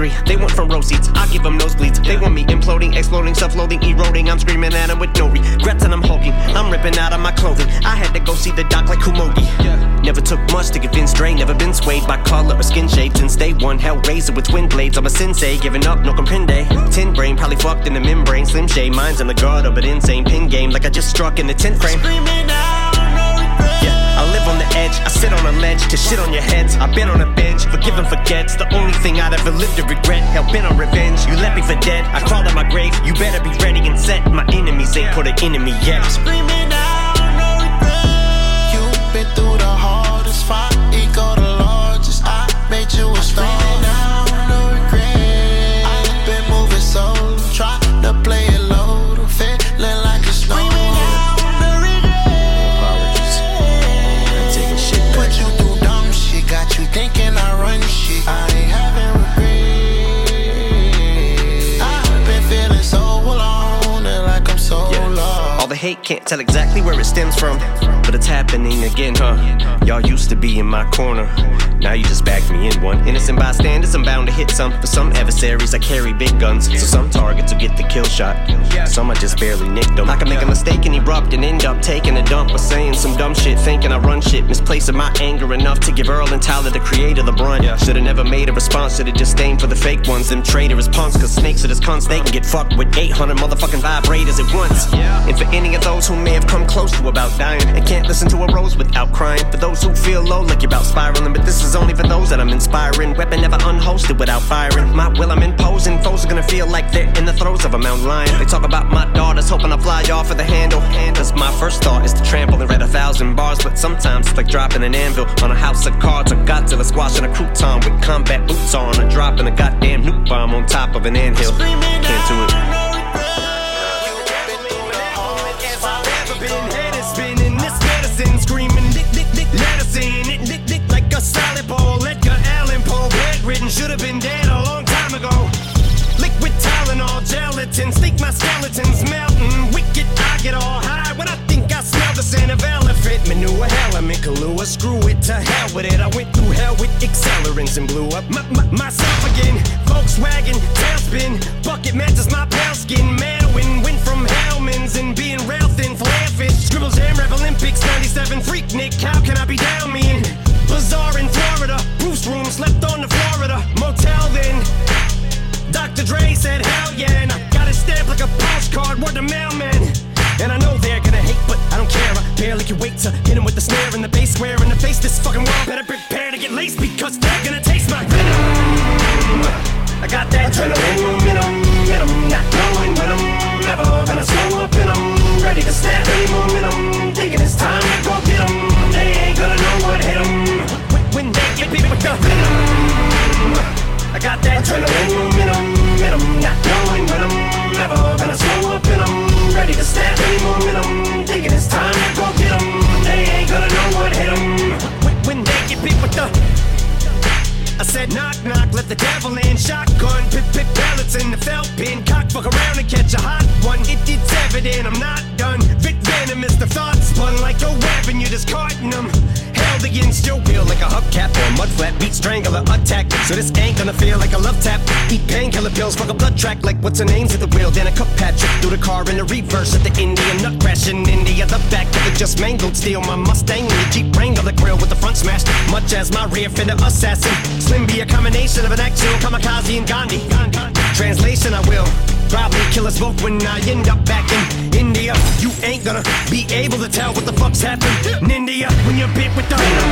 turmoil like an O3. They want front row seats, I give them nosebleeds. They want me imploding, exploding, self loathing, eroding. I'm screaming at them with no regrets and I'm hulking. I'm ripping out of my clothing. I had to go see the doc like Kumogi. Never took much to convince Dre, never been swayed by color or skin shade. Since day one, Hellraiser with twin blades. I'm a sensei, giving up, no comprende. Tin brain, probably fucked in the membrane. Slim shade, mine's in the gutter, but insane. Pin game, like I just struck in the 10th frame. Yeah, I live on the edge, I sit on a ledge to shit on your heads. I've been on a bench, forgive and forgets. The only thing I'd ever lived to regret. Hell been on revenge, you left me for dead. I crawled out my grave, you better be ready and set. My enemies ain't put an enemy yet. Screaming out, no regret. You've been through the hardest fight, ego the largest. I made you a star. Can't tell exactly where it stems from, but it's happening again, huh? Y'all used to be in my corner. Now you just backed me in one. Innocent bystanders, I'm bound to hit some. For some adversaries, I carry big guns. So some targets will get the kill shot. Some I just barely nicked them. I can make a mistake and erupt and end up taking a dump or saying some dumb shit, thinking I run shit. Misplacing my anger enough to give Earl and Tyler, the creator, the brunt. Should've never made a response to the disdain for the fake ones. Them traitorous punks, cause snakes are this cunts. They can get fucked with 800 motherfucking vibrators at once. And for any of those who may have come close to about dying and can't listen to a rose without crying. For those who feel low like you're about spiraling, but this is only for those that I'm inspiring. Weapon never unhosted without firing. My will I'm imposing. Foes are gonna feel like they're in the throes of a mountain lion. They talk about my daughters, hoping I fly off of the handle. That's my first thought is to trample and read a thousand bars, but sometimes it's like dropping an anvil on a house of cards or Godzilla squashing a crouton with combat boots on, or dropping a goddamn nuke bomb on top of an anthill. Can't do it. To hell with it. I went through hell with accelerants and blew up my, my, myself again. Volkswagen, tailspin, bucket matches my pale skin. Mailwin, went from Hellman's and being rail thin, flare fit. Scribble Jam, Rap Olympics, 97 Freaknik. How can I be down mean? Bizarre in Florida, Bruce room, slept on the Florida motel then. Dr. Dre said, hell yeah, and I got it stamped like a postcard, word to mailman. And I know they're gonna hate, but I don't care. I barely can wait to hit 'em with the snare and the bass square in the face. This fucking world better prepare to get laced because they're gonna taste my venom. I got that adrenaline in 'em, in 'em, not going when I'm never gonna slow up in 'em. Ready to snap any momentum, thinking it's time to go get get 'em. They ain't gonna know what hit 'em when, when they get beat with the venom. I got that adrenaline in 'em, in 'em, not knowing when I'm never gonna slow up in 'em. Ready to snap any momentum, thinking it's time to go get 'em. They ain't gonna know what hit 'em when, when they get beat with the I said knock knock, let the devil in. Shotgun, pip pip pellets in the felt pin. Cock fuck around and catch a hot one. It, it's evident I'm not done. Vic venom is the thought spun like a weapon. You're discarding them. Against your will like a hubcap or a mud flap. Beat strangler attack. So this ain't gonna feel like a love tap. Eat painkiller pills, fuck a blood track like what's her name's at the wheel. Then a cup Patrick through the car in the reverse at the Indian nut crash in India. The back of it just mangled steel. My Mustang and the Jeep Wrangler the grill with the front smashed. Much as my rear fender assassin. Slim be a combination of an actual kamikaze and Gandhi. Translation, I will probably kill us both when I end up back in India. You ain't gonna be able to tell what the fuck's happened in India when you're bit with the venom.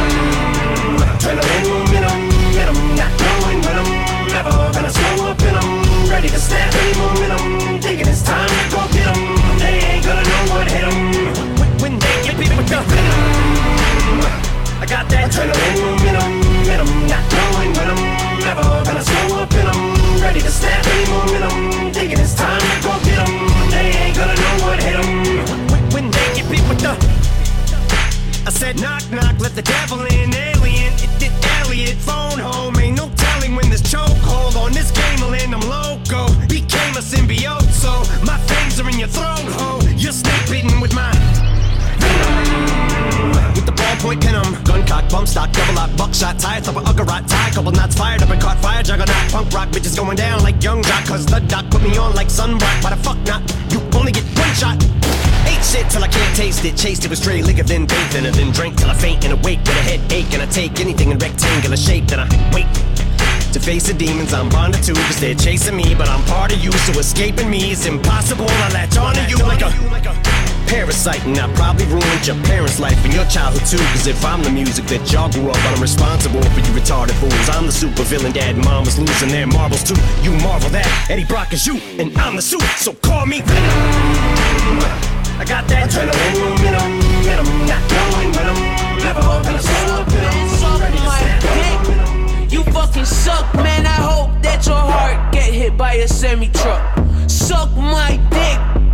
Adrenaline momentum, venom, not knowing when I'm never gonna slow up in 'em. Ready to snap any momentum, thinking it's time to go get 'em. They ain't gonna know what hit 'em when, they get bit with the venom. I got that adrenaline momentum, venom, not knowing when I'm never gonna slow up in Ready to snap any momentum, thinking it's time to go get 'em. They ain't gonna know what hit 'em when, they get beat with the I said knock knock, let the devil in, alien. It did Elliot, phone home. Ain't no telling when this chokehold on this game will end. I'm loco, became a symbiote, so my fangs are in your throat, ho. You're snake bitten with my with the ballpoint pin 'em. Gun cock, bump stock, double lock, buck buckshot, tie top of Uggarot, tie, couple knots fired up and caught fire, juggernaut, punk rock, bitches going down like young jock, cause the doc put me on like sunblock, why the fuck not? You only get one shot. Ate shit till I can't taste it, chased it with straight liquor, then bathed in it, then drank till I faint and awake with a headache, and I take anything in rectangular shape, then I wait. To face the demons I'm bonded to, cause they're chasing me, but I'm part of you, so escaping me is impossible. I latch on onto you like a parasite, and I probably ruined your parents' life and your childhood too. Cause if I'm the music that y'all grew up on, I'm responsible for you retarded fools. I'm the super villain, dad and mom was losing their marbles too. You marvel that Eddie Brock is you, and I'm the suit, so call me Venom. I got that adrenaline in 'em, in 'em, not going with 'em. Never gonna stop in 'em, ready to stand. You fucking suck, man. I hope that your heart get hit by a semi truck. Suck my dick.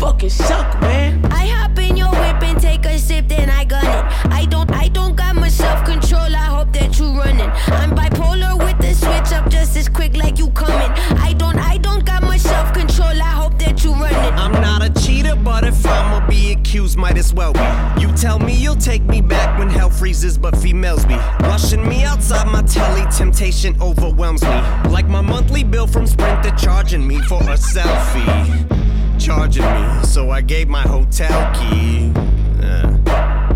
You fucking suck, man. I hop in your whip and take a sip, then I gun it. I don't, I don't got my self control. I hope that you running. I'm bipolar with the switch up just as quick like you coming. I don't, I don't got my self control. I hope that you running. I'm not a cheater, but if I'ma be accused, might as well be. You tell me you'll take me back when hell freezes, but females be rushing me outside my telly. Temptation overwhelms me, like my monthly bill from Sprint. They're charging me for a selfie, charging me. So I gave my hotel key. Uh,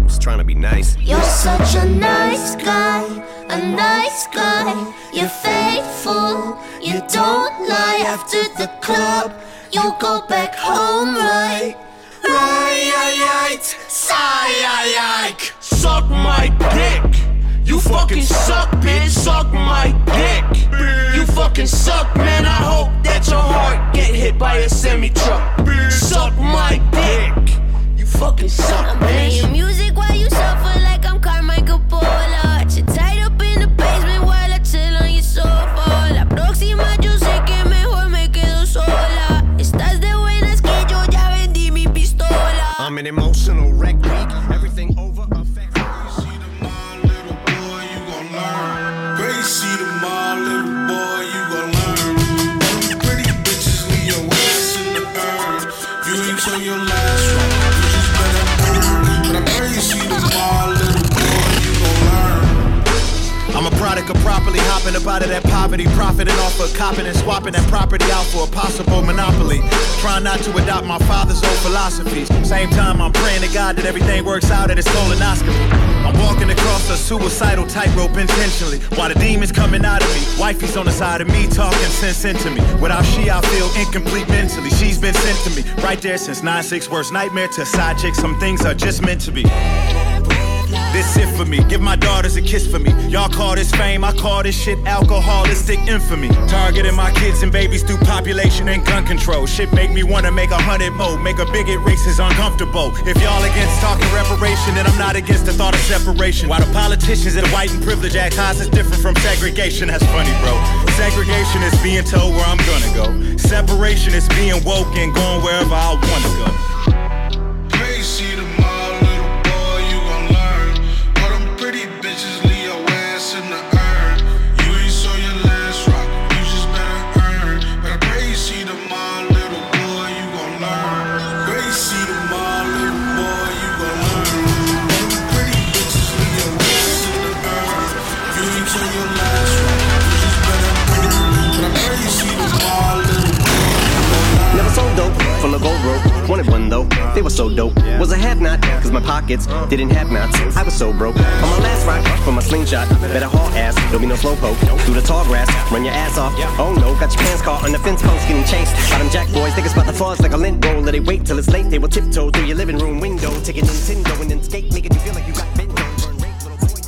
just trying to be nice. You're such a nice guy, a nice guy. You're faithful, you don't lie after the club. You go back home, right? Right, Sigh, Suck my dick. You fucking suck, bitch. Suck my dick. You fucking suck, man. I hope that your heart get hit by a semi truck. Suck my dick. You fucking suck, I'm bitch. playing music while you suffer like I'm Carmichael Pola. You're tied up in the basement while I chill on your sofa. La próxima yo sé que mejor me quedo sola. Estás de buenas que yo ya vendí mi pistola. I'm an emotional wreck week. You ain't Properly hopping up out of that poverty, profiting off of copping and swapping that property out for a possible monopoly. Trying not to adopt my father's old philosophies. Same time, I'm praying to God that everything works out at his colonoscopy. I'm walking across a suicidal tightrope intentionally. While the demons coming out of me, wifey's on the side of me talking sense into me. Without she, I feel incomplete mentally. She's been sent to me right there since 9-6 worst nightmare to side chick. Some things are just meant to be. This it for me. Give my daughters a kiss for me. Y'all call this fame, I call this shit alcoholistic infamy. Targeting my kids and babies through population and gun control. Shit make me wanna make a hundred more. Make a bigot racist uncomfortable. If y'all against talking reparation, then I'm not against the thought of separation. Why the politicians and the white and privileged act high is different from segregation. That's funny, bro. Segregation is being told where I'm gonna go. Separation is being woke and going wherever I wanna go. See Though, they were so dope. Was a have not, cause my pockets didn't have knots. I was so broke. On my last rock, for my slingshot, better haul ass, don't be no slowpoke. Through the tall grass, run your ass off. Oh no, got your pants caught on the fence post getting chased. Got them jack boys, think it's about the fuzz like a lint roll. Let they wait till it's late, they will tiptoe through your living room window. Take a Nintendo and then skate, making you feel like you got bent Burn rate, little boy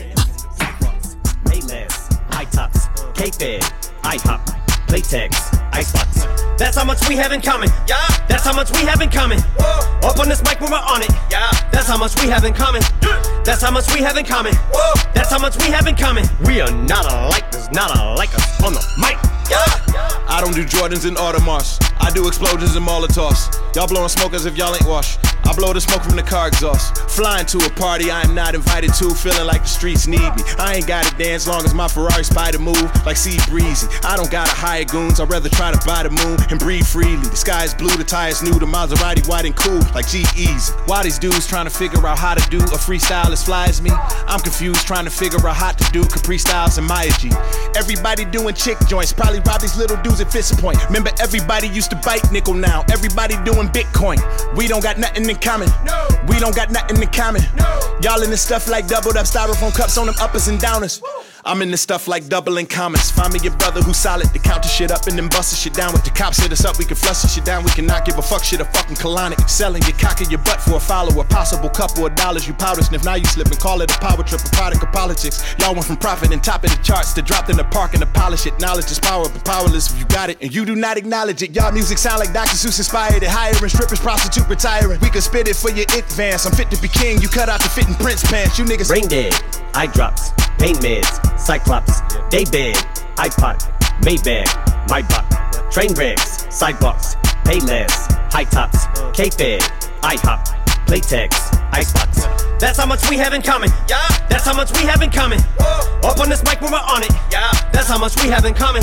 bands, high tops, K-Fed, IHOP, Playtex, Icebox. That's how much we have in common. Yeah. That's how much we have in common. Whoa. Up on this mic when we're on it. Yeah. That's how much we have in common. Yeah. That's how much we have in common. Whoa. That's how much we have in common. We are not alike. There's not a like us on the mic. I don't do Jordans and Audemars. I do explosions and Molotovs. Y'all blowing smoke as if y'all ain't washed. I blow the smoke from the car exhaust. Flying to a party I am not invited to, feeling like the streets need me. I ain't gotta dance long as my Ferrari spider move like sea breezy. I don't gotta hire goons, I'd rather try to buy the moon and breathe freely. The sky is blue, the tires new, the Maserati white and cool like G-Eazy. Why these dudes trying to figure out how to do a freestyle as fly as me? I'm confused trying to figure out how to do Capri Styles and Maya G. Everybody doing chick joints, probably rob these little dudes at Fist Point. Remember everybody used to bite nickel now. Everybody doing Bitcoin. We don't got nothing in common. No. We don't got nothing in common. No. Y'all in this stuff like doubled up styrofoam cups on them uppers and downers. I'm in this stuff like doubling comments. Find me your brother who's solid to count the shit up and then bust the shit down. With the cops hit us up, we can flush the shit down. We cannot give a fuck shit a fucking colonic. Selling your cock in your butt for a follower. Possible couple of dollars you powder sniff. Now you slip and call it a power trip, a product of politics. Y'all went from profit and top of the charts to dropped in the park and to polish it. Knowledge is power, but powerless if you got it and you do not acknowledge it. Y'all music sound like Dr. Seuss inspired it. Hiring strippers, prostitute retiring. We could spit it for your vans. I'm fit to be king. You cut out the fitting Prince pants. You niggas. Brain dead, eye drops, pain meds, cyclops, daybed, iPod, Maybach, Maybach, train wrecks, sidewalks, Payless, high tops, K-Fed, IHOP, Playtex, Icebox. That's how much we have in common. Yeah. That's how much we have in common. Whoa. Up on this mic when we're on it. Yeah. That's how much we have in common.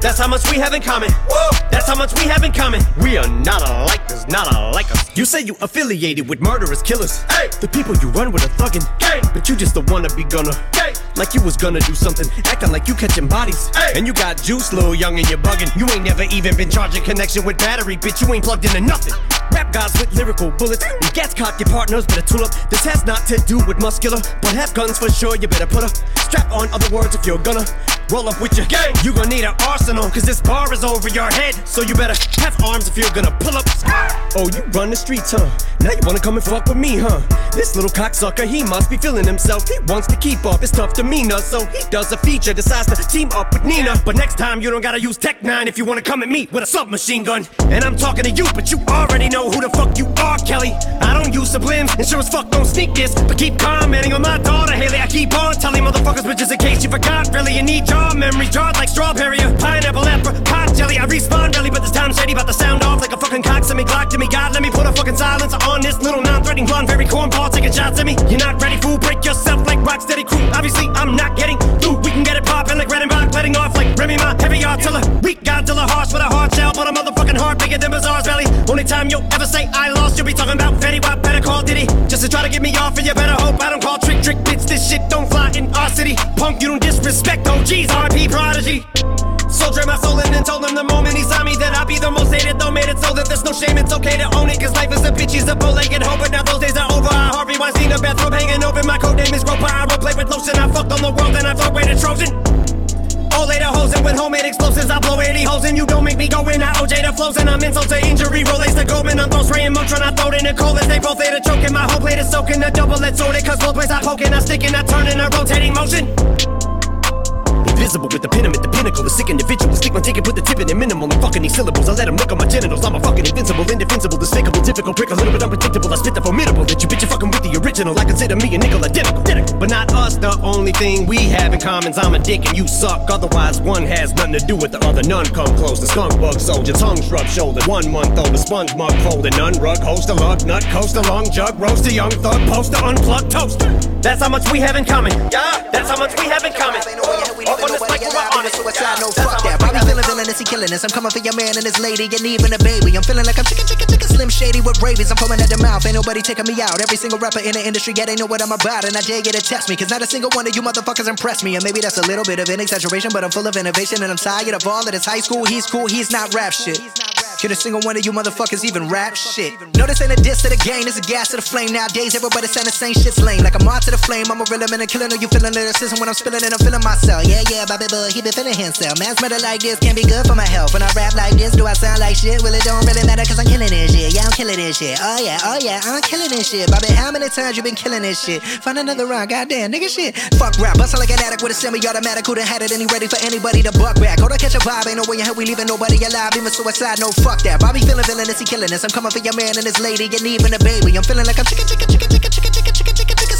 That's how much we have in common. Whoa. That's how much we have in common. We are not alike, there's not alike us. You say you affiliated with murderous killers. Hey. The people you run with are thuggin'. Hey. But you just the wanna be gunner. Hey. Like you was gonna do something, acting like you catching bodies. Hey. And you got juice, little young, and you're bugging. You ain't never even been charging connection with battery, bitch. You ain't plugged into nothing. Rap gods with lyrical bullets. And gats cock your partners better tool up. This has not to do with muscular, but have guns for sure. You better put a strap on. Other words, if you're gonna roll up with your gang, you gonna need an arsenal. Cause this bar is over your head. So you better have arms if you're gonna pull up. Ah! Oh, you run the streets, huh? Now you wanna come and fuck with me, huh? This little cocksucker, he must be feeling himself. He wants to keep up his tough demeanor. So he does a feature, decides to team up with Nina. But next time, you don't gotta use Tech N9ne if you wanna come at me with a submachine gun. And I'm talking to you, but you already know who the fuck you are, Kelly. I don't use sublims, and sure as fuck don't sneak this. But keep commenting on my daughter, Haley. I keep on telling motherfuckers, just in case you forgot, really, you need your memory jarred like strawberry or pineapple apple pot jelly. I respawn really, but this time shady, about to sound off like a fucking cock. Send me Glock to me, God, let me put a fucking silence on this little non-threatening blonde, very cornball taking shots at me. You're not ready, fool. Break yourself like Rocksteady crew. Obviously, I'm not getting through. We can get it poppin' like Redenbach, letting off like Remy Ma, heavy artiller. Weak Godzilla, harsh with a hard shell, but a motherfucking heart bigger than Bizarre's belly. Only time you'll ever say I lost, you'll be talking about Fetty Wap, better call Diddy. Just to try to get me off, and you better hope I don't call trick trick bitch. This shit don't fly in our city. Punk, you don't disrespect OGs, RP Prodigy. Soldier my soul and told him the moment he saw me that I'd be the most hated. Though made it so that there's no shame, it's okay to own it. Cause life is a bitch, he's a bow-legged hoe. But now those days are over. I Harvey Weinstein, a bathrobe hanging open. My code name is Groper. I play with lotion. I fucked on the world and I throw away the Trojan. All later hoes and with homemade explosives, I blow 80 holes and you don't make me go in. I OJ the flows and I'm insult to injury. Relays to Goldman, I'm throw spraying Motron. I throw it in the cold as they both later choking. My whole plate is soaking. The double edged sword, it cause both ways I poking. I stick and I turn in a rotating motion. Invisible with the pin, the pinnacle, a sick individual. Stick my ticket, put the tip in the minimal. I'm fucking these syllables. I let them look on my genitals. I'm a fucking invincible, indefensible, despicable, difficult prick, a little bit unpredictable. I spit the formidable that you bitch, you fucking with the original. I consider me a nickel identical. But not us, the only thing we have in common is I'm a dick and you suck. Otherwise, one has nothing to do with the other. None come close. The skunk bug soldier, tongue shrub shoulder. One month old, the sponge mug folded. None rug, host a lug, nut, coast a long jug, roast a young thug, poster, unplugged toaster. That's how much we have in common. Yeah, that's how much we have in common. Up on this mic, we're on it. suicide, no fuck that. Bobby feeling villainous, he killing us. I'm coming for your man and his lady, and even a baby. I'm feeling like I'm chicken, chicken, chicken, slim shady with rabies. I'm foaming at the mouth, ain't nobody taking me out. Every single rapper in the industry, yeah, they know what I'm about, and I dare you to test me, cause not a single one of you motherfuckers impressed me. And maybe that's a little bit of an exaggeration, but I'm full of innovation, and I'm tired of all of this high school. He's cool, he's not rap shit. Can a single one of you motherfuckers even rap shit? No, this ain't a diss to the game, this a gas to the flame. Nowadays, everybody saying the same shit's lame. Like I'm on to the flame, I'm a real man and killing. Are you feeling lyricism when I'm spilling it? I'm feeling myself. Yeah, yeah, player, Bobby Bud, he been feeling himself. Mass murder like this can't be good for my health. When I rap like this, do I sound like shit? Well, it don't really matter, cause I'm killing this shit. Yeah, I'm killing this shit. Oh yeah, oh yeah, I'm killing this shit. Bobby, how many times you been killing this shit? Find another rhyme, goddamn, nigga shit. Fuck rap, bustle like an addict with a semi-automatic. Who done had it and he ready for anybody to buck back? Go to catch a vibe, ain't no way in hell we leaving nobody alive. Even suicide, no fuck that. Bobby feeling villainous, he killing us. I'm coming for your man and his lady, and even a baby. I'm feeling like I'm chicken, chicken, chicken, chicken, chicken.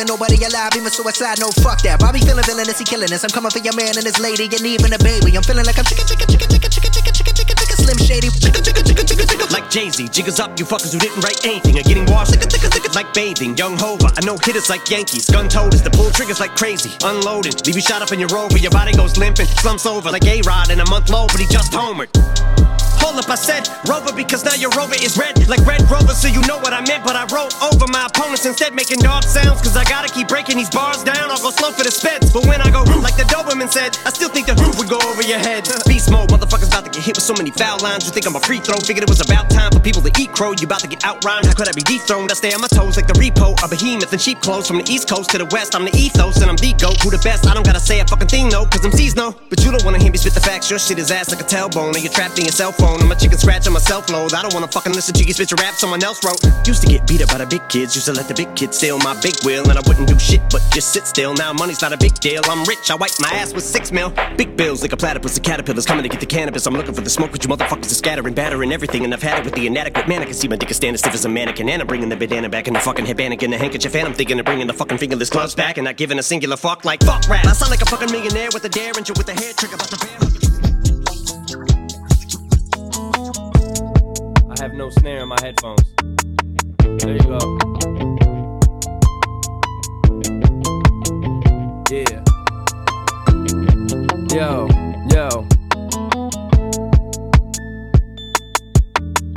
leaving nobody alive. Even suicide, no fuck that. Bobby feeling villainous, he killing us. I'm coming for your man and his lady and even a baby. I'm feeling like I'm chicken, chicken, chicken, chicken, chicken, chicken, chicken, chicken, chicken, slim shady. Chicken, chicken, chicken, chicken, chicken. Like Jay-Z, jiggers up, you fuckers who didn't write anything are getting washed. Like bathing, young Hova. I know hitters like Yankees, gun toters, the pull triggers like crazy. Unloading, leave you shot up in your rover, your body goes limping, slumps over like A-Rod in a month low, but he just homered. Hold up, I said Rover because now your Rover is red like Red Rover, so you know what I meant. But I wrote over my opponents instead, making dog sounds. Cause I gotta keep breaking these bars down. I'll go slow for the speds. But when I go like the Doberman said, I still think the roof would go over your head. *laughs* Beast mode, motherfuckers about to get hit with so many foul lines. You think I'm a free throw? Figured it was about time for people to eat crow. You about to get outrhymed. How could I be dethroned? I stay on my toes like the repo, a behemoth and sheep clothes. From the east coast to the west, I'm the ethos and I'm the goat. Who the best? I don't gotta say a fucking thing, no, cause I'm no. But you don't wanna hear me spit the facts. Your shit is ass like a tailbone. And you're trapped in your cell phone. I'm a chicken scratch on my load. I don't wanna fucking listen to you spit rap someone else wrote. Used to get beat up by the big kids. Used to let the big kids steal my big wheel. And I wouldn't do shit but just sit still. Now money's not a big deal. I'm rich. I wipe my ass with six mil. Big bills like a platypus. The caterpillars coming to get the cannabis. I'm looking for the smoke, but you motherfuckers are scattering, battering everything. And I've had it with the inadequate man. I can see my dick is standing stiff as a mannequin. And I'm bringing the bandana back in the fucking headband and the handkerchief. And I'm thinking of bringing the fucking fingerless gloves back. And not giving a singular fuck like fuck rap. I sound like a fucking millionaire with a derringer with a hair trigger about the bear. I have no snare in my headphones. There you go. Yeah. Yo, yo.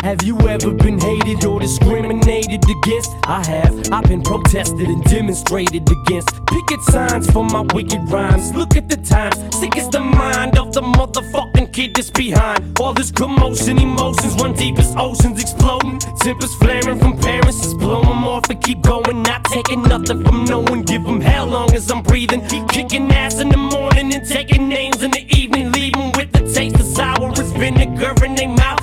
Have you ever been hated or discriminated against? I have. I've been protested and demonstrated against. Picket signs for my wicked rhymes. Look at the times. Sick is the mind of the motherfucking kid that's behind. All this commotion, emotions run deep as oceans exploding. Tempers flaring from parents. Just blow 'em off and keep going. Not taking nothing from no one. Give 'em hell long as I'm breathing. Keep kicking ass in the morning and taking names in the evening. Leaving with the taste of sour as vinegar in their mouth.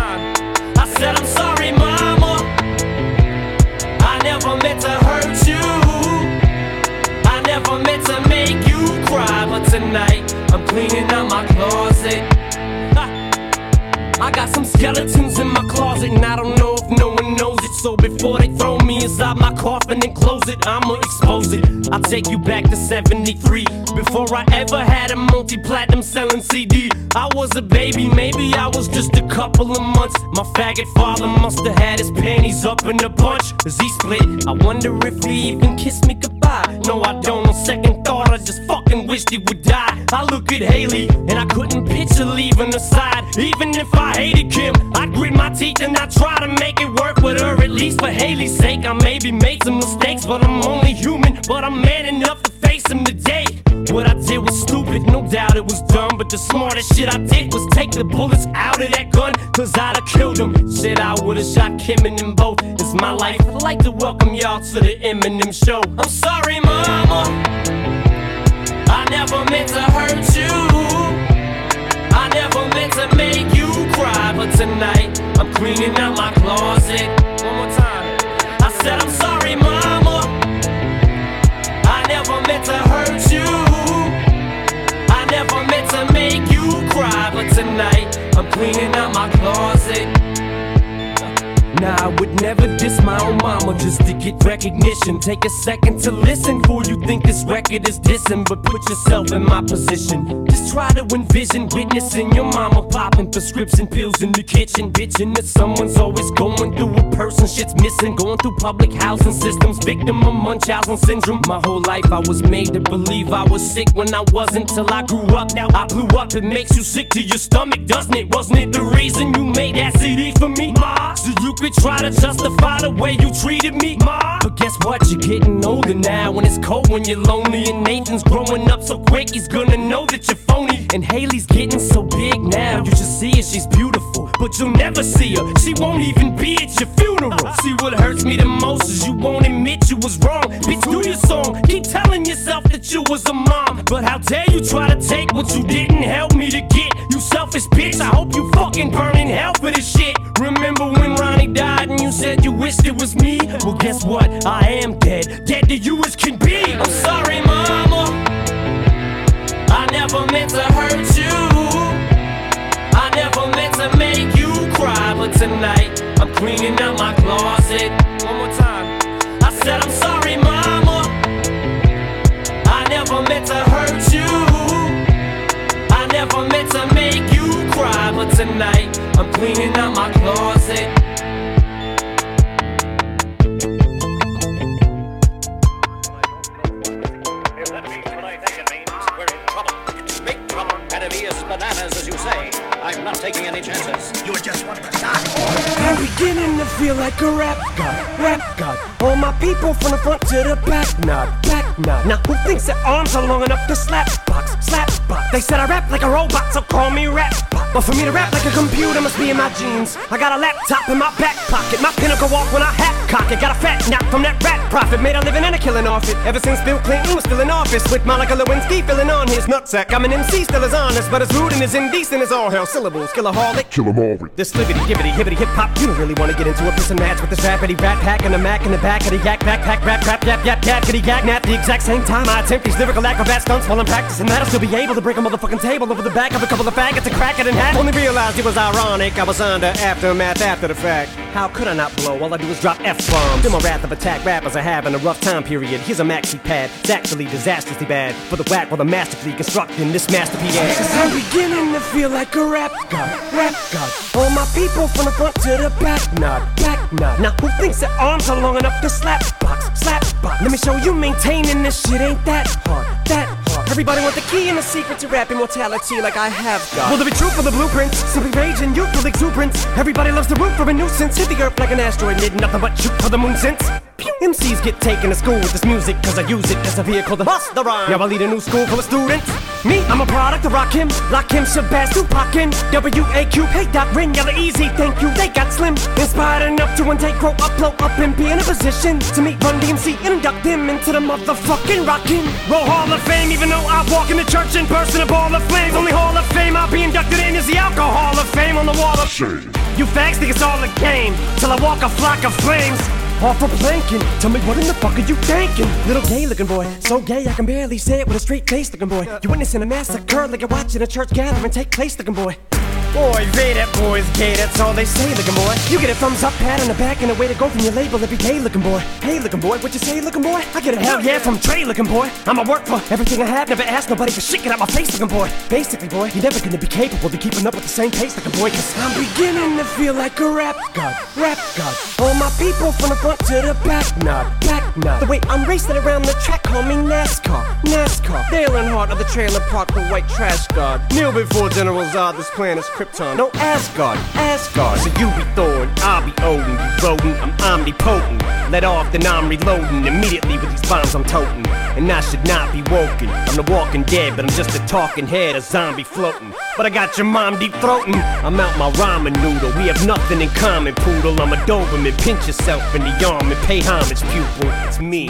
To make you cry, but tonight I'm cleaning out my closet. I got some skeletons in my closet, and I don't know if no one knows it. So before they throw me inside my coffin and close it, I'ma expose it. I'll take you back to 73. Before I ever had a multi platinum selling CD, I was a baby, maybe I was just a couple of months. My faggot father must have had his panties up in a bunch. Cause he split. I wonder if he even kissed me goodbye. No, I don't. On second thought, I just fucking wished he would die. I look at Haley, and I couldn't picture leaving her side. Even if I hated Kim, I grit my teeth and I try to make it work with her. At least for Haley's sake, I maybe made some mistakes, but I'm only human. But I'm man enough to face them today. What I did was stupid, no doubt it was dumb. But the smartest shit I did was take the bullets out of that gun, cause I'd have killed him. Shit, I would've shot Kim and them both. It's my life. I'd like to welcome y'all to the Eminem show. I'm sorry, mama. I never meant to hurt you. I never meant to make you cry, but tonight I'm cleaning out my closet. Said I'm sorry, mama. I never meant to hurt you. I never meant to make you cry, but tonight I'm cleaning out my closet. Nah, I would never diss my own mama just to get recognition. Take a second to listen before you think this record is dissing, but put yourself in my position. Just try to envision witnessing your mama popping prescription pills in the kitchen, bitching that someone's always going through a person shit's missing, going through public housing systems, victim of Munchausen syndrome. My whole life I was made to believe I was sick when I wasn't till I grew up. Now I blew up, it makes you sick to your stomach, doesn't it? Wasn't it the reason you made that CD for me, ma? So you could try to justify the way you treated me, ma. But guess what? You're getting older now, when it's cold, when you're lonely, and Nathan's growing up so quick, he's gonna know that you're phony. And Haley's getting so big now, you just see her, she's beautiful, but you'll never see her. She won't even be at your funeral. See what hurts me the most is you won't admit you was wrong. Bitch, do your song, keep telling yourself that you was a mom. But how dare you try to take what you didn't help me to get? You selfish bitch, I hope you fucking burn in hell for this shit. Remember when Ronnie died and you said you wished it was me? Well, guess what? I am dead, dead to you as can be. I'm sorry, mama. I never meant to hurt you. Meant to make you cry, but tonight I'm cleaning out my closet. One more time. I said I'm sorry, mama. I never meant to hurt you. I never meant to make you cry, but tonight I'm cleaning out my closet. Bananas, as you say. I'm not taking any chances. You're just want to die. I'm beginning to feel like a rap god, rap god. All my people from the front to the back, nod, back nod. Now who thinks their arms are long enough to slap box, slap box? They said I rap like a robot, so call me rap. But for me to rap like a computer must be in my jeans. I got a laptop in my back pocket, my pinnacle walk when I hat cock it. Got a fat knock from that rat profit, made a living and a killing off it. Ever since Bill Clinton was still in office, with Monica Lewinsky filling on his nutsack. I'm an MC, still as honest, but as rude and as indecent as all hell. Syllables, killaholic. Kill 'em all. This libbity, gibbity, hibbity, hip hop. You don't really wanna get into a piss and match with this rappity rat pack and a mac in the back of the yak backpack, rap, rap, yap, yap, yap, kitty, yak, nap. The exact same time I attempt these lyrical acrobat stunts while I'm practicing that, I'll still be able to break a motherfucking table over the back of a couple of faggots and crack it in half. Only realized it was ironic. I was under aftermath after the fact. How could I not blow? All I do is drop F bombs. Then my wrath of attack rappers are having a rough time period. Here's a maxi pad. It's actually disastrously bad. For the whack while the masterfully constructing this masterpiece. Beginning to feel like a rap god, rap god. All my people from the front to the back, nod, back nod. Now who thinks their arms are long enough to slap box, slap box? Let me show you maintaining this shit ain't that hard, that hard. Everybody want the key and the secret to rap immortality like I have got. Will there be truth for the blueprints? Simply rage and youthful exuberance. Everybody loves the root for a nuisance. Hit the earth like an asteroid, need nothing but shoot for the moon since. MCs get taken to school with this music cause I use it as a vehicle to bust the rhyme. Now I lead a new school full of students. Me, I'm a product of Rakim, Lock Him, Shabazz, Tupac, and W-A-Q, hey Doc, Ren, Yella Eazy, thank you, they got slim. Inspired enough to one take, grow up, blow up, and be in a position to meet Run DMC and induct them into the motherfucking Rockin' Roll Hall of Fame, even though I walk in the church in person, a ball of flames. Only Hall of Fame I'll be inducted in is the Alcohol of Fame on the wall of shame. You fags think it's all a game, till I walk a flock of flames. Off for planking. Tell me what in the fuck are you thinking? Little gay looking boy, so gay I can barely say it with a straight face looking boy. You witnessing a massacre like you're watching a church gathering take place looking boy. Boy, they that boy's gay, that's all they say looking boy. You get a thumbs up, pat on the back, and a way to go from your label every day looking boy. Hey looking boy, what you say looking boy? I get a hell yeah from Trey looking boy. I'ma work for everything I have, never ask nobody for shit, get out my face looking boy. Basically boy, you're never gonna be capable of keeping up with the same pace looking boy, cause I'm beginning to feel like a rap god, rap god. All my people from the front to the back, nod, back nod. The way I'm racing around the track, call me NASCAR, NASCAR. Dale Earnhardt of the trailer park, the white trash god. Kneel before General Zod, this planet's Krypton. No Asgard, Asgard. So you be Thor and I'll be Odin. You rodent, I'm omnipotent. Let off, then I'm reloading. Immediately with these bombs I'm toting. And I should not be woken. I'm the walking dead, but I'm just a talking head, a zombie floating. But I got your mom deep throating. I'm out my ramen noodle. We have nothing in common, poodle. I'm a Doberman. Pinch yourself in the arm and pay homage, pupil. It's me.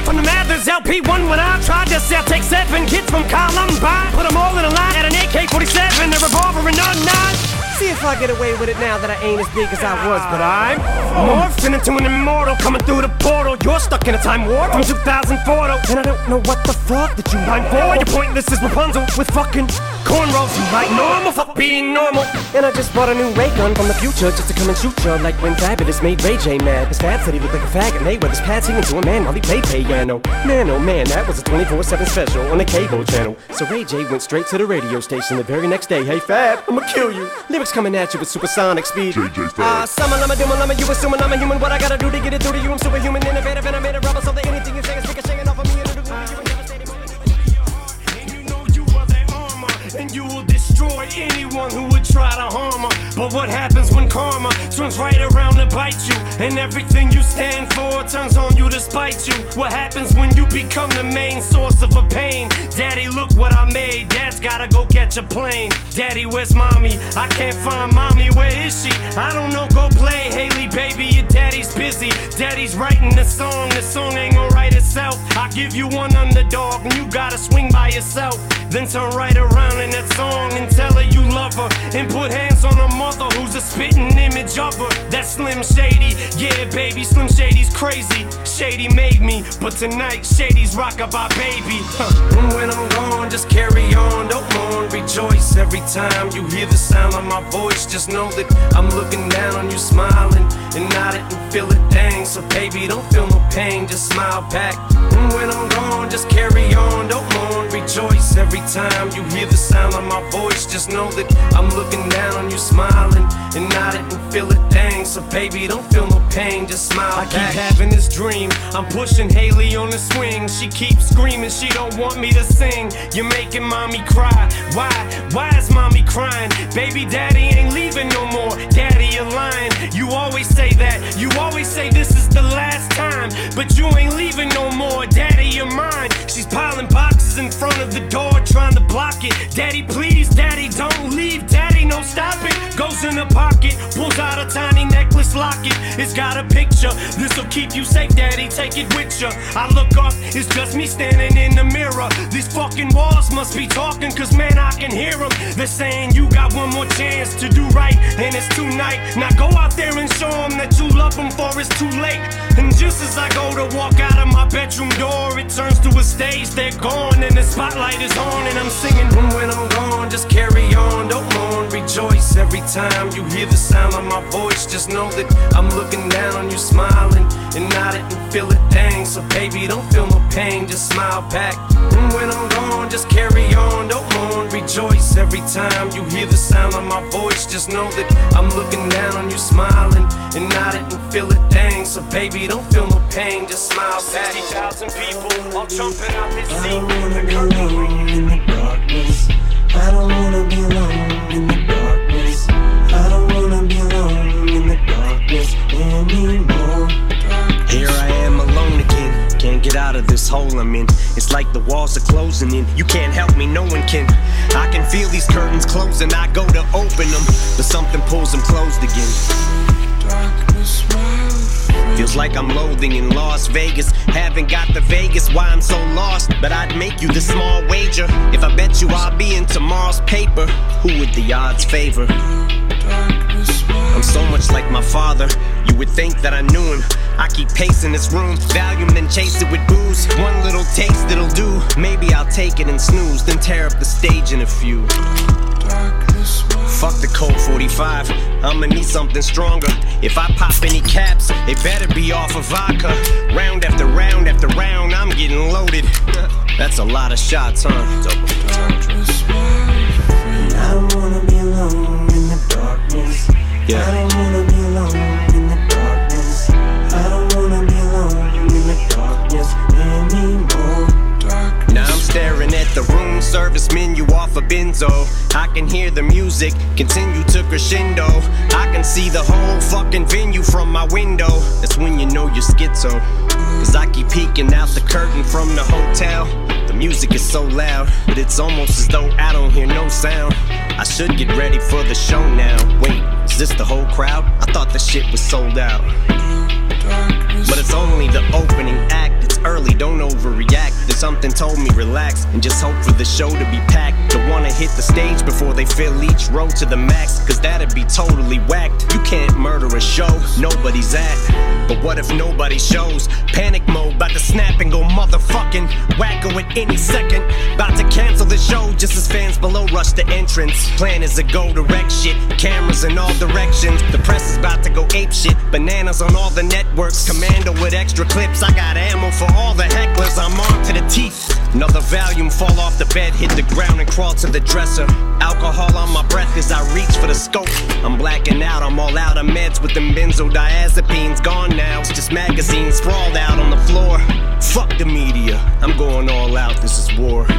from the Mathers LP1 when I tried to sell. Take seven kids from Columbine, put them all in a line at an AK-47, a revolver and a nine. See if I get away with it now that I ain't as big as I was, but I'm morphing into an immortal coming through the portal. You're stuck in a time warp from 2004, and I don't know what the fuck that you mind for. You're pointless as Rapunzel with fucking cornrows. You like normal, fuck being normal. And I just bought a new ray gun from the future just to come and shoot you like when Fabolous made Ray J mad. His dad said he looked like a faggot, and they with his pad singing to a man while he played piano. Man, oh man, that was a 24/7 special on the cable channel. So Ray J went straight to the radio station the very next day. Hey Fab, I'ma kill you. Lyrics coming at you with supersonic speed. JJ Ah, summer, I'm a doom, I'm a you assuming I'm a human. What I gotta do to get it through to you? I'm superhuman, innovative, and I made a rubber so that anything you say is ricocheting off you will destroy anyone who would try to harm her. But what happens when karma swings right around to bite you? And everything you stand for turns on you to spite you. What happens when you become the main source of a pain? Daddy, look what I made. Dad's gotta go catch a plane. Daddy, where's mommy? I can't find mommy. Where is she? I don't know. Go play, Hailie, baby. Your daddy's busy. Daddy's writing the song. The song ain't gonna write itself. I give you one underdog, and you gotta swing by yourself. Then turn right around in that song and tell her you love her. And put hands on her mother, who's a spitting image of her. That's Slim Shady. Yeah, baby, Slim Shady's crazy. Shady made me, but tonight Shady's rockabye baby. Huh. When I'm gone, just carry on, don't mourn, rejoice every time you hear the sound of my voice. Just know that I'm looking down on you, smiling and nodding and feel it dang. So baby, don't feel no pain, just smile back. And when I'm gone, just carry on, don't mourn, rejoice every time you hear the sound of my voice. Just know that I'm looking down on you, smiling and nodding and feel it dang. So baby, don't feel no pain, just smile I keep having this dream. I'm pushing Hailie on the swing. She keeps screaming, she don't want me to sing. You're making mommy cry. Why? Why is mommy crying? Baby daddy ain't leaving no more. Daddy, you're lying. You always say that. You always say this is the last time. But you ain't leaving no more. Daddy, you're mine. She's piling boxes in front of the door, trying to block it. Daddy, please, daddy, don't leave. Daddy, no, stop it. Goes in the pocket, pulls out a tiny necklace locket. It's got a picture. This'll keep you safe, daddy. Take it with you. I look up, it's just me standing in the mirror. These fucking walls must be talking, cause man, I can hear them. They're saying you got one more chance to do right, and it's tonight. Now go out there and show them that you love them, for it's too late. And just as I go to walk out of my bedroom door, it turns to a stage. They're gone, and the spotlight is on, and I'm singing. When I'm gone, just carry on, don't mourn, rejoice every time you hear the sound of my voice. Just know that I'm looking down on you, smiling and nodding and feel it dang. So baby, don't feel no pain, just smile back. And when I'm gone, just carry on, don't mourn, rejoice every time you hear the sound of my voice. Just know that I'm looking down on you, smiling and nodding and feel it dang. So baby, don't feel no pain, just smile back. 60,000 people all jumping out this seat. The alone in the darkness. I don't wanna be alone anymore. Here I am alone again. Can't get out of this hole I'm in. It's like the walls are closing in. You can't help me, no one can. I can feel these curtains closing. I go to open them, but something pulls them closed again. Feels like I'm loathing in Las Vegas. Haven't got the Vegas, why I'm so lost. But I'd make you the small wager. If I bet you I'll be in tomorrow's paper, who would the odds favor? I'm so much like my father. You would think that I knew him. I keep pacing this room, Valium, then chase it with booze. One little taste it'll do. Maybe I'll take it and snooze, then tear up the stage in a few. Fuck the Colt 45, I'ma need something stronger. If I pop any caps, it better be off of vodka. Round after round after round, I'm getting loaded. *laughs* That's a lot of shots, huh? Darkness. I don't wanna be alone in the darkness. I don't wanna be alone in the darkness anymore. Now I'm staring at the room service menu off a benzo. I can hear the music continue to crescendo. I can see the whole fucking venue from my window. That's when you know you're schizo. Cause I keep peeking out the curtain from the hotel. The music is so loud, but it's almost as though I don't hear no sound. I should get ready for the show now. Wait, is this the whole crowd? I thought the shit was sold out. But it's only the opening act. Early, don't overreact. Then something told me relax and just hope for the show to be packed. Don't wanna hit the stage before they fill each row to the max, cause that'd be totally whacked. You can't murder a show nobody's at. But what if nobody shows? Panic mode, about to snap and go motherfucking wacko at any second. About to cancel the show just as fans below rush the entrance. Plan is to go direct shit, cameras in all directions. The press is about to go ape shit, bananas on all the networks. Commando with extra clips, I got ammo for all the hecklers. I'm on to the teeth. Another volume fall off the bed, hit the ground and crawl to the dresser. Alcohol on my breath as I reach for the scope. I'm blacking out, I'm all out of meds with them benzodiazepines gone now. It's just magazines sprawled out on the floor. Fuck the media, I'm going all out, this is war. I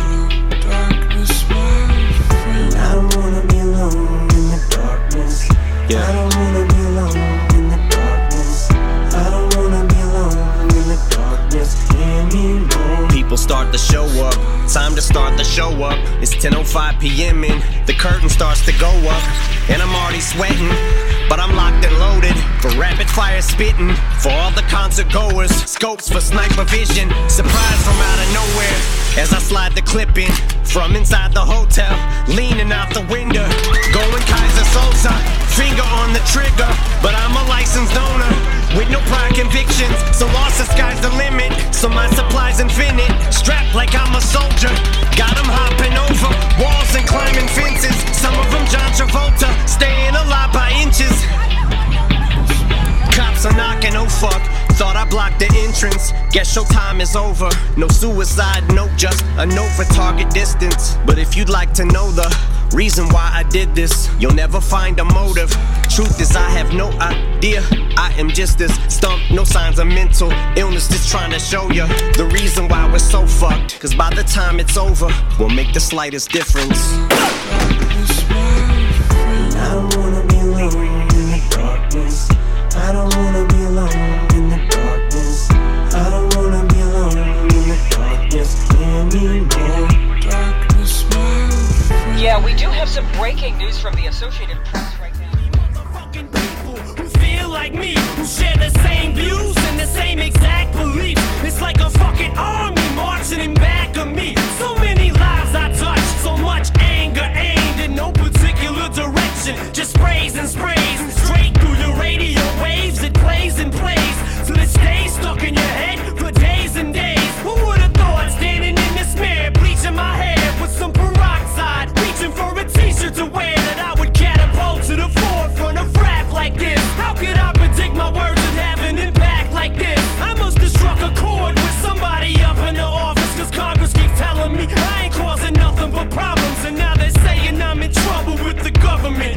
don't wanna be alone in the darkness. I People start to show up. Time to start the show up. It's 10:05 p.m. and the curtain starts to go up, and I'm already sweating. But I'm locked and loaded for rapid fire spitting. For all the concert goers, scopes for sniper vision. Surprise from out of nowhere as I slide the clip in from inside the hotel, leaning out the window, going Keyser Söze, finger on the trigger. But I'm a licensed owner with no prior convictions, so lost the sky's the limit. So my supply's infinite, strapped like I'm a soldier. Got 'em hopping over walls and climbing fences. Some of them John Travolta, inches. Cops are knocking, oh fuck. Thought I blocked the entrance. Guess your showtime is over. No suicide note, just a note for target distance. But if you'd like to know the reason why I did this, you'll never find a motive. Truth is, I have no idea. I am just this stumped, no signs of mental illness. Just trying to show you the reason why we're so fucked. Cause by the time it's over, we'll make the slightest difference. I don't wanna be alone in the darkness. I don't wanna be alone in the darkness anymore. Yeah, we do have some breaking news from the Associated Press right who feel like me, who share the same views and the same exact beliefs. It's like a fucking army marching in back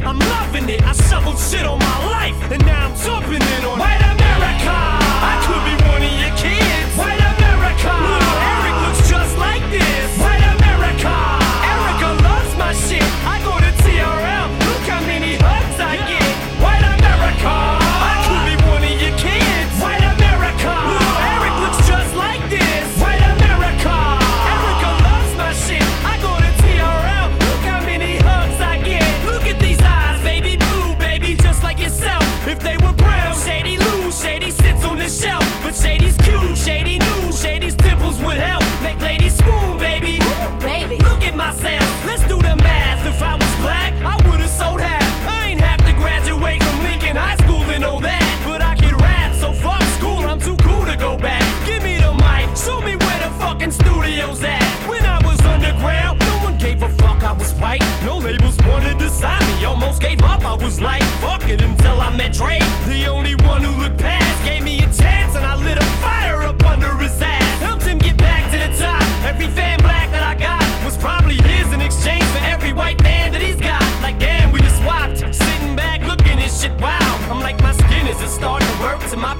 I'm loving it. I shoveled shit on my life, and now I'm jumping in on White America. I could be one of your kids. White America. Eric looks just like this. White America. Erica loves my shit. I go to was like, fuck it until I met Dre. The only one who looked past gave me a chance, and I lit a fire up under his ass. Helped him get back to the top. Every fan black that I got was probably his in exchange for every white man that he's got. Like, damn, we just swapped. Sitting back looking at shit, wow. I'm like, my skin is starting to work to my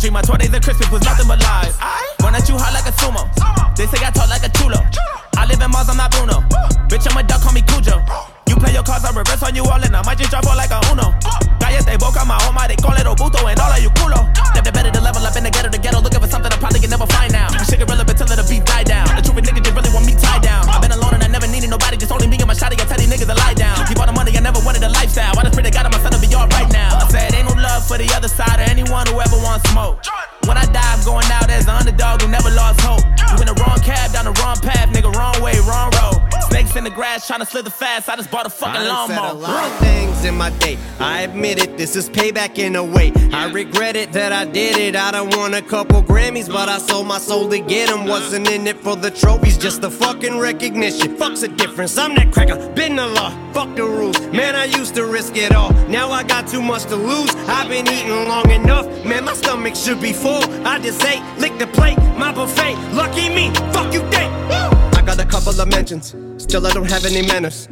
petri. My 20s and Christmas was nothing but my day. I admit it, this is payback in a way. I regret it that I did it. I done won a couple Grammys, but I sold my soul to get them. Wasn't in it for the trophies, just the fucking recognition. Fuck's the difference, I'm that cracker. Been the law, fuck the rules. Man, I used to risk it all. Now I got too much to lose. I've been eating long enough. Man, my stomach should be full. I just ate, lick the plate, my buffet. Lucky me, fuck you, think. I got a couple of mentions, still I don't have any manners.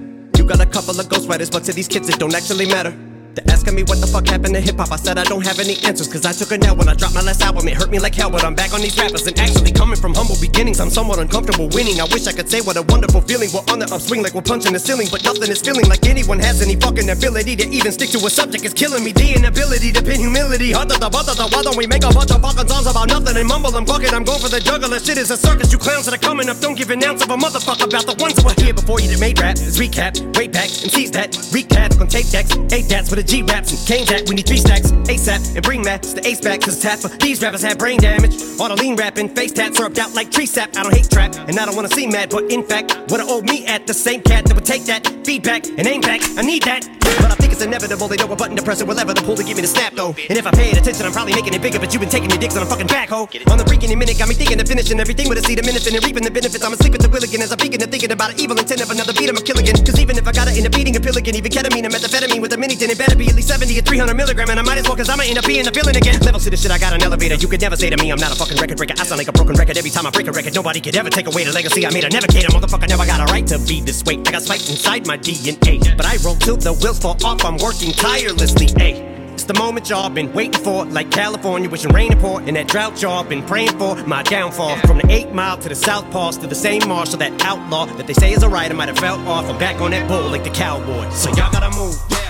Got a couple of ghostwriters, but to these kids it don't actually matter. They're asking me what the fuck happened to hip hop. I said I don't have any answers, cause I took a nap when I dropped my last album. It hurt me like hell, but I'm back on these rappers. And actually, coming from humble beginnings, I'm somewhat uncomfortable winning. I wish I could say what a wonderful feeling. We're on the upswing like we're punching the ceiling, but nothing is feeling like anyone has any fucking ability to even stick to a subject. is killing me. The inability to pin humility. Why don't we make a bunch of fucking songs about nothing and mumble and bucket? I'm going for the juggler. Shit is a circus. You clowns that are coming up. Don't give an ounce of a motherfucker about the ones who were here before you that made rap. Recap, way back, and tease that. Recap on tape decks, eight dats with a G raps and cane that. We need three stacks, ASAP, and bring that. The ace back, cause tap for these rappers have brain damage. All the lean rapping, face tats syrup out like tree sap. I don't hate trap, and I don't wanna see mad, but in fact, what I owe me at the same cat that would take that feedback and aim back. I need that. But I think it's inevitable. They know a button to press it will ever the pull to give me the snap though. And if I paid attention, I'm probably making it bigger. But you've been taking your dicks on a fucking backhoe. On the freaking minute, got me thinking of finishing everything with a seed, a minute, and reaping the benefits. I'm asleep at the wheel again as I'm thinking and thinking about an evil intent of another beat. I'm a kill again. Cause even if I gotta end up eating a pilligan, even ketamine and methamphetamine with a mini tin, it better be at least 70 or 300 milligram. And I might as well, cause I'ma end up being a villain again. Levels to the shit, I got an elevator. You could never say to me, I'm not a fucking record breaker. I sound like a broken record every time I break a record. Nobody could ever take away the legacy I made. I never cater, motherfucker. Never got a right to be this way. I got spiked inside my DNA. But I roll till the wheels fall off. I'm working tirelessly. Ayy. It's the moment y'all been waiting for, like California, wishing rain to pour, and that drought y'all been praying for. My downfall from the eight mile to the south pass to the same marshal, that outlaw that they say is a. I might have fell off. I'm back on that bull like the cowboy. So y'all gotta move. Crack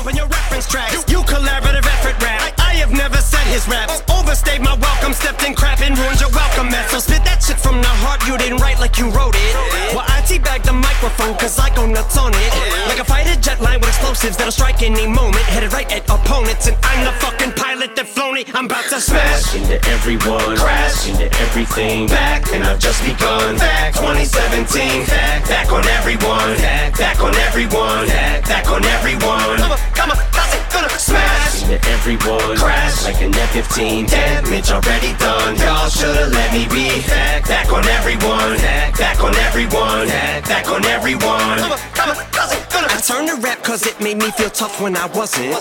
bumping your reference tracks. You, collaborative effort rap. Have never said his raps. Overstayed my welcome, stepped in crap and ruined your welcome mess. So spit that shit from the heart, you didn't write like you wrote it. Well, I teabag the microphone, cause I go nuts on it. Like a fighter jet line with explosives that'll strike any moment. Headed right at opponents, and I'm the fucking pilot that flown it. I'm about to smash into everyone, Crash. into everything. Back. and I've just begun. Back. 2017, Back. back on everyone, Back. back on everyone, Back. back on everyone. How's it gonna smash? Into everyone, Crash. like an F-15. Damage already done. Y'all should've let me be Back. back on everyone, Back. back on everyone, Back. back on everyone. Come on, come on, how's it gonna I turned to rap cause it made me feel tough when I wasn't.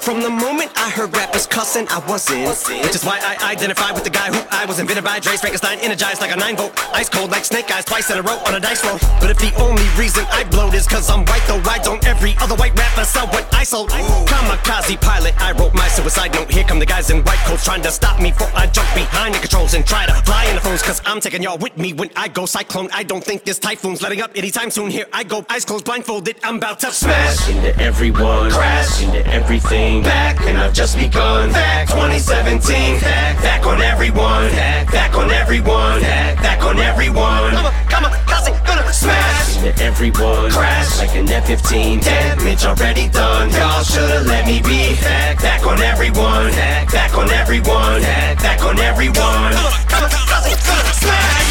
From the moment I heard rappers cussing, I wasn't. Which is why I identify with the guy who I was invented by Dre Frankenstein, energized like a 9 volt, ice cold like snake eyes twice in a row on a dice roll. But if the only reason I blowed is cause I'm white, though why don't every other white rapper sell what I sold? Kamikaze pilot, I wrote my suicide note. Here come the guys in white coats trying to stop me before I jump behind the controls and try to fly in the phones. Cause I'm taking y'all with me when I go cyclone. I don't think this typhoon's letting up anytime soon. Here I go, eyes closed, blindfolded. I'm about to smash. into everyone, Crash. into everything. Back. and I've just begun. Back. 2017, Back. back on everyone, Back. back on everyone, Back. back on everyone. Come on, come on, how's it gonna smash? Into everyone, Crash. like an F-15. Damage already done. Y'all should've let me be Back. back on everyone, Back. back on everyone, Back. back on everyone. Come on, come on, how's it gonna smash?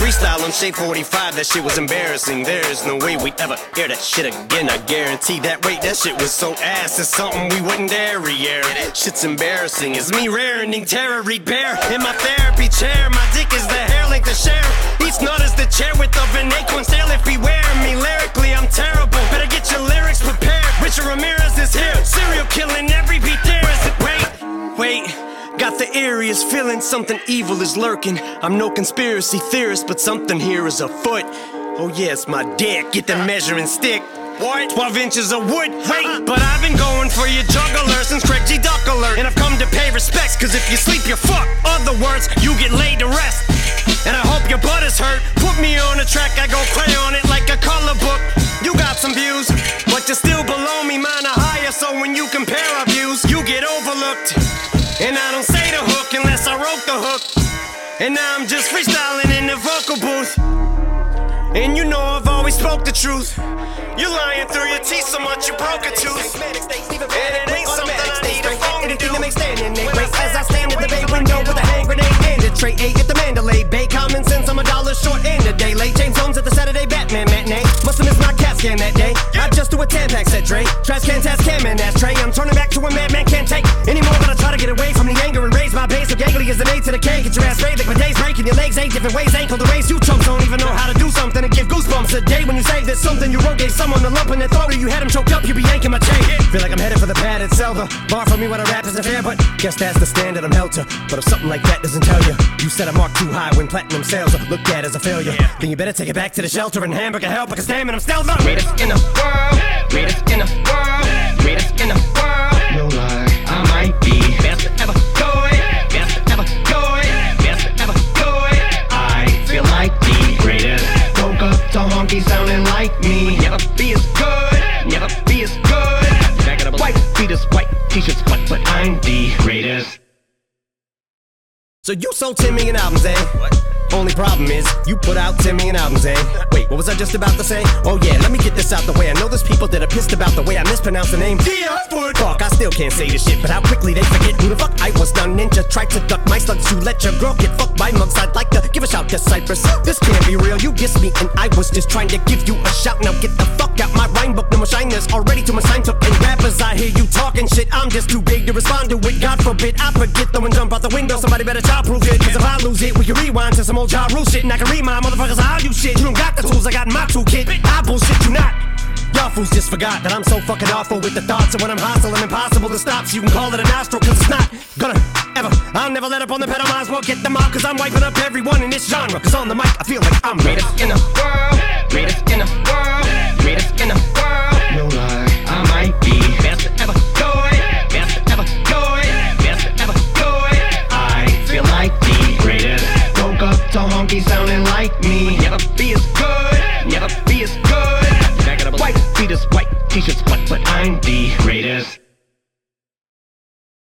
Freestyle on Shade 45, that shit was embarrassing. There's no way we'd ever hear that shit again. I guarantee that wait, that shit was so ass. It's something we wouldn't dare re-air. Shit's embarrassing. It's me raring terror, bear in my therapy chair. My dick is the hair length to share. Each nut is the chair with of an acorn. If beware me lyrically, I'm terrible. Better get your lyrics prepared. Richard Ramirez is here. Serial killing every beat there. Is it? Wait, wait. Got the eeriest feeling something evil is lurking. I'm no conspiracy theorist, but something here is afoot. Oh, yes, my dick. Get the measuring stick. What? 12 inches of wood? Uh-huh. Wait, but I've been going for your juggler since Craig G. Duck alert. And I've come to pay respects, cause if you sleep, you're fucked. Other words, you get laid to rest. And I hope your butt is hurt. Put me on a track, I go play on it like a color book. You got some views, but you're still below me, mine are higher. So when you compare our views, you get overlooked. And I don't say the hook unless I wrote the hook. And now I'm just freestyling in the vocal booth. And you know I've always spoke the truth. You're lying through your teeth so much you broke a tooth. And it ain't something I need a phone to do. To make standing as I stand at the bay window with a hand grenade and a tray. A at the Mandalay Bay. Common sense, I'm a dollar short and a day late. James Holmes at the Saturday Batman matinee. Must have missed my cat scan that day. I just do a Tampax said Dre. Trash can, task cam, and ashtray. I'm turning back to a madman get away from the anger and raise my base. So gangly as an A to the K. Get your ass raised like my days breaking your legs eight different ways. Ankle to raise. You chumps don't even know how to do something and give goosebumps a day when you say there's something you wrote. Gave someone a lump in their throat or you had him choked up. You be yanking my chain. Feel like I'm headed for the padded cell. The bar for me when I rap isn't fair, but guess that's the standard I'm held to. But if something like that doesn't tell you, you set a mark too high when platinum sales are looked at as a failure. Then you better take it back to the shelter and hamburger help because damn it, I'm still the Greatest in the world, greatest in the world, greatest in the world. No lie, I might be honky sounding like me. Never be as good, never be as good. White white t-shirts? But I'm the greatest. So you sold 10 million albums, eh? What? Only problem is, you put out 10 million albums, eh? *laughs* Wait, what was I just about to say? Oh yeah, let me get this out the way. I know there's people that are pissed about the way I mispronounce the name. Yeah, Fuck, I still can't say this shit, but how quickly they forget who the fuck I was. Done ninja tried to duck my slugs to let your girl get fucked by mugs. I'd like to give a shout to Cypress. This can't be real, you dissed me, and I was just trying to give you a shout. Now get the fuck out my book. No more shyness, already to my sign took. And rappers, I hear you talking shit. I'm just too big to respond to it. God forbid I forget though and jump out the window. Somebody better childproof it, cause if I lose it, we can rewind to some old Ja Rule shit. And I can my motherfuckers how you shit. You don't got the tools I got my toolkit. I bullshit you not. Y'all fools just forgot that I'm so fucking awful with the thoughts And when I'm hostile, I'm impossible to stop So you can call it a nostril, cause it's not gonna ever I'll never let up on the pedal, might as well get them out Cause I'm wiping up everyone in this genre Cause on the mic, I feel like I'm Greatest in the world, greatest in the world, greatest in the world. Up to honky sounding like me. Never be as good, never be as good. Back it up, white fetus, white t-shirts, what? But I'm the greatest.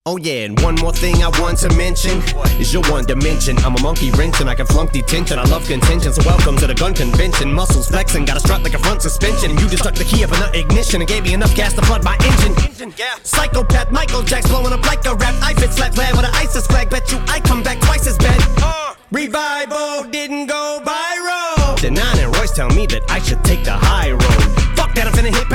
Oh yeah, and one more thing I want to mention is your one dimension. I'm a monkey wrenching, I can flunk detention. I love contention, so welcome to the gun convention. Muscles flexing, got a strut like a front suspension. You just stuck the key up in the ignition and gave me enough gas to flood my engine. Psychopath Michael Jack's blowing up like a rap. I fit slap glad with an ISIS flag. Bet you I come back twice as bad. Oh. Revival didn't go viral. Denaun and Royce tell me that I should take the high road. Fuck that, I'm finna hit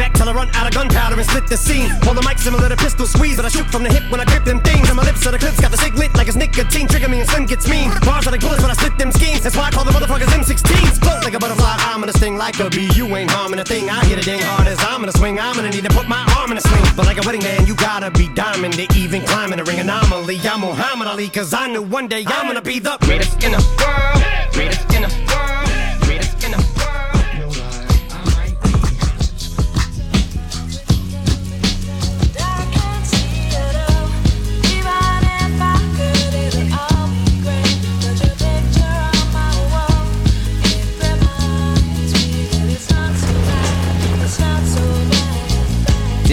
run out of gunpowder and split the scene. Hold the mic similar to pistol squeeze, but I shoot from the hip when I grip them things. And my lips are the clips, got the sig lit like it's nicotine. Trigger me and Slim gets mean. Bars are like bullets when I split them schemes. That's why I call the motherfuckers M16s. Float like a butterfly, I'm gonna sting like a bee. You ain't harming a thing. I hit it dang hard as I'm gonna swing. I'm gonna need to put my arm in a swing. But like a wedding band, you gotta be diamond to even climb in a ring anomaly. I'm Muhammad Ali, cause I knew one day I'm gonna be the Greatest in the world, greatest in the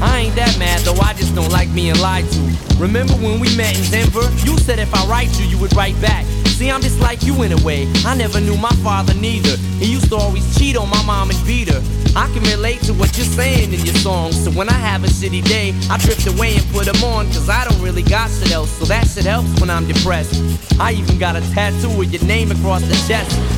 I ain't that mad though, I just don't like being lied to. Remember when we met in Denver? You said if I write you, you would write back. See, I'm just like you in a way. I never knew my father neither. He used to always cheat on my mom and beat her. I can relate to what you're saying in your songs. So when I have a shitty day, I drift away and put them on. Cause I don't really got shit else. So that shit helps when I'm depressed. I even got a tattoo with your name across the chest.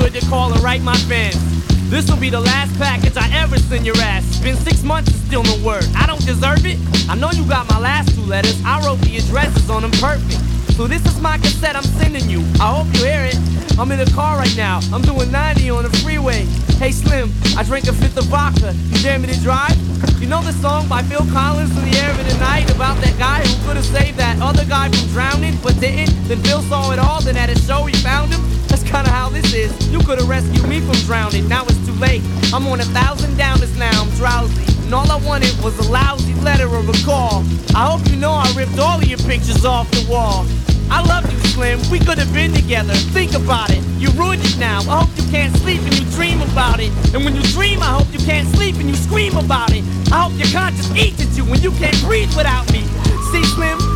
Good to call and write my fans. This will be the last package I ever send your ass. It's been six months and still no word. I don't deserve it. I know you got my last two letters. I wrote the addresses on them perfect. So this is my cassette I'm sending you. I hope you hear it. I'm in the car right now. I'm doing 90 on the freeway. Hey Slim, I drank a fifth of vodka. You dare me to drive? You know the song by Phil Collins in the air of the night about that guy who could have saved that other guy from drowning but didn't? Then Phil saw it all, then at a show he found him. That's kinda how this is. You could have rescued me from drowning. Now it's too late. I'm on a thousand downers now. I'm drowsy. And all I wanted was a lousy letter or a call. I hope you know I ripped all of your pictures off the wall. I love you, Slim. We could have been together. Think about it. You ruined it now. I hope you can't sleep and you dream about it. And when you dream, I hope you can't sleep and you scream about it. I hope your conscience eats at you when you can't breathe without me. See, Slim?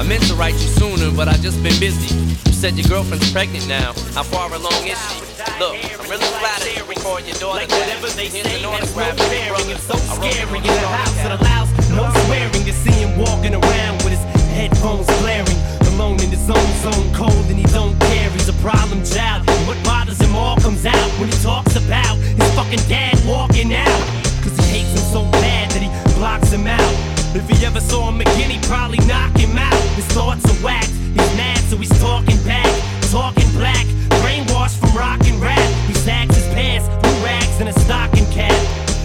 I meant to write you sooner, but I just been busy. You said your girlfriend's pregnant now. How far along is she? Look, I'm really flattered you record your daughter. Like whatever they say, there's no autograph for your bearing. It's so scary in the house that allows no swearing to see him walking around with his headphones blaring. Alone in his own zone, cold and he don't care. He's a problem child. And what bothers him all comes out when he talks about his fucking dad walking out. Cause he hates him so bad that he blocks him out. If he ever saw him again, he'd probably knock him out. His thoughts are whacked. He's mad, so he's talking back, talking black. Brainwashed from rock and rap. He sags his pants, blue rags, and a stocking cap.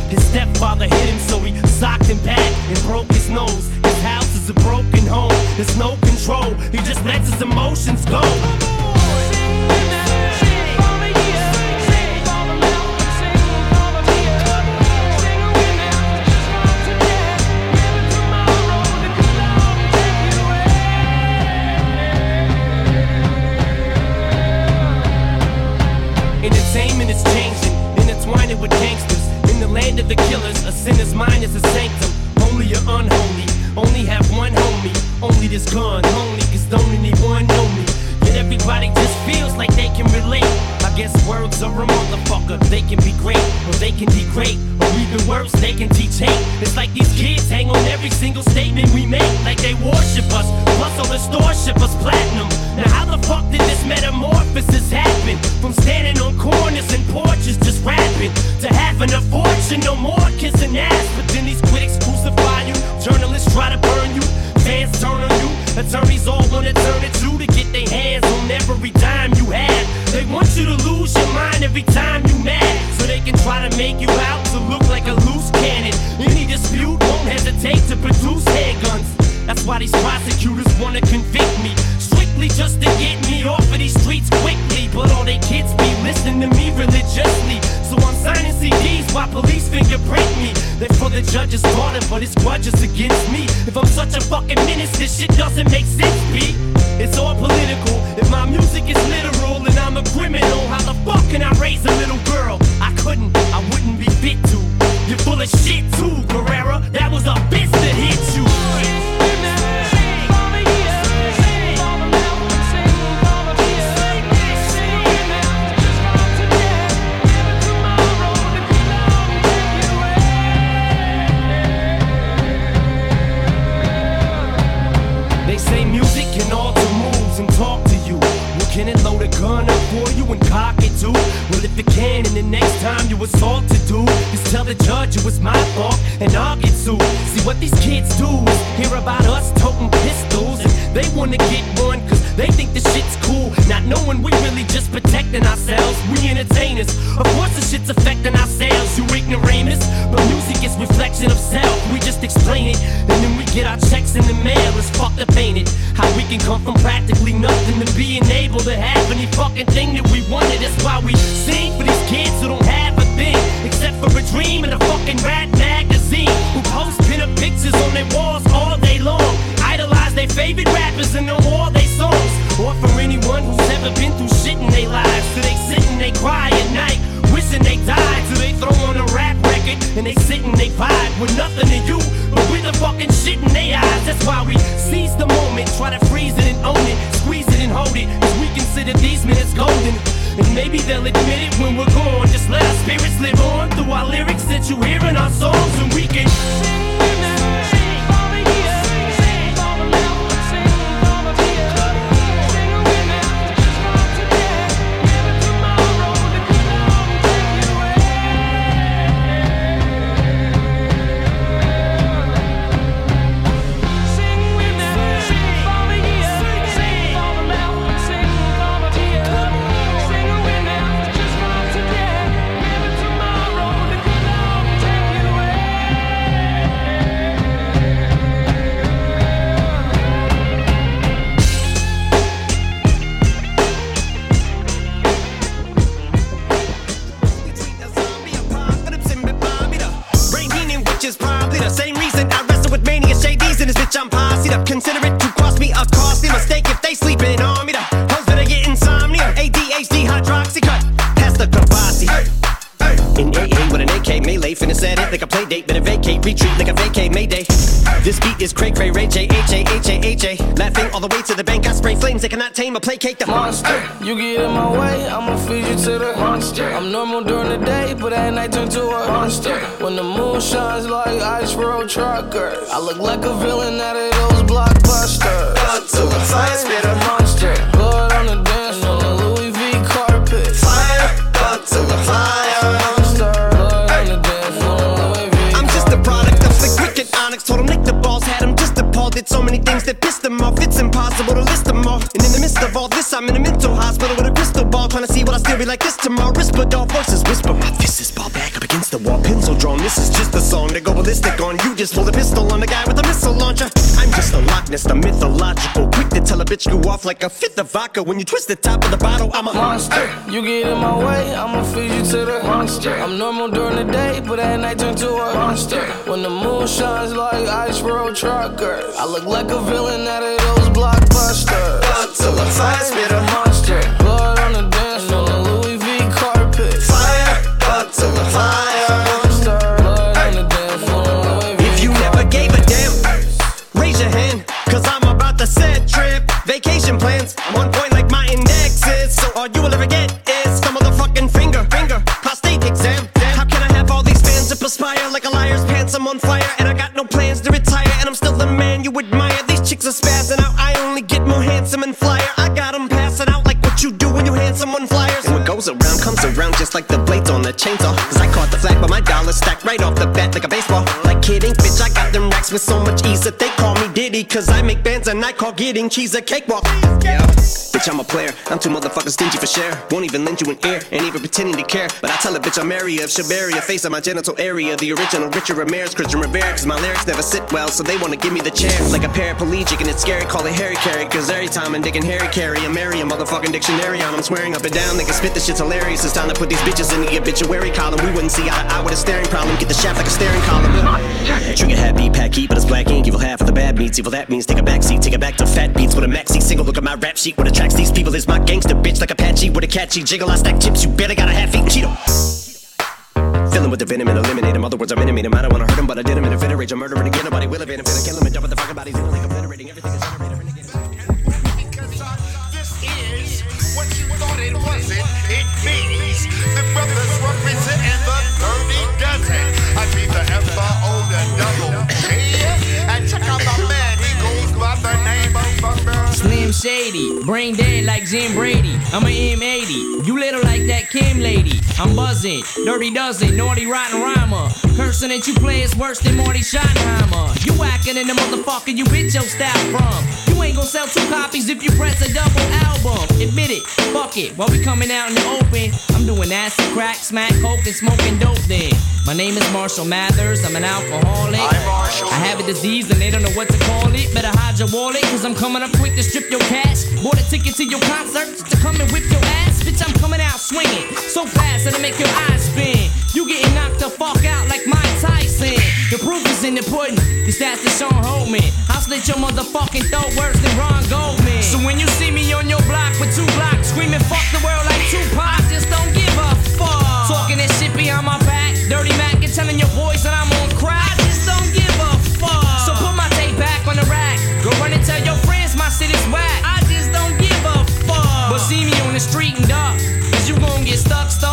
His stepfather hit him, so he socked him back and broke his nose. His house is a broken home. There's no control. He just lets his emotions go. I look like a villain. bitch go off like a fifth of vodka. When you twist the top of the bottle, I'm a monster. Hey. You get in my way, I'ma feed you to the monster. I'm normal during the day, but at night turn to a monster. When the moon shines like ice road truckers, I look like a villain out of those blockbusters. Till the fire spit a I make bands and I call getting cheese a cakewalk. Yeah. Bitch, I'm a player. I'm too motherfucking stingy for share. Won't even lend you an ear, ain't even pretending to care. But I tell a bitch I'm area of Shabaria, face of my genital area. The original Richard Ramirez, Christian Rivera. Cause my lyrics never sit well, so they wanna give me the chair. Like a paraplegic, and it's scary, call it Harry Caray. Cause every time I'm digging Harry Caray, I'm marry a motherfucking dictionary on. I'm swearing up and down, they can spit this shit's hilarious. It's time to put these bitches in the obituary column. We wouldn't see eye to eye with a staring problem. Get the shaft like a staring column. Trigger happy, pack heat, but it's black ink. Evil half of the bad meats. Evil that means take a back seat, take it back to fat beats with a maxi single. Look at my rap sheet. What these people is my gangster bitch like Apache with a catchy jiggle. I stack chips, you better got a half eat Cheeto. Filling with the venom and eliminate him. Other words, I'm intimate him. I don't wanna hurt him, but I did him in a fit of rage. I'm murdering again. Nobody will have it. I'm finna kill him and dump the fucking bodies. Like obliterating everything is generated. This is what you thought it wasn't. It means the brothers representing the dirty dozen. I be the ever Brain dead like Jim Brady. I'm a M80, you little like that Kim lady. I'm buzzing, dirty dozen, naughty rotten rhymer. Cursing that you play is worse than Marty Schottenheimer. You whacking in the motherfucker you bitch your style from. You ain't gonna sell two copies if you press a double album. Admit it, fuck it. While we coming out in the open, I'm doing acid, crack, smack, coke, and smoking dope then. My name is Marshall Mathers, I'm an alcoholic. I have a disease and they don't know what to call it. Better hide your wallet, cause I'm coming up quick to strip your cash. Bought a ticket to your concert to come and whip your ass. Bitch, I'm coming out swinging so fast that'll make your eyes spin. You getting knocked the fuck out like Mike Tyson. The proof is in the pudding. This that's DeShaun Holton. I'll slit your motherfucking throat worse than Ron Goldman. So when you see me on your block with two blocks screaming fuck the world like Tupac, just don't give a fuck. Talking that shit behind my back, dirty Mac and telling your boys that I'm on crack. I just don't give a fuck. So put my tape back on the rack. Go run and tell your friends my shit is whack. I just don't give a fuck. But see me on the street and duck. Cause you gon' get stuck, stolen,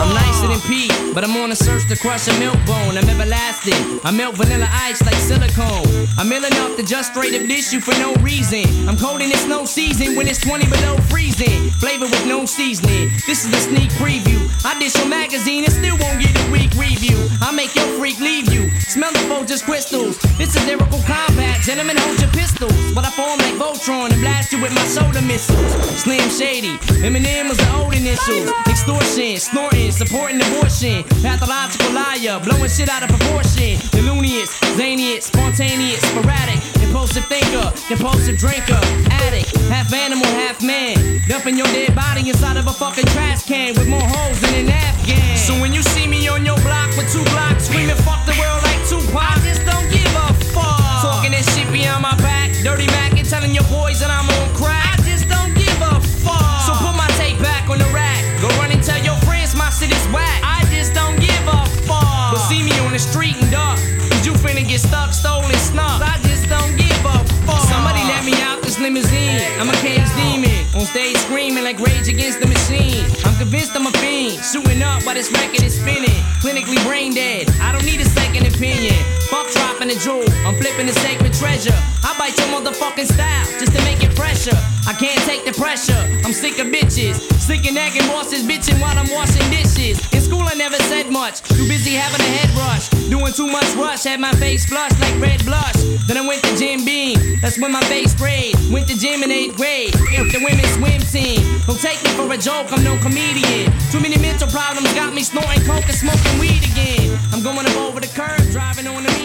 I'm nicer than Pete, but I'm on a search to crush a milk bone. I'm everlasting. I melt vanilla ice like silicone. I'm ill enough to just straight up dish you for no reason. I'm cold in it's no season when it's 20 below freezing. Flavor with no seasoning. This is a sneak preview. I dish your magazine and still won't get a weak review. I make your freak leave you. Smell the just crystals. It's a lyrical combat. Gentlemen, hold your pistols. But I form like Voltron and blast you with my soda missiles. Slim Shady. Eminem was the old initials. Extortion, snorting, supporting abortion. Pathological liar, blowing shit out of proportion. Delunious, zanious, spontaneous, sporadic. Impulsive thinker, impulsive drinker. Addict, half animal, half man. Dumping your dead body inside of a fucking trash can with more holes than an Afghan. So when you see me on your block with two blocks screaming fuck the world Tupac, I just don't give a fuck. Talking that shit behind my back, dirty Mac and telling your boys that I'm on crack. I just don't give a fuck. So put my tape back on the rack. Go run and tell your friends my shit is whack. I just don't give a fuck. But see me on the street and duck. Cause you finna get stuck, stolen, snuck. I just don't give a fuck. Somebody let me out this limousine. I'm a cage demon. On stage screaming like Rage Against the Machine. I'm convinced I'm a fiend. Shooting up while this record is spinning. Clinically brain dead. I don't need a second opinion. Fuck dropping a jewel. I'm flipping the sacred treasure. I bite your motherfucking style just to make it pressure. I can't take the pressure. I'm sick of bitches. Sick of nagging bosses bitching while I'm washing dishes. In school I never said much. Too busy having a head rush. Doing too much rush. Had my face flushed like red blush. Then I went to Jim Beam. That's when my face sprayed. Went to gym in eighth grade. With the women's swim team. Don't take me for a joke. I'm no comedian. Too many mental problems got me snorting coke and smoking weed again. I'm going up over the curb, driving on the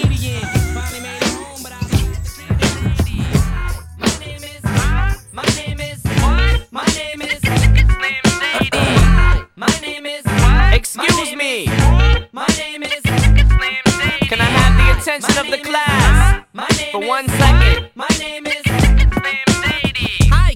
My name is. My name is. Excuse me. My name is. Can I have the attention of the class for one second? My name is.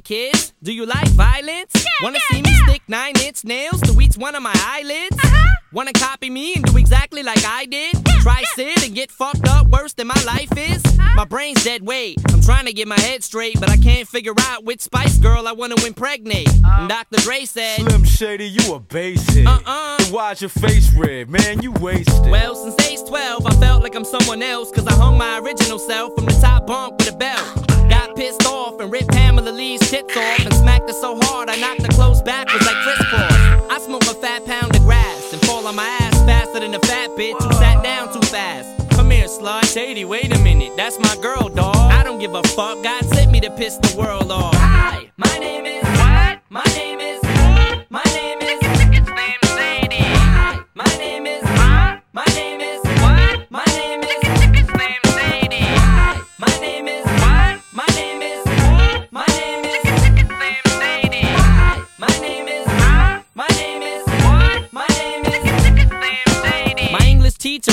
Hi, kids. Do you like violence? Yeah, Wanna see me stick nine inch nails to each one of my eyelids? Huh? Wanna copy me and do exactly like I did? Try sit and get fucked up worse than my life is? Uh-huh. My brain's dead weight. I'm trying to get my head straight, but I can't figure out which Spice Girl I wanna impregnate. Uh. And Dr. Dre said, Slim Shady, you a basehead. Uh-uh. Then why's your face red? Man, you wasted. Well, since age 12, I felt like I'm someone else, cause I hung my original self from the top bunk with a belt. Got pissed off and ripped Pamela Lee's tits off and smacked her so hard I knocked her clothes backwards like crisscross. I smoke a fat pound of grass and fall on my ass faster than a fat bitch who sat down too fast. Come here, slut. Shady, wait a minute, that's my girl, dog. I don't give a fuck, God sent me to piss the world off. Hi, my name is. What? My name is.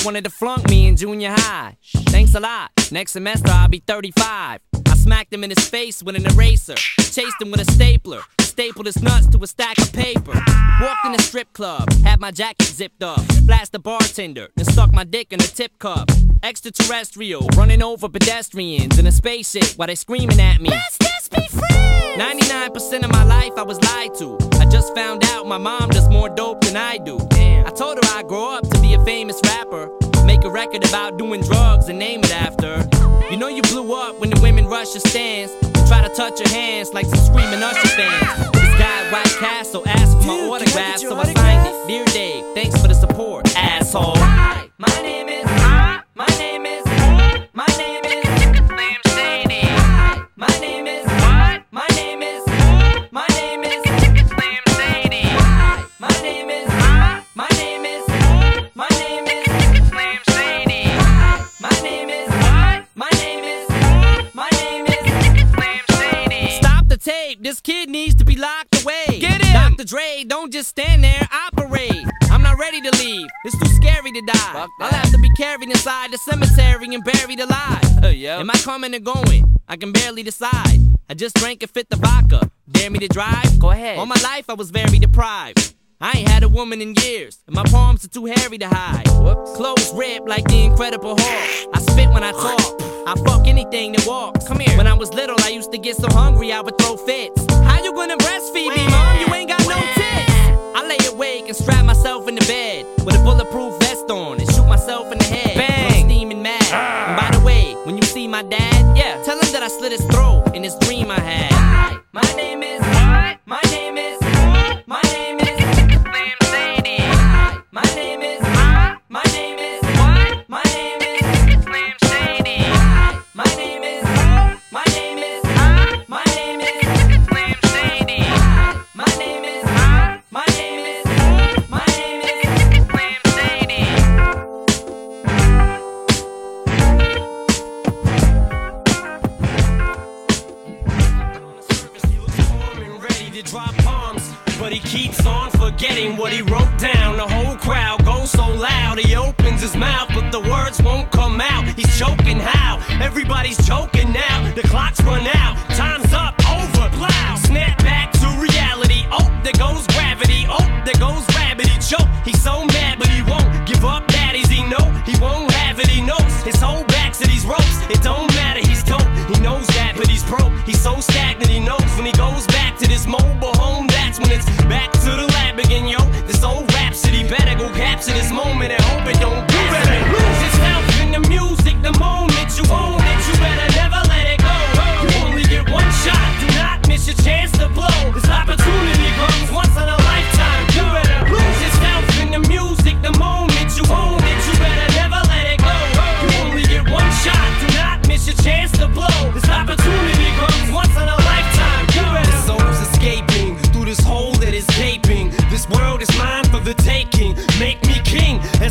Wanted to flunk me in junior high. Thanks a lot. Next semester I'll be 35. I smacked him in his face with an eraser. Chased him with a stapler. Stapled his nuts to a stack of paper. Walked in a strip club. Had my jacket zipped up. Flashed the bartender. Then stuck my dick in a tip cup. Extraterrestrial. Running over pedestrians in a spaceship while they screaming at me. Let's just be friends. 99% of my life I was lied to. I just found out my mom does more dope than I do. I told her I'd grow up to be a famous rapper. Make a record about doing drugs and name it after. You know you blew up when the women rush your stands try to touch your hands like some screaming Usher fans. This guy at White Castle asked for my autograph, so I signed it. Dear Dave, thanks for the support, asshole. Hi, my name is. My name is. Kid needs to be locked away. Get him. Dr. Dre, don't just stand there. Operate. I'm not ready to leave. It's too scary to die. I'll have to be carried inside the cemetery and buried alive. Uh, Am I coming or going? I can barely decide. I just drank and fit the vodka. Dare me to drive? Go ahead. All my life I was very deprived. I ain't had a woman in years, and my palms are too hairy to hide. Clothes ripped like the Incredible Hulk. I spit when I talk. I fuck anything that walks. Come here. When I was little, I used to get so hungry I would throw fits. How you gonna breastfeed me, mom? You ain't got no tits. I lay awake and strap myself in the bed with a bulletproof vest on and shoot myself in the head. Bang! I'm steaming mad. Ah. And by the way, when you see my dad, yeah, tell him that I slit his throat in this dream I had. Ah. Hi, my name is. What? My name is. Forgetting what he wrote down. The whole crowd goes so loud. He opens his mouth, but the words won't come out. He's choking how? Everybody's choking now. The clock's run out. Time's up. Over. Plow. Snap back to reality. Oh, there goes gravity. Oh, there goes rabbit. He choke. He's so mad, but he won't give up. Daddies, he know he won't have it. He knows his whole back to these ropes. It don't matter. He's dope. He knows that, but he's broke. He's so stagnant. He knows when he goes back to this mobile home. That's when it's back to the again, yo. This old rhapsody better go capture this moment and hope it don't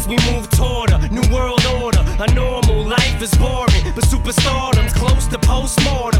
we move toward a new world order. A normal life is boring, but superstardom's close to postmortem.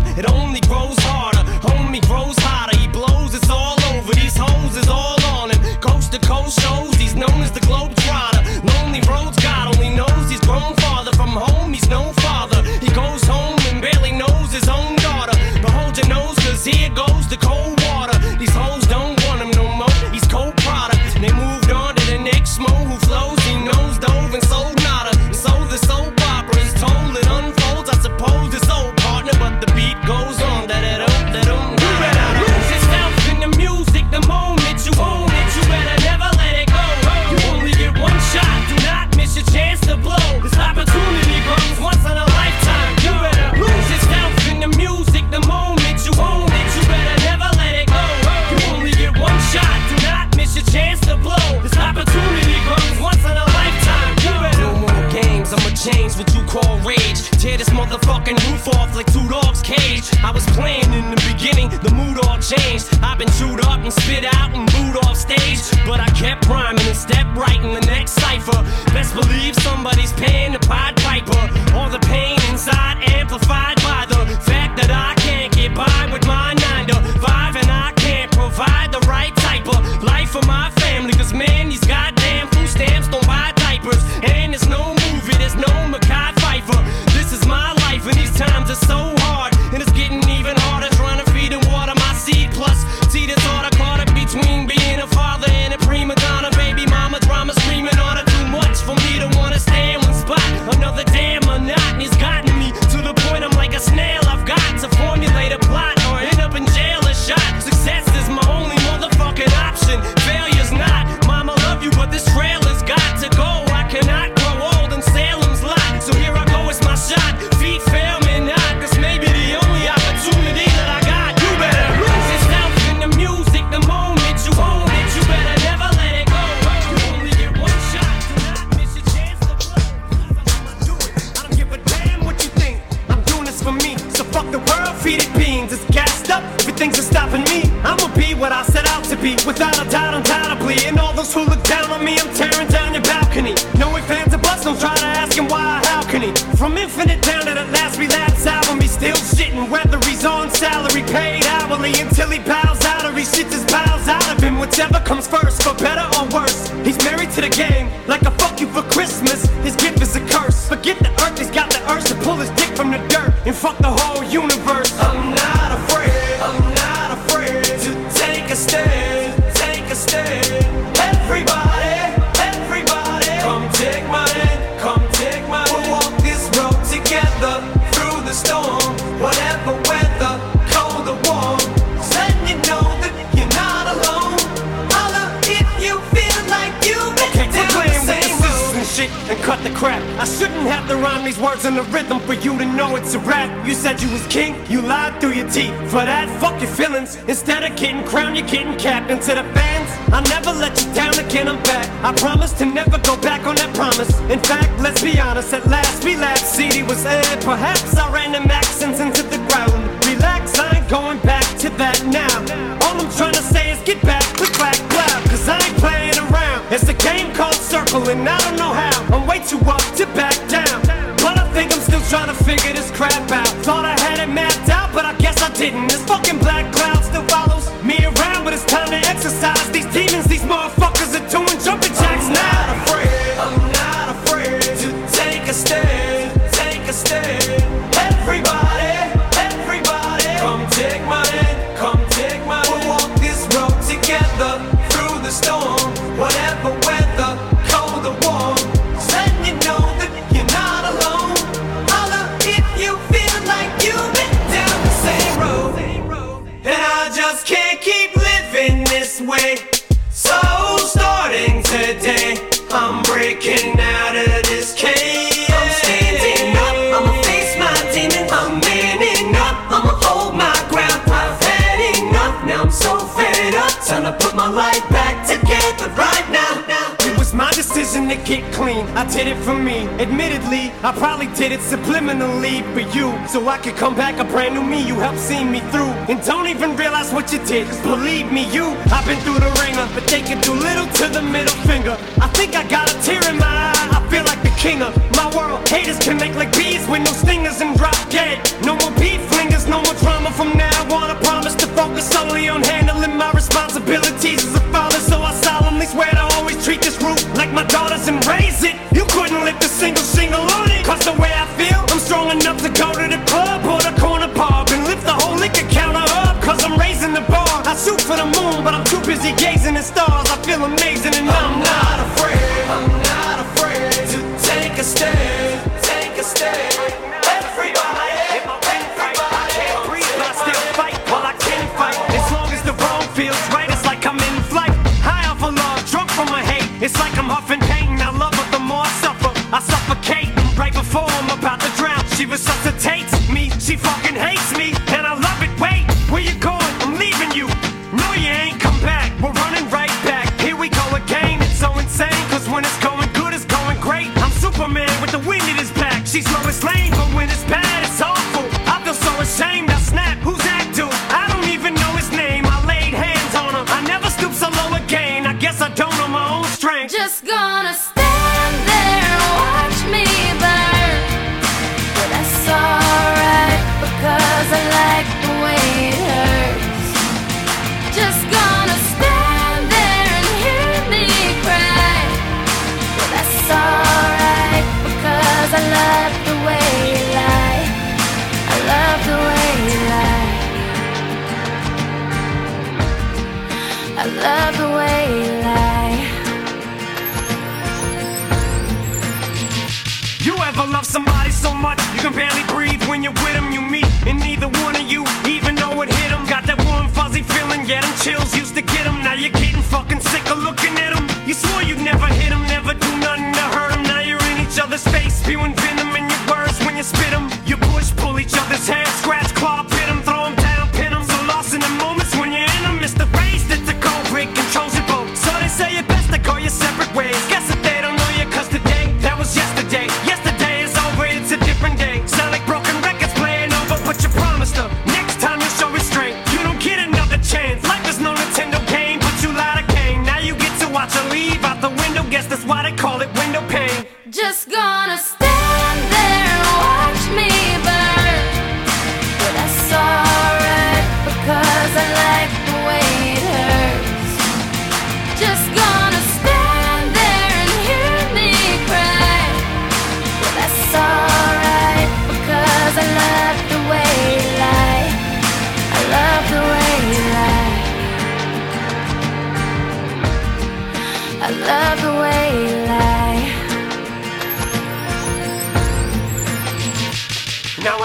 Realize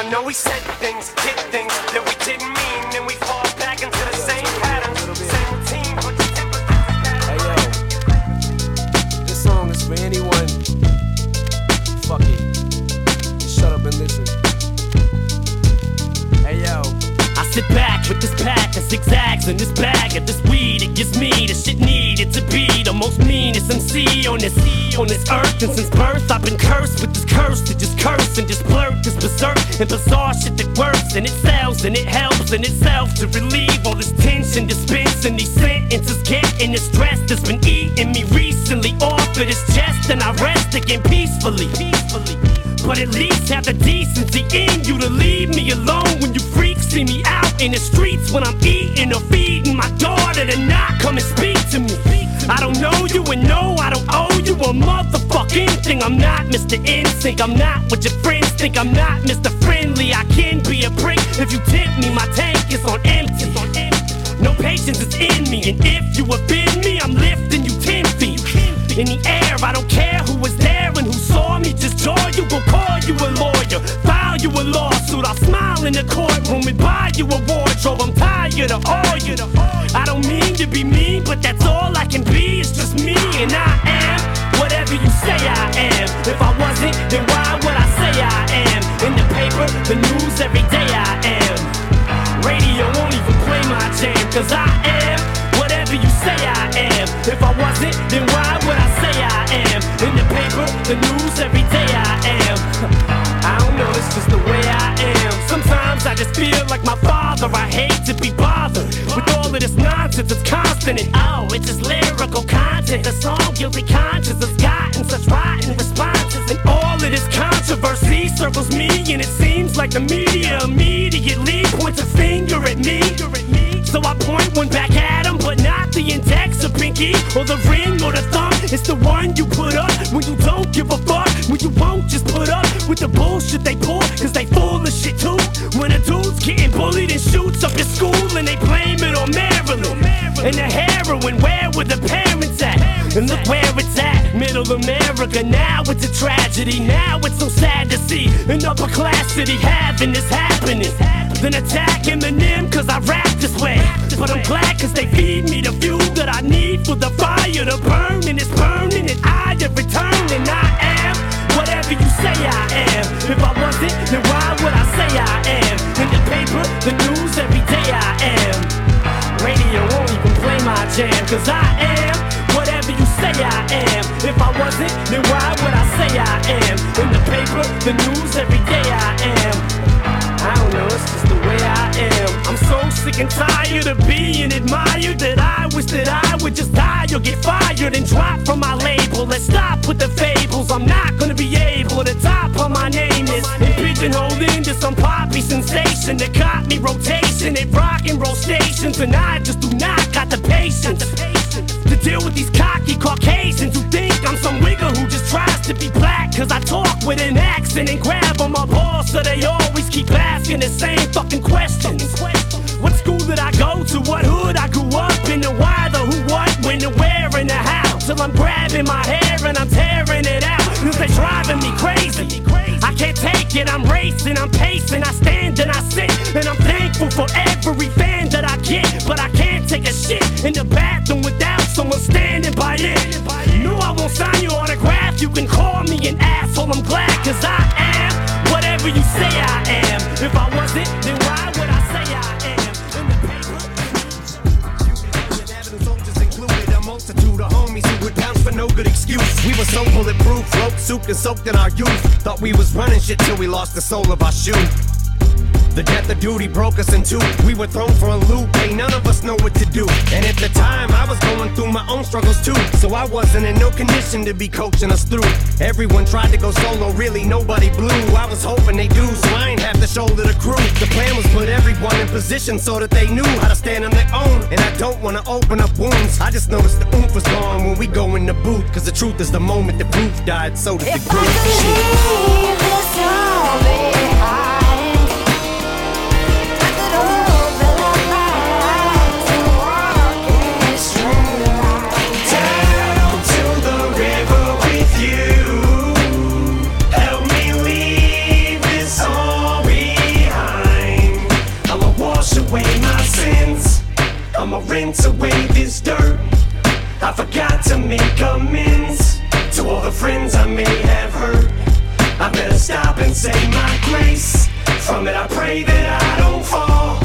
I know we said things, did things that we didn't mean, and we fall back into the same patterns, same routine. But the temper Hey yo, this song is for anyone. Fuck it. Shut up and listen. Hey yo. I sit back with this pack of zigzags and this bag of this weed. It gives me the shit needed to be the most meanest MC on this on this earth. And since birth, I've been cursed with this curse to just curse and just blurt this berserk and bizarre shit that works and it sells and it helps in itself to relieve all this tension, dispensing these sentences, getting the stress that's been eating me recently off of this chest, and I rest again peacefully. Peacefully. But at least have the decency in you to leave me alone when you freaks see me out in the streets when I'm eating or feeding my daughter to not come and speak to me. I don't know you and no, I don't owe you a motherfucking thing. I'm not Mr. NSYNC, I'm not what your friends think. I'm not Mr. Friendly, I can be a prick if you tempt me. My tank is on empty. No patience is in me, and if you offend me, I'm lifting you ten feet in the air. I don't care who was there and who saw me. Just joy, you will call you a lawyer, file you a lawsuit. I'll smile in the courtroom and buy you a wardrobe. I'm tired of all you. I don't mean to be mean, but that's all I can be. It's just me, and I am whatever you say I am. If I wasn't, then why would I say I am? In the paper, the news, every day I am. Radio won't even play my jam, cause I am whatever you say I am. If I wasn't, then why would I say I am? In the paper, the news, every day I am. *laughs* I don't know, it's just the way I am. Sometimes I just feel like my father. I hate to be bothered with all of this nonsense. It's constant and oh, it's just lyrical content. The song guilty conscience has gotten such rotten responses, and all of this controversy circles me, and it seems like the media immediately points a finger at me. So I point one back at him, but not the index or pinky or the ring or the thumb. It's the one you put up when you don't give a fuck. When you won't just put up with the bullshit they pull, cause they full of shit too. When a dude's getting bullied and shoots up his school and they blame it on Marilyn. And the heroin, where were the parents at? And look where it's at, middle America. Now it's a tragedy. Now it's so sad to see an upper class city having this happening. Then attack Eminem cause I rap this way. But I'm glad cause they feed me the fuel that I need for the fire to burn. And it's burning and I have returned and I am whatever you say I am. If I wasn't, then why would I say I am? In the paper, the news, every day I am. Radio won't even play my jam cause I am whatever you say I am. If I wasn't, then why would I say I am? In the paper, the news, every day I am. I don't know, I am. I'm so sick and tired of being admired that I wish that I would just die or get fired and drop from my label. Let's stop with the fables. I'm not gonna be able to top on my name is and pigeonholed into some poppy sensation that caught me rotation at rock and roll stations, and I just do not got the patience to deal with these cocky Caucasians who think I'm some just tries to be black. Cause I talk with an accent and grab on my balls, so they always keep asking the same fucking questions. What school did I go to? What hood I grew up in? The why, the who, what, when, the where, and the how. Till I'm grabbing my hair and I'm tearing it out. Cause they driving me crazy. I can't take it, I'm racing, I'm pacing, I stand and I sit. And I'm thankful for every fan that I get. But I can't take a shit in the bathroom without someone standing by it. No, I won't sign your autograph. You can call me an asshole, I'm glad, cause I am whatever you say I am. If I wasn't, then why would I say I am? In the paper. soldiers included a multitude of homies who would bounce for no good excuse. We were so bulletproof, rope souped and soaked in our youth. Thought we was running shit till we lost the sole of our shoe. The death of duty broke us in two. We were thrown for a loop, ain't none of us know what to do. And at the time, I was going through my own struggles too. So I wasn't in no condition to be coaching us through. Everyone tried to go solo, really nobody blew. I was hoping they do, so I ain't have to shoulder the crew. The plan was put everyone in position so that they knew how to stand on their own. And I don't wanna open up wounds. I just noticed the oomph was gone when we go in the booth. Cause the truth is the moment the proof died, so did the group. Shit. Down rinse away this dirt. I forgot to make amends to all the friends I may have hurt. I better stop and say my grace. From it, I pray that I don't fall.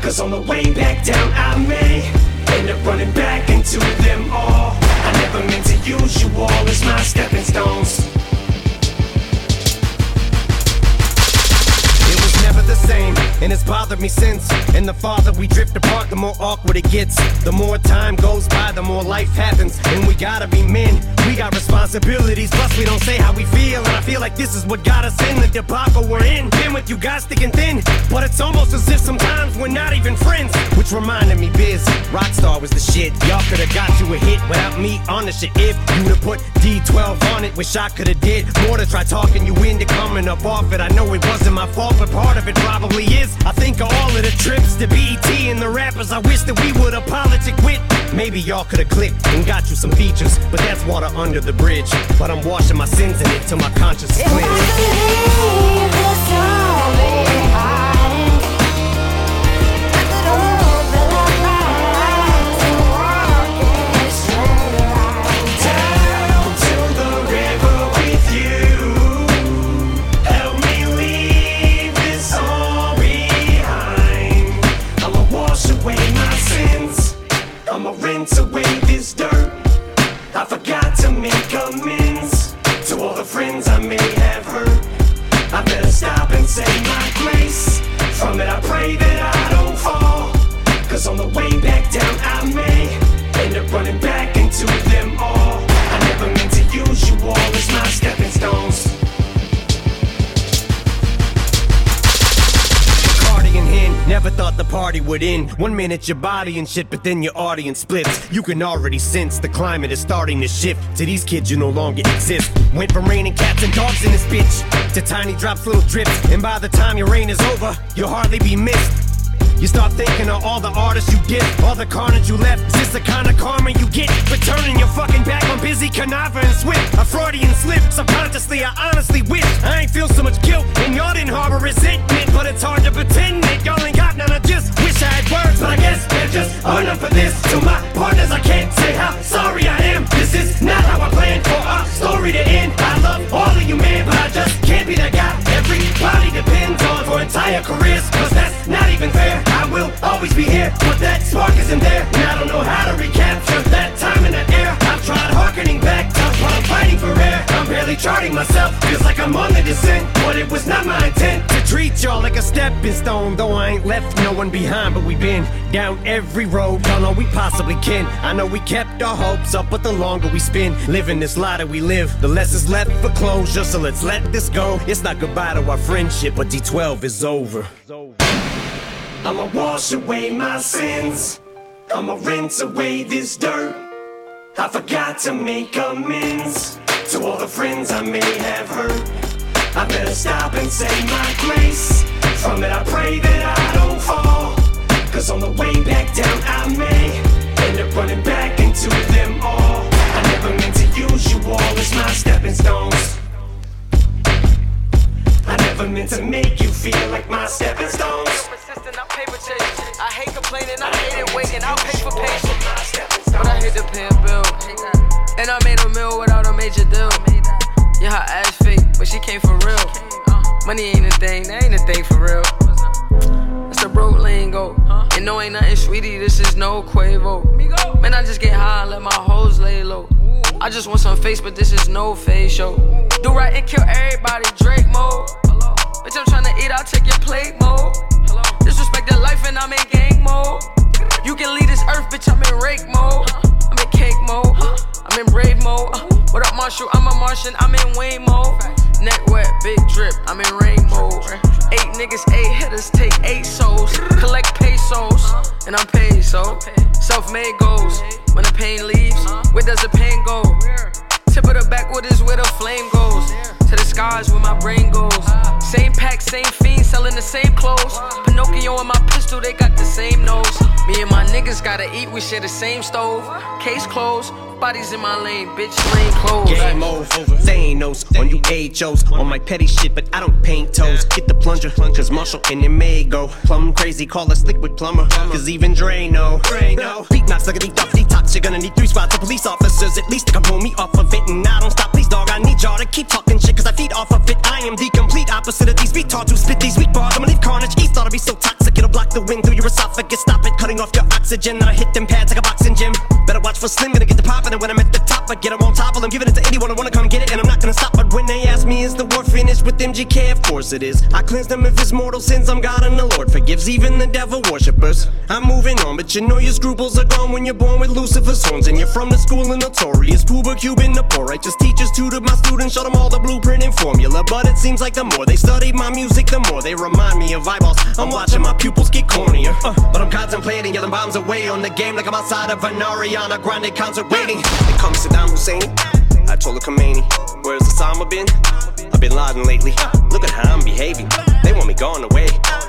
Cause on the way back down, I may end up running back into them all. I never meant to use you all as my stepping stones. It was never the same, and it's bothered me since. And the farther we drift apart, the more awkward it gets. The more time goes by, the more life happens. And we gotta be men, we got responsibilities. Plus, we don't say how we feel. And I feel like this is what got us in the debacle we're in. Been with you guys thick and thin, but it's almost as if sometimes we're not even friends. Which reminded me, Biz, Rockstar was the shit. Y'all could've got you a hit without me on the shit. If you'd have put D12 on it, wish I could've did more to try talking you into coming up off it. I know it wasn't my fault, but part of it probably is. I think of all of the trips to BET and the rappers I wish that we would've politic with. Maybe y'all could've clicked and got you some features, but that's water under the bridge. But I'm washing my sins in it till my conscience is clear. Say my grace. From it, I pray that I don't fall. Cause on the way back down, I may never thought the party would end. One minute your body and shit, but then your audience splits. You can already sense the climate is starting to shift. To these kids, you no longer exist. Went from raining cats and dogs in this bitch to tiny drops, little drips. And by the time your reign is over, you'll hardly be missed. You start thinking of all the artists you get, all the carnage you left. Is this the kind of karma you get for turning your fucking back on busy Kuniva and Swift? A Freudian slip. Subconsciously, I honestly careers, cause that's not even fair. I will always be here, but that spark isn't there. And I don't know how to recapture that time in that air. I've tried harkening back to while I'm fighting for air. I'm barely charting myself, feels like I'm on the descent. But it was not my treat y'all like a stepping stone. Though I ain't left no one behind, but we've been down every road, done all we possibly can. I know we kept our hopes up, but the longer we spend living this lie that we live, the less is left for closure. So let's let this go. It's not goodbye to our friendship, but D12 is over. I'ma wash away my sins. I'ma rinse away this dirt. I forgot to make amends to all the friends I may have hurt. I better stop and say my grace. From it, I pray that I don't fall. Cause on the way back down, I may end up running back into them all. I never meant to use you all as my stepping stones. I never meant to make you feel like my stepping stones. I hate complaining, I hate it waiting, I'll pay for patience. But I hate to pay a bill. And I made a meal without a major deal. Yeah, I asked fake but she came for real. Money ain't a thing, that ain't a thing for real. That's a broke lingo. And no, ain't nothing, sweetie, this is no Quavo. Man, I just get high and let my hoes lay low. I just want some face, but this is no face show. Do right and kill everybody, Drake mode. Bitch, I'm tryna eat, I'll take your plate mode. Disrespect the life and I'm in gang mode. You can leave this earth, bitch, I'm in rake mode. I'm in cake mode. Uh, I'm in brave mode. Uh. What up, Marshall? I'm a Martian, I'm in Wayne mode. Neck wet, big drip, I'm in rain mode. Eight niggas, eight hitters, take eight souls. Collect pesos, and I'm paid, so. Self made goals. When the pain leaves, where does the pain go? Tip of the backwood is where the flame goes. To the skies where my brain goes. Same pack, same fiend, selling the same clothes. Pinocchio and my pistol, they got the same nose. Me and my niggas gotta eat, we share the same stove. Case closed, bodies in my lane, bitch, lane closed. Game over, Thanos on you HOs on my petty shit, but I don't paint toes. Get the plunger, cause Marshall and it may go plumb crazy. Call us liquid plumber, cause even Drano. know. Beat like a deep off detox. You're gonna need three spots of police officers at least to come pull me off of it. And I don't stop, please, dog. I need y'all to keep talking shit, cause I feed off of it. I am the complete opposite of these retards who spit these weak bars. I'ma leave carnage east, thought I'd be so toxic. It'll block the wind through your esophagus. Stop it, cutting off your oxygen. Then I hit them pads like a boxing gym. Better watch for Slim, gonna get the poppin'. And when I'm at the top, I get 'em on top of them. Giving it to anyone who wanna come get it, and I'm not gonna stop. But when they ask me, is the war finished with MGK? Of course it is. I cleanse them of his mortal sins. I'm God and the Lord forgives even the devil worshippers. I'm moving on, but you know your scruples are gone when you're born with Lucifer's horns. And you're from the school of notorious Cuba Cuban, the poor righteous teachers tutored my students, showed them all the blueprint and formula. But it seems like the more they study my music, the more they remind me of eyeballs. I'm watching my pupils get cornier. Uh, but I'm contemplating, yelling bombs away on the game like I'm outside of an Ariana Grande concert waiting. It comes Saddam Hussein. I told Khomeini, where's Osama been? I've been Laden lately. Look at how I'm behaving. They want me gone away.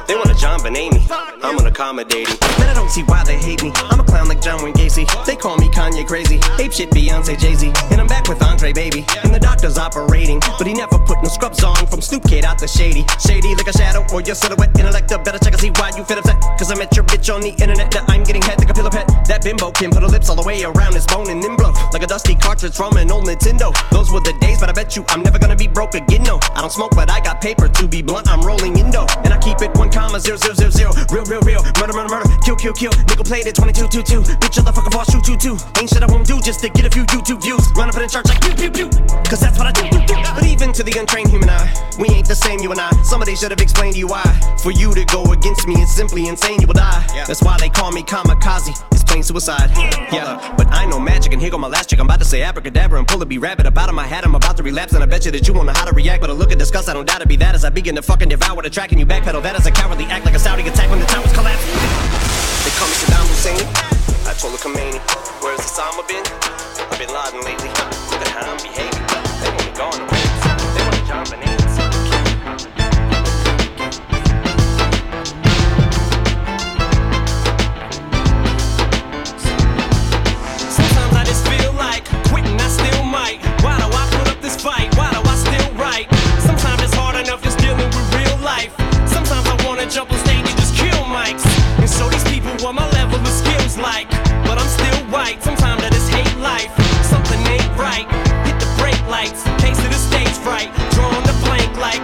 They want a JonBenét I'm unaccommodating. Man, I don't see why they hate me. I'm a clown like John Wayne Gacy. They call me Kanye crazy. Ape shit Beyonce Jay Z. And I'm back with Andre Baby. And the doctor's operating. But he never put no scrubs on from Snoop Kid out the shady. Shady like a shadow or your silhouette. Intellect better check and see why you fit upset. Cause I met your bitch on the internet. Now I'm getting head like a pillow pet. That bimbo can put her lips all the way around his bone and then blow. Like a dusty cartridge from an old Nintendo. Those were the days, but I bet you I'm never gonna be broke again. No, I don't smoke, but I got paper to be blunt. I'm rolling And I keep it one comma zero zero zero zero. Real, real, real. Murder, murder, murder. Kill, kill, kill. Nickel plated 22 2 2. Bitch, motherfucker, boss, shoot, shoot, two. Ain't shit I won't do just to get a few YouTube views. Run up in the church like pew, pew, pew. Cause that's what I do, do, do. But even to the untrained human eye, we ain't the same, you and I. Somebody should have explained to you why. For you to go against me, it's simply insane, you will die. That's why they call me kamikaze. It's plain suicide. Yeah, but I know magic, and here go my last trick. I'm about to say abracadabra and pull a bee rabbit up out of my hat. I'm about to relapse, and I bet you that you won't know how to react. But a look at disgust, I don't doubt to be that as I begin to fucking devour the track and you backpedal. That is a cowardly act like a Saudi attack when the towers collapse. They call me Saddam Hussein. I told Khomeini, where's Osama been? I've been Laden lately. Look at how I'm behaving. They want me gone I'm. Sometimes I just hate life. Something ain't right. Hit the brake lights. Case of the stage fright. Drawing the blank like.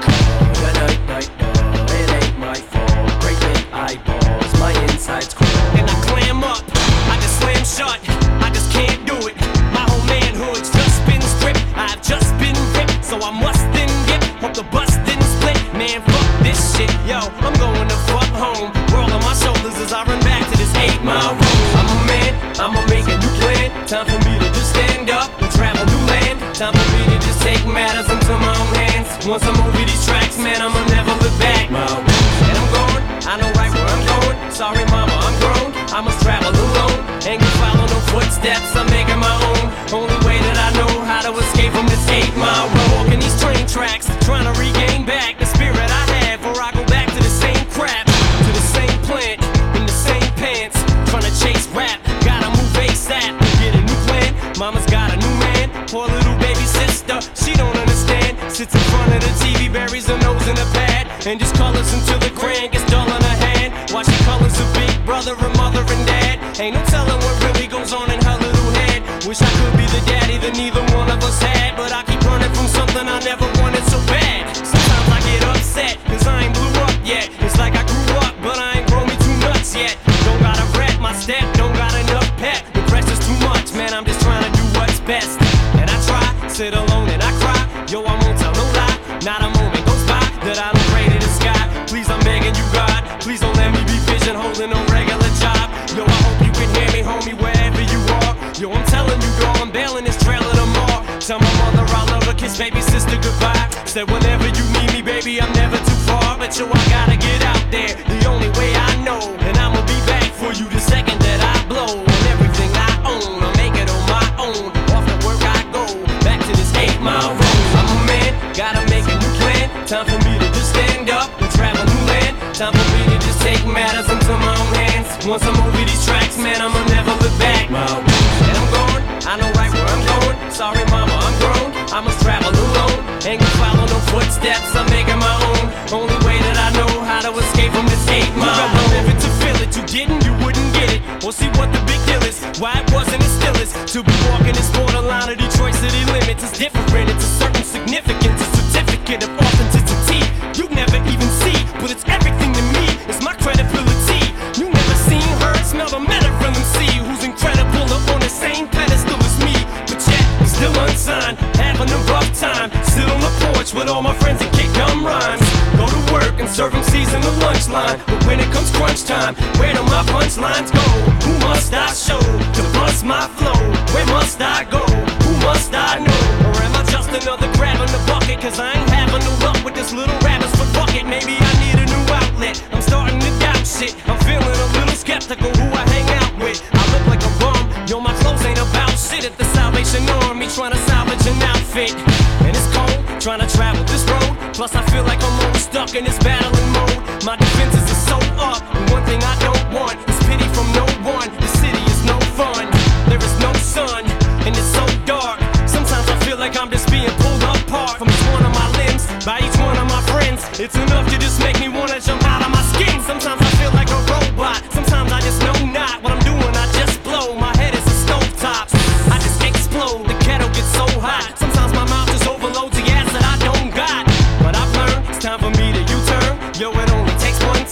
Night, night, night, no, it ain't my fault. Great big eyeballs, my insides crawl. And I clam up. I just slam shut. I just can't do it. My whole manhood's just been stripped. I've just been ripped. So I must then get. Hope the bus didn't split. Man, fuck this shit. Yo, I'm going to fuck home. On my shoulders as I run back to this eight mile road. Time for me to just stand up and travel new land. Time for me to just take matters into my own hands. Once I'm over these tracks, man, I'ma never look back. And I'm going. I know right where I'm going. Sorry, mama, I'm grown. I must travel alone. Ain't gonna follow no footsteps. I'm making my own. Only way that I know how to escape from this eight mile road. Walking these train tracks, trying to regain Mama's got a new man. Poor little baby sister, she don't understand. Sits in front of the TV, buries her nose in a pad, and just colors until the crayon gets dull in her hand. While she colors a big brother and mother and dad. Ain't no telling what really goes on in her little head. Wish I could be the daddy that neither one of us had. But I keep running from something I never wanted so bad. Sometimes I get upset, cause I ain't blew up yet. It's like I grew up, but I ain't grown me too nuts yet. Don't gotta rap my step, no regular job. Yo, I hope you can hear me, homie, wherever you are. Yo, I'm telling you, girl, I'm bailing this trailer tomorrow. Tell my mother I love her, kiss baby sister goodbye. Said whenever you need me, baby, I'm never too far. But yo, I gotta get out there the only way I know. And I'ma be back for you the second that I blow. And everything I own, I make it on my own. Off the work I go, back to this eight mile road. I'm a man, gotta make a new plan. Time for me to just stand up and travel new land. Time for me to just take matters into my own hands. Once I'm over these tracks, man, I'ma never look back. And I'm going, I know right where I'm going. Sorry, mama, I'm grown. I must travel alone. Ain't gonna follow no footsteps, I'm making my own. Only way that I know how to escape from this road. You gotta live it to feel it. You didn't, you wouldn't get it. Or see what the big deal is. Why it wasn't, it still is. To be walking this borderline of Detroit city limits is different. It's a certain significance, a certificate of authenticity. You never even see, but it's everything unsigned, having a rough time. Sit on the porch with all my friends and kick gum rhymes. Go to work and serve MCs in the lunch line. But when it comes crunch time, where do my punchlines go? Who must I show to bust my flow? Where must I go? Who must I know? Or am I just another grab in the bucket? Cause I ain't having no luck with this little rabbit's foot bucket. Maybe I need a new outlet. I'm starting to doubt shit. I'm feeling a little skeptical who I hang out with. I look like. Yo, my clothes ain't about shit at the Salvation Army trying to salvage an outfit. And it's cold trying to travel this road. Plus, I feel like I'm always stuck in this battling mode. My defenses are so up. And one thing I don't want is pity from no one. The city is no fun. There is no sun. And it's so dark. Sometimes I feel like I'm just being pulled apart from each one of my limbs by each one of my friends. It's enough to just make me wanna jump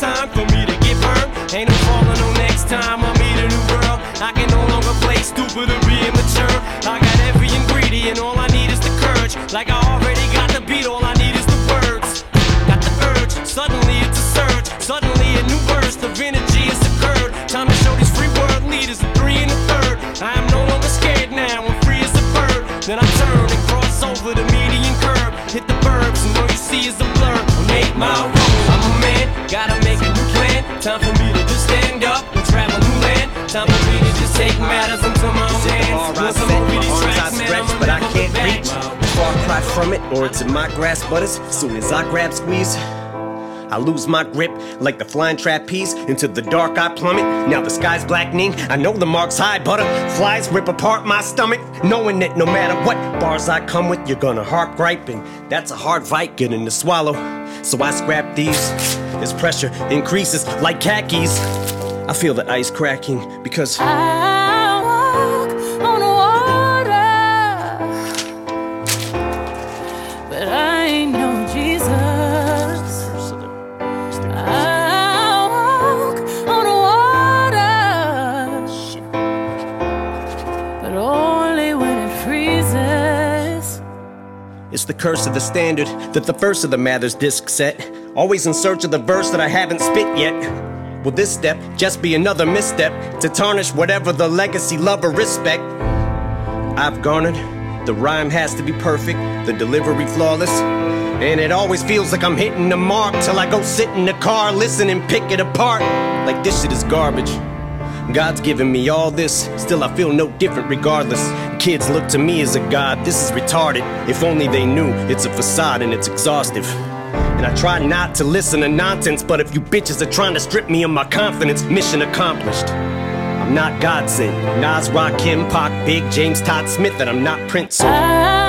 time for me to get burned. Ain't no falling no next time I meet a new girl. I can no longer play stupid or be immature. I got every ingredient, all I need is the courage. Like I already got the beat, all I need is the words. Got the urge, suddenly it's a surge. Suddenly a new burst of energy has occurred. Time to show these free world leaders a three and a third. I am no longer scared now, I'm free as a bird. Then I turn and cross over the median curb. Hit the burbs, and all you see is a blur. Eight mile road, gotta make a new plan. Time for me to just stand up and travel new land. Time for me to just take matters into my own hands. I Once I'm over these tracks, man, outstretched, but I can't reach. Far cry from it, or it's in my grasp, but as soon as I grab squeeze, I lose my grip like the flying trapeze. Into the dark I plummet. Now the sky's blackening. I know the mark's high. Butterflies rip apart my stomach. Knowing that no matter what bars I come with, you're gonna harp griping. That's a hard fight getting to swallow. So I scrap these. As pressure increases like khakis, I feel the ice cracking because. I the curse of the standard that the first of the Mathers disc set. Always in search of the verse that I haven't spit yet. Will this step just be another misstep to tarnish whatever the legacy, love, or respect I've garnered? The rhyme has to be perfect, the delivery flawless. And it always feels like I'm hitting the mark till I go sit in the car, listen and pick it apart. Like this shit is garbage. God's given me all this, still I feel no different regardless. Kids look to me as a god, this is retarded. If only they knew it's a facade and it's exhaustive. And I try not to listen to nonsense, but if you bitches are trying to strip me of my confidence, mission accomplished. I'm not Godson. Nas, Rakim, Pac, Big, James, Todd Smith, and I'm not Prince. So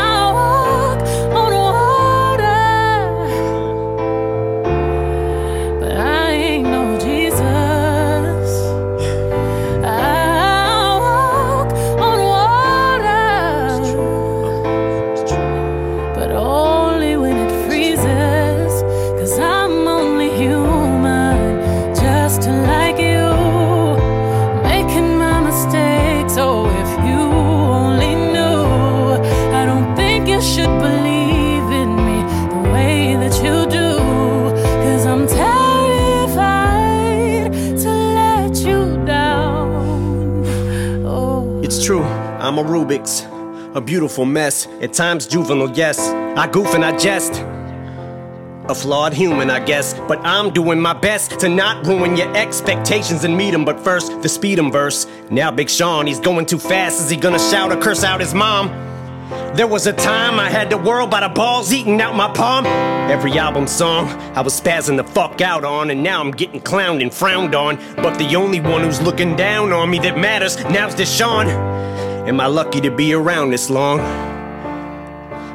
a Rubik's, a beautiful mess. At times juvenile, yes. I goof and I jest. A flawed human, I guess, but I'm doing my best to not ruin your expectations and meet 'em. But first, the speed 'em verse. Now, Big Sean, he's going too fast. Is he gonna shout or curse out his mom? There was a time I had the world by the balls eating out my palm. Every album song I was spazzing the fuck out on, and now I'm getting clowned and frowned on. But the only one who's looking down on me that matters now's DeShaun. Am I lucky to be around this long?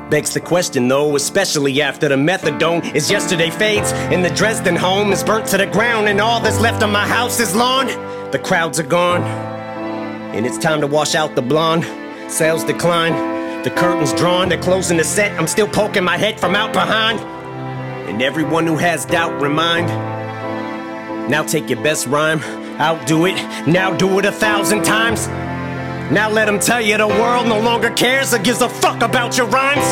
Begs the question though, especially after the methadone is yesterday fades and the Dresden home is burnt to the ground and all that's left of my house is lawn. The crowds are gone and it's time to wash out the blonde. Sales decline, the curtains drawn, they're closing the set. I'm still poking my head from out behind. And everyone who has doubt, remind. Now take your best rhyme, outdo it, now do it a thousand times. Now let them tell you the world no longer cares or gives a fuck about your rhymes.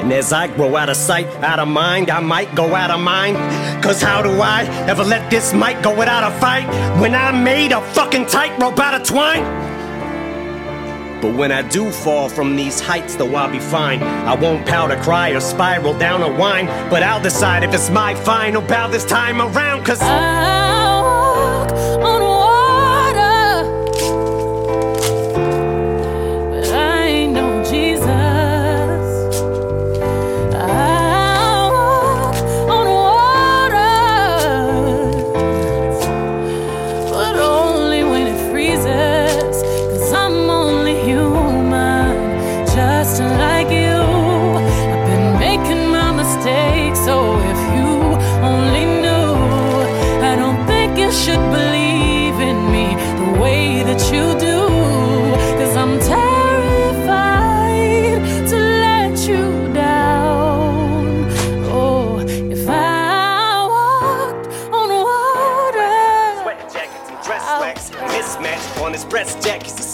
And as I grow out of sight, out of mind, I might go out of mind. Cause how do I ever let this mic go without a fight when I made a fucking tightrope out of twine? But when I do fall from these heights, though I'll be fine. I won't pout or cry or spiral down a whine, but I'll decide if it's my final bow this time around. Cause I walk on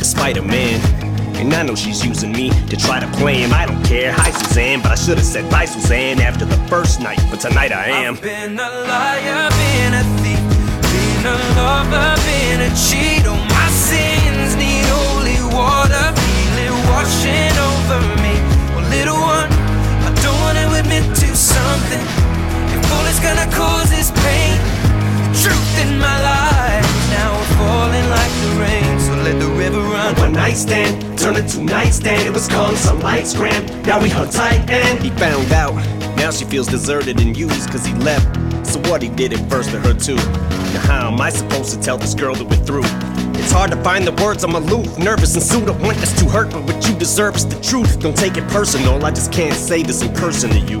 despite a man. And I know she's using me to try to play him. I don't care. Hi, Suzanne, but I should have said bye, Suzanne, after the first night. But tonight I am. I've Been a liar, been a thief, been a lover, been a cheat. Oh, my sins need holy water, feel it washing over me. Well, little one, I don't wanna admit to something. One night stand turned into nightstand. It was calm, some lights grand. Now we hung tight and he found out. Now she feels deserted and used cause he left. So what he did it first to her too. Now how am I supposed to tell this girl that we're through? It's hard to find the words, I'm aloof, nervous and sued. I want this to hurt, but what you deserve is the truth. Don't take it personal, I just can't say this in person to you.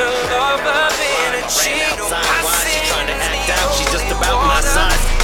been a lover, been a cheat.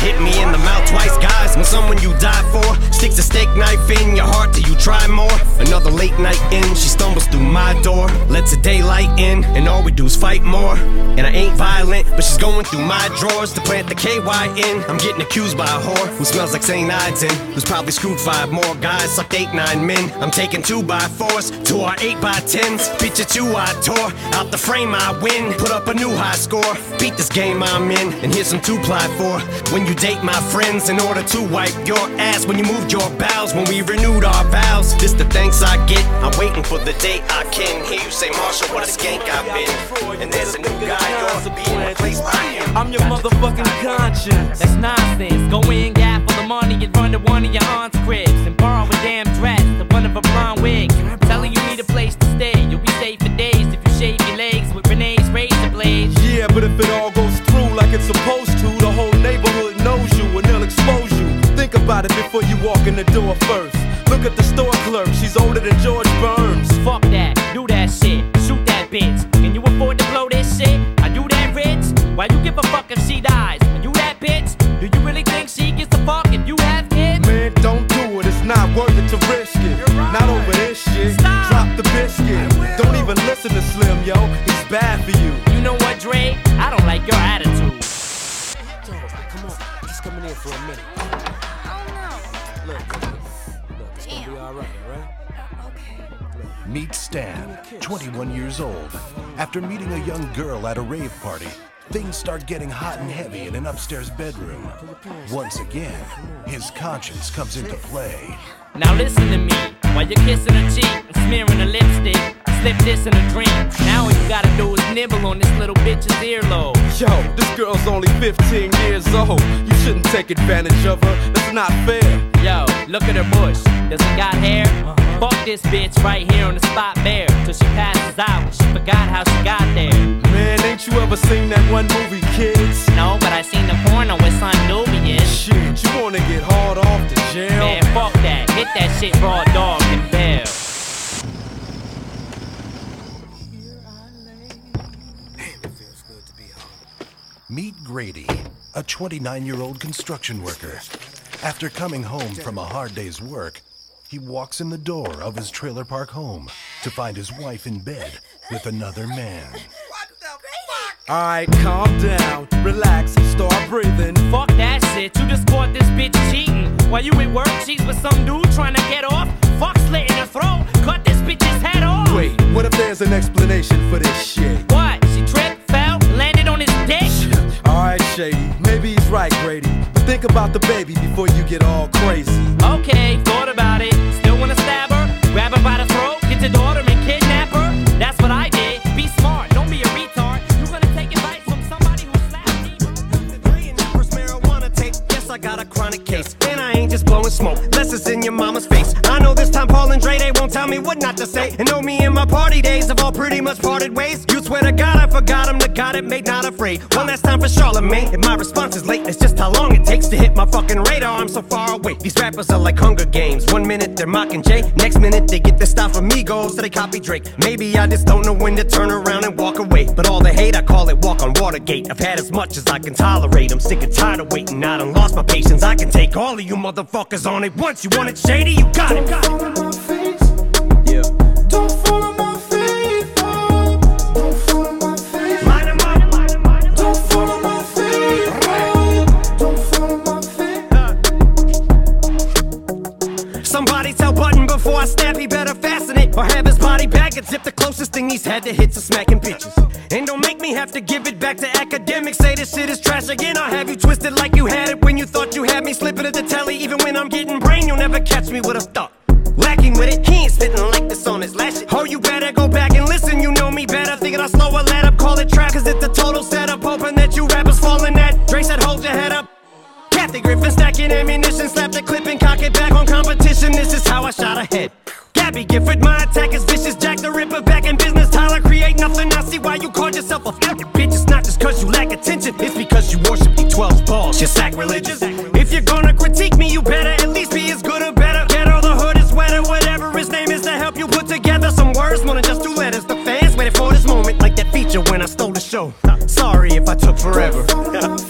Hit me in the mouth twice, guys. When someone you die for sticks a steak knife in your heart, do you try more? Another late night in, she stumbles through my door. Lets the daylight in, and all we do is fight more. And I ain't violent, but she's going through my drawers to plant the KY in. I'm getting accused by a whore who smells like St. Ides. Who's probably screwed five more guys, sucked eight, nine men. I'm taking two by fours to our eight by tens. Picture two I tore out the frame I win. Put up a new high score. Beat this game I'm in, and here's some two ply for. When you date my friends in order to wipe your ass. When you moved your bowels, when we renewed our vows. This the thanks I get. I'm waiting for the day I can hear you say, Marshall, what a skank I've been. And there's a new guy you're being replaced by him. I'm your motherfucking conscience. That's nonsense. Go in, gap for the money and run to one of your aunt's cribs and burn wig. Tell her you need a place to stay. You'll be safe for days if you shave your legs with Renee's razor blades. Yeah, but if it all goes through like it's supposed to, about it before you walk in the door first. Look at the store clerk, she's older than George Burns. Fuck that, do that shit, shoot that bitch. Can you afford to blow this shit? I do that rich. Why you give a fuck if she dies? Are you that bitch? Do you really think she gets a fuck if you have kids? Man, don't do it, it's not worth it to risk it. Not over this shit. Stop. Drop the biscuit. Don't even listen to Slim, yo. He's bad for you. You know what, Dre? I don't like your attitude. Come on, just coming in for a minute. Meet Stan, 21 years old. After meeting a young girl at a rave party, things start getting hot and heavy in an upstairs bedroom. Once again, his conscience comes into play. Now listen to me. While you're kissing her cheek and smearing her lipstick, slip this in a drink. Now all you gotta do is nibble on this little bitch's earlobe. Yo, this girl's only 15 years old. You shouldn't take advantage of her. That's not fair. Yo, look at her bush. Does it got hair? Uh-huh. Fuck this bitch right here on the spot bare. Till she passes out. She forgot how she got there. Man, ain't you ever seen that one movie, kids? No, but I seen the porno with Son Nubian. Shit, you wanna get hard off the jail? Man, fuck that. Hit that shit raw dog and bell. Meet Grady, a 29 year old construction worker. After coming home from a hard day's work, he walks in the door of his trailer park home to find his wife in bed with another man. Alright, calm down, relax, start breathing. Fuck that shit. You just caught this bitch cheating. While you at work, she's with some dude trying to get off. Fuck slit in her throat. Cut this bitch's head off. Wait, what if there's an explanation for this shit? What? She tripped, fell, landed on his dick? Alright, Shady, maybe he's right, Grady. But think about the baby before you get all crazy. Okay, thought about it. Still wanna stab her? Grab her by the throat, get your daughter just blowing smoke. Less it's in your mama's face. I know this time Paul and Dre, they won't tell me what not to say. And know me and my party days have all pretty much parted ways. You swear to God, I forgot him. The God it made not afraid. One last time for Charlamagne. If my response is late, it's just how long it takes to hit my fucking radar. I'm so far away. These rappers are like Hunger Games. One minute they're mocking Jay. Next minute they get their style from Migos. So they copy Drake. Maybe I just don't know when to turn around and walk away. But all the hate, I call it walk on Watergate. I've had as much as I can tolerate. I'm sick and tired of waiting. I done lost my patience. I can take all of you motherfuckers on it once. You want it shady? You got it. Got. Yeah. Don't follow my faith. Don't follow my faith. Line 'em up. Don't follow my faith. Don't follow my faith. Somebody tell Budden before I snap, he better fasten it. Or have body zip the closest thing he's had to hits of smacking bitches. And don't make me have to give it back to academics. Say this shit is trash again. I'll have you twisted like you had it when you thought you had me slipping at the telly. Even when I'm getting brain, you'll never catch me with a thought. Lacking with it, he ain't spitting like this on his last shit. Oh, you better go back and listen, you know me better. Thinking I'll slow a let up, call it trap, cause it's a total setup. Hoping that you rappers fall in that. Dre said, hold your head up. Kathy Griffin stacking ammunition, slap the clip and cock it back on competition. This is how I shot ahead. Gabby Gifford, my attack is vicious. Jack the Ripper back in business. Tyler, create nothing. I see why you called yourself a a f- bitch. It's not just cause you lack attention, it's because you worship the 12 balls. You're sacrilegious. If you're gonna critique me, you better at least be as good or better. Get all the hood is wetter, whatever his name is to help you put together some words. More than just two letters. The fans waited for this moment, like that feature when I stole the show. Sorry if I took forever. *laughs*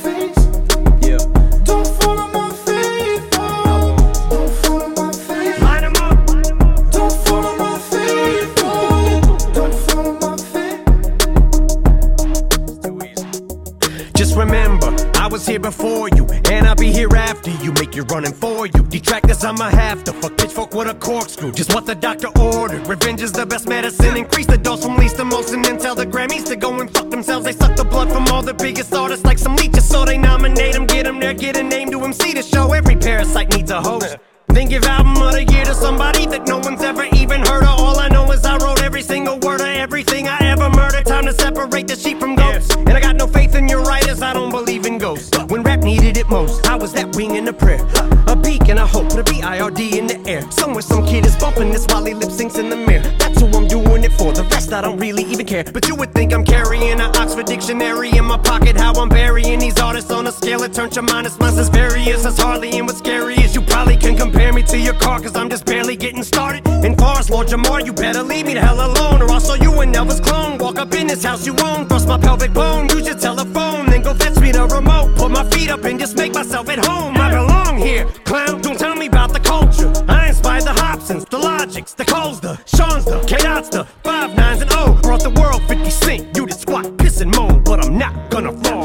was here before you, and I'll be here after you. Make you running for you. Detractors, I'ma have to fuck pitchfork with a corkscrew. Just what the doctor ordered. Revenge is the best medicine. Increase the dose from least to most, and then tell the Grammys to go and fuck themselves. They suck the blood from all the biggest artists like some leeches, so they nominate them, get them there, get a name to MC to show. Every parasite needs a host. Then give album of the year to somebody that no one's ever even heard of. All I know is I wrote every single word of everything I ever murdered. Time to separate the sheep from goats cause I don't believe in ghosts. When rap needed it most, I was that wing in a prayer. A beacon, I hope, to be IRD in the air. Somewhere some kid is bumping this while he lip syncs in the mirror. That's who I'm doing it for, the rest I don't really even care. But you would think I'm carrying an Oxford dictionary in my pocket, how I'm burying these artists on a scale that turns your minus minus as various as hardly. And what's scary is you probably can compare me to your car, cause I'm just barely getting started. And Forest Lord Jamar, you better leave me the hell alone, or I'll show you and Elvis clone. Walk up in this house you own, thrust my pelvic bone, use your telephone. Fetch me the remote, put my feet up and just make myself at home. I belong here, clown. Don't tell me about the culture. I inspire the Hopsins, the Logics, the Coles, the Sean's, the Chaos, the Five Nines and O. Brought the world 50 Cent. You did squat, piss and moan, but I'm not gonna fall.